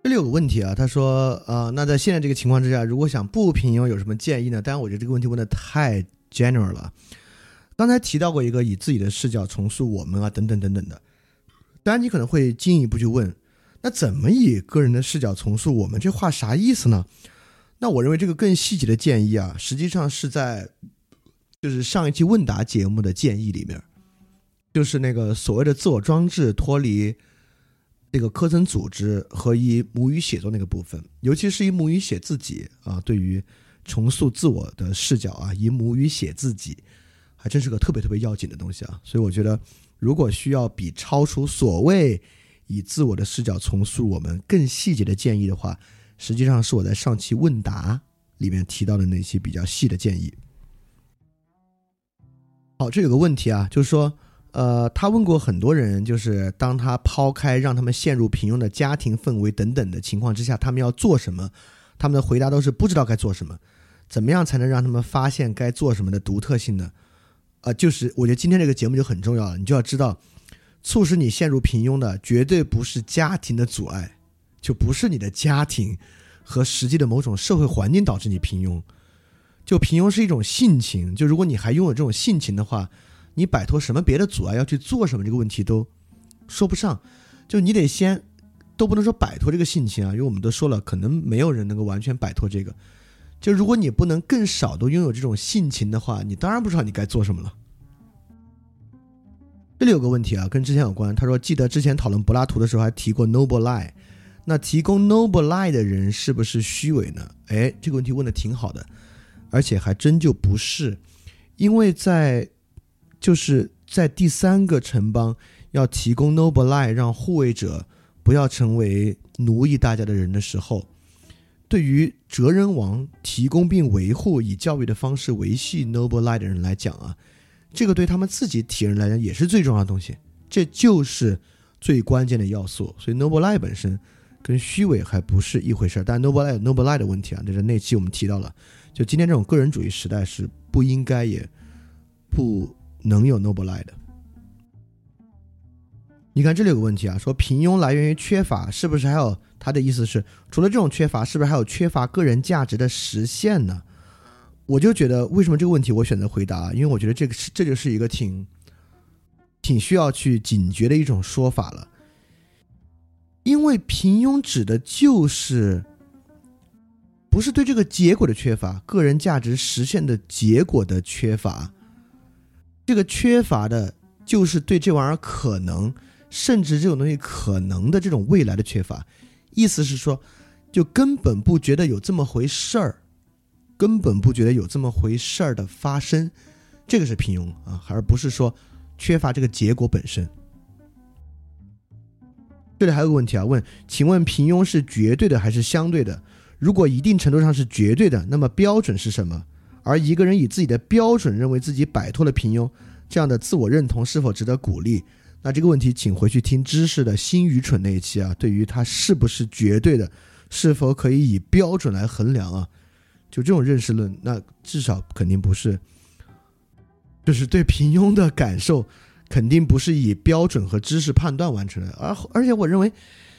这里有个问题啊，他说，呃，那在现在这个情况之下，如果想不平庸，有什么建议呢？当然，我觉得这个问题问的太 general 了。刚才提到过一个以自己的视角重塑我们啊，等等等等的。当然，你可能会进一步去问，那怎么以个人的视角重塑我们？这话啥意思呢？那我认为这个更细节的建议啊，实际上是在就是上一期问答节目的建议里面。就是那个所谓的自我装置脱离那个科层组织和以母语写作那个部分，尤其是以母语写自己啊，对于重塑自我的视角啊，以母语写自己，还真是个特别特别要紧的东西啊。所以我觉得，如果需要比超出所谓以自我的视角重塑我们更细节的建议的话，实际上是我在上期问答里面提到的那些比较细的建议。好，这有个问题啊，就是说。呃，他问过很多人，就是当他抛开让他们陷入平庸的家庭氛围等等的情况之下，他们要做什么？他们的回答都是不知道该做什么。怎么样才能让他们发现该做什么的独特性呢？呃，就是我觉得今天这个节目就很重要了，你就要知道，促使你陷入平庸的绝对不是家庭的阻碍，就不是你的家庭和实际的某种社会环境导致你平庸。就平庸是一种性情，就如果你还拥有这种性情的话。你摆脱什么别的阻碍要去做什么这个问题都说不上，就你得先都不能说摆脱这个性情啊，因为我们都说了，可能没有人能够完全摆脱这个。就如果你不能更少都拥有这种性情的话，你当然不知道你该做什么了。这里有个问题啊，跟之前有关。他说，记得之前讨论柏拉图的时候还提过 noble lie，那提供 noble lie 的人是不是虚伪呢？哎，这个问题问的挺好的，而且还真就不是，因为在。就是在第三个城邦要提供 noble lie，让护卫者不要成为奴役大家的人的时候，对于哲人王提供并维护以教育的方式维系 noble lie 的人来讲啊，这个对他们自己体人来讲也是最重要的东西，这就是最关键的要素。所以 noble lie 本身跟虚伪还不是一回事儿。但 noble lie noble lie 的问题啊，就是那期我们提到了，就今天这种个人主义时代是不应该也不。能有 noble lie 的？你看这里有个问题啊，说平庸来源于缺乏，是不是还有他的意思是，除了这种缺乏，是不是还有缺乏个人价值的实现呢？我就觉得，为什么这个问题我选择回答？因为我觉得这个是这就是一个挺挺需要去警觉的一种说法了。因为平庸指的就是不是对这个结果的缺乏，个人价值实现的结果的缺乏。这个缺乏的，就是对这玩意儿可能，甚至这种东西可能的这种未来的缺乏，意思是说，就根本不觉得有这么回事儿，根本不觉得有这么回事儿的发生，这个是平庸啊，而不是说缺乏这个结果本身。这里还有个问题啊，问，请问平庸是绝对的还是相对的？如果一定程度上是绝对的，那么标准是什么？而一个人以自己的标准认为自己摆脱了平庸，这样的自我认同是否值得鼓励？那这个问题，请回去听知识的新愚蠢那一期啊。对于它是不是绝对的，是否可以以标准来衡量啊？就这种认识论，那至少肯定不是，就是对平庸的感受。肯定不是以标准和知识判断完成的，而而且我认为，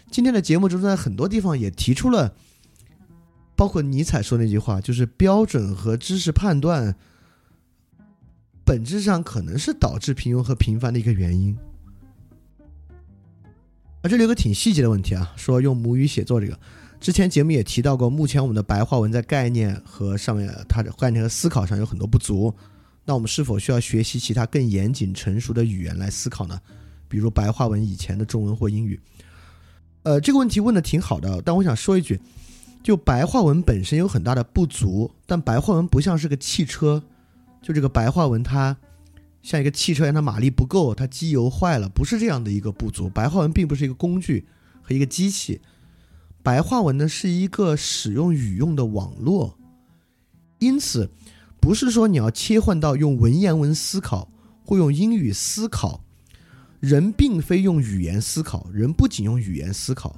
今天的节目中在很多地方也提出了，包括尼采说那句话，就是标准和知识判断，本质上可能是导致平庸和平凡的一个原因。啊，这里有个挺细节的问题啊，说用母语写作这个，之前节目也提到过，目前我们的白话文在概念和上面，它的概念和思考上有很多不足。那我们是否需要学习其他更严谨、成熟的语言来思考呢？比如白话文以前的中文或英语？呃，这个问题问的挺好的，但我想说一句，就白话文本身有很大的不足，但白话文不像是个汽车，就这个白话文它像一个汽车一样，它马力不够，它机油坏了，不是这样的一个不足。白话文并不是一个工具和一个机器，白话文呢是一个使用语用的网络，因此。不是说你要切换到用文言文思考或用英语思考，人并非用语言思考，人不仅用语言思考，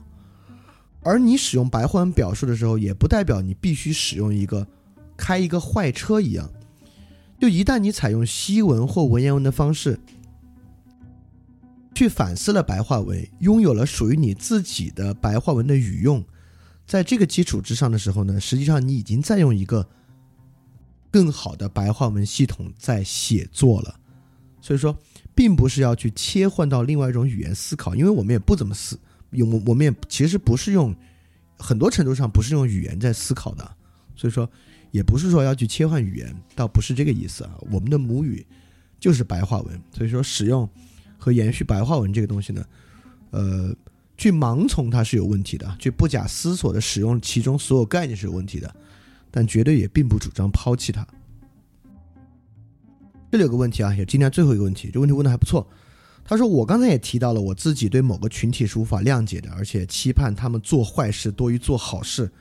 而你使用白话文表述的时候，也不代表你必须使用一个开一个坏车一样。就一旦你采用西文或文言文的方式去反思了白话文，拥有了属于你自己的白话文的语用，在这个基础之上的时候呢，实际上你已经在用一个。更好的白话文系统在写作了，所以说，并不是要去切换到另外一种语言思考，因为我们也不怎么思，用我们也其实不是用，很多程度上不是用语言在思考的，所以说，也不是说要去切换语言，倒不是这个意思啊。我们的母语就是白话文，所以说使用和延续白话文这个东西呢，呃，去盲从它是有问题的，去不假思索的使用其中所有概念是有问题的。但绝对也并不主张抛弃它。这里有个问题啊，也今天最后一个问题，这问题问的还不错。他说：“我刚才也提到了，我自己对某个群体是无法谅解的，而且期盼他们做坏事多于做好事。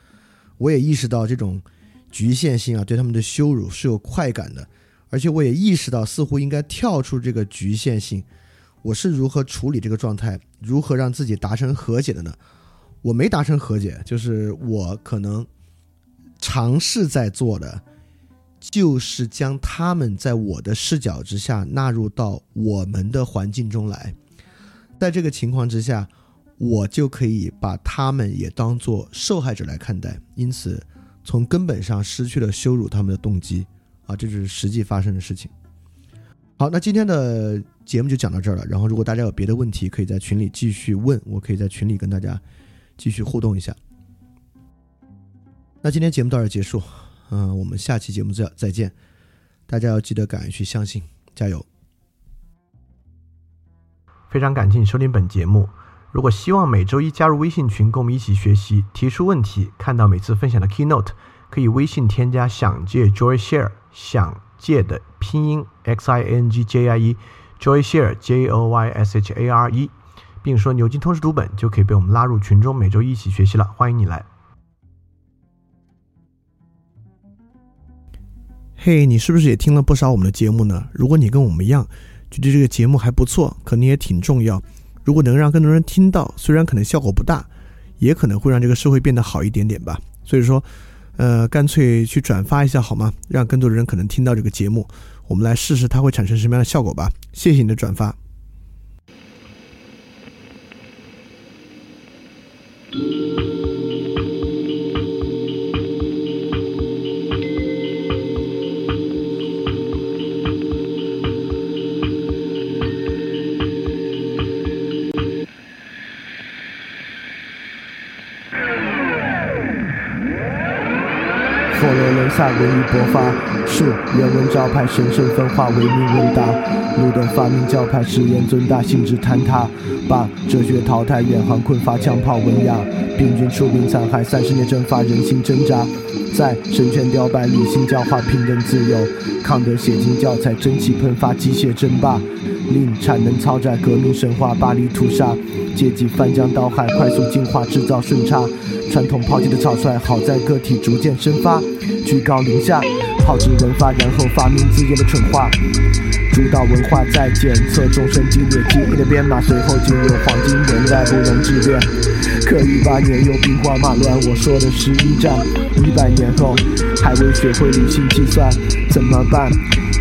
我也意识到这种局限性啊，对他们的羞辱是有快感的，而且我也意识到似乎应该跳出这个局限性。我是如何处理这个状态，如何让自己达成和解的呢？我没达成和解，就是我可能。”尝试在做的，就是将他们在我的视角之下纳入到我们的环境中来，在这个情况之下，我就可以把他们也当做受害者来看待，因此从根本上失去了羞辱他们的动机啊，这是实际发生的事情。好，那今天的节目就讲到这儿了。然后，如果大家有别的问题，可以在群里继续问，我可以在群里跟大家继续互动一下。那今天节目到这结束，嗯，我们下期节目再再见，大家要记得敢于去相信，加油！非常感谢你收听本节目。如果希望每周一加入微信群，跟我们一起学习，提出问题，看到每次分享的 keynote，可以微信添加“想借 Joy Share”，想借的拼音 x i n g j i e，Joy Share j o y s h a r e，并说牛津通识读本，就可以被我们拉入群中，每周一起学习了。欢迎你来。嘿，你是不是也听了不少我们的节目呢？如果你跟我们一样，觉得这个节目还不错，可能也挺重要。如果能让更多人听到，虽然可能效果不大，也可能会让这个社会变得好一点点吧。所以说，呃，干脆去转发一下好吗？让更多的人可能听到这个节目，我们来试试它会产生什么样的效果吧。谢谢你的转发。佛罗伦萨文艺勃发，树人文招牌神圣分化唯命问答，路灯发明教派实验尊大性质坍塌，把哲学淘汰远航困乏枪炮文雅，病菌出兵残害三十年蒸发人心挣扎，在神权雕败理性教化平等自由，康德写进教材蒸汽喷发机械争霸，令产能超载革命神话巴黎屠杀，阶级翻江倒海快速进化制造顺差。传统抛弃的草率，好在个体逐渐生发，居高临下，耗尽文发，然后发明自己的蠢话。主导文化在检测众生激烈记忆的编码，随后进入黄金年代，不容置辩。可一八年又兵荒马乱，我说的是一战。一百年后还未学会理性计算，怎么办？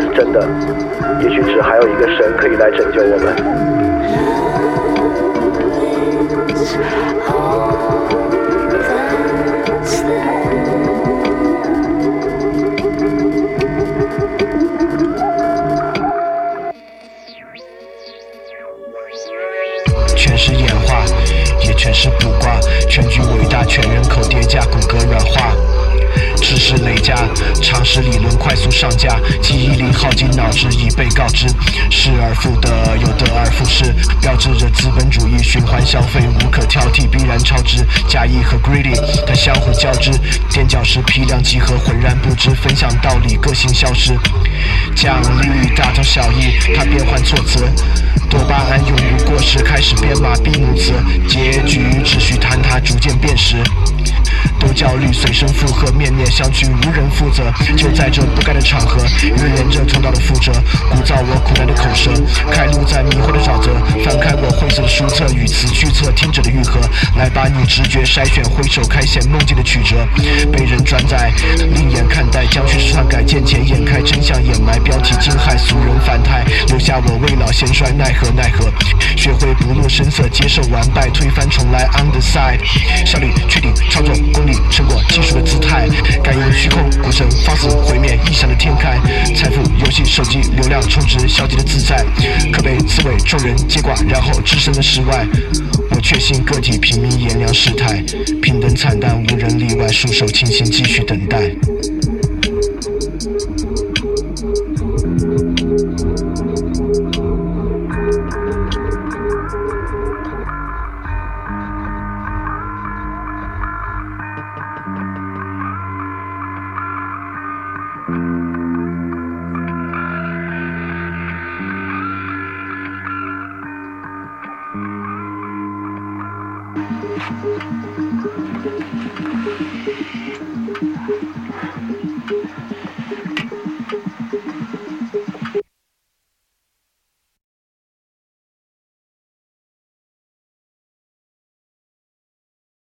是真的，也许只还有一个神可以来拯救我们。是累加，常识理论快速上架，记忆力耗尽，脑汁已被告知，失而复得，又得而复失，标志着资本主义循环消费无可挑剔，必然超值。假意和 greedy 它相互交织，垫脚石批量集合，浑然不知，分享道理，个性消失。奖励大同小异，它变换措辞，多巴胺永不过时，开始编码闭幕词，结局秩序坍塌，逐渐变实。都焦虑，随声附和，面面相觑，无人负责。就在这不该的场合，预言着通道的覆辙，鼓噪我苦难的口舌，开路在迷惑的沼泽。翻开我晦涩的书册，语词句册听者的愈合，来把你直觉筛选，挥手开显梦境的曲折。被人转载，另眼看待，将叙事篡改，见钱眼开，真相掩埋，标题惊骇，俗人反态，留下我未老先衰，奈何奈何。学会不露声色，接受完败，推翻重来，on the side，效率确定，操作成果技术的姿态，感应虚空，股神放肆毁灭，异想的天开，财富游戏手机流量充值，消极的自在，可被刺猬众人接管，然后置身的世外。我确信个体平民炎凉世态，平等惨淡，无人例外，束手清闲，继续等待。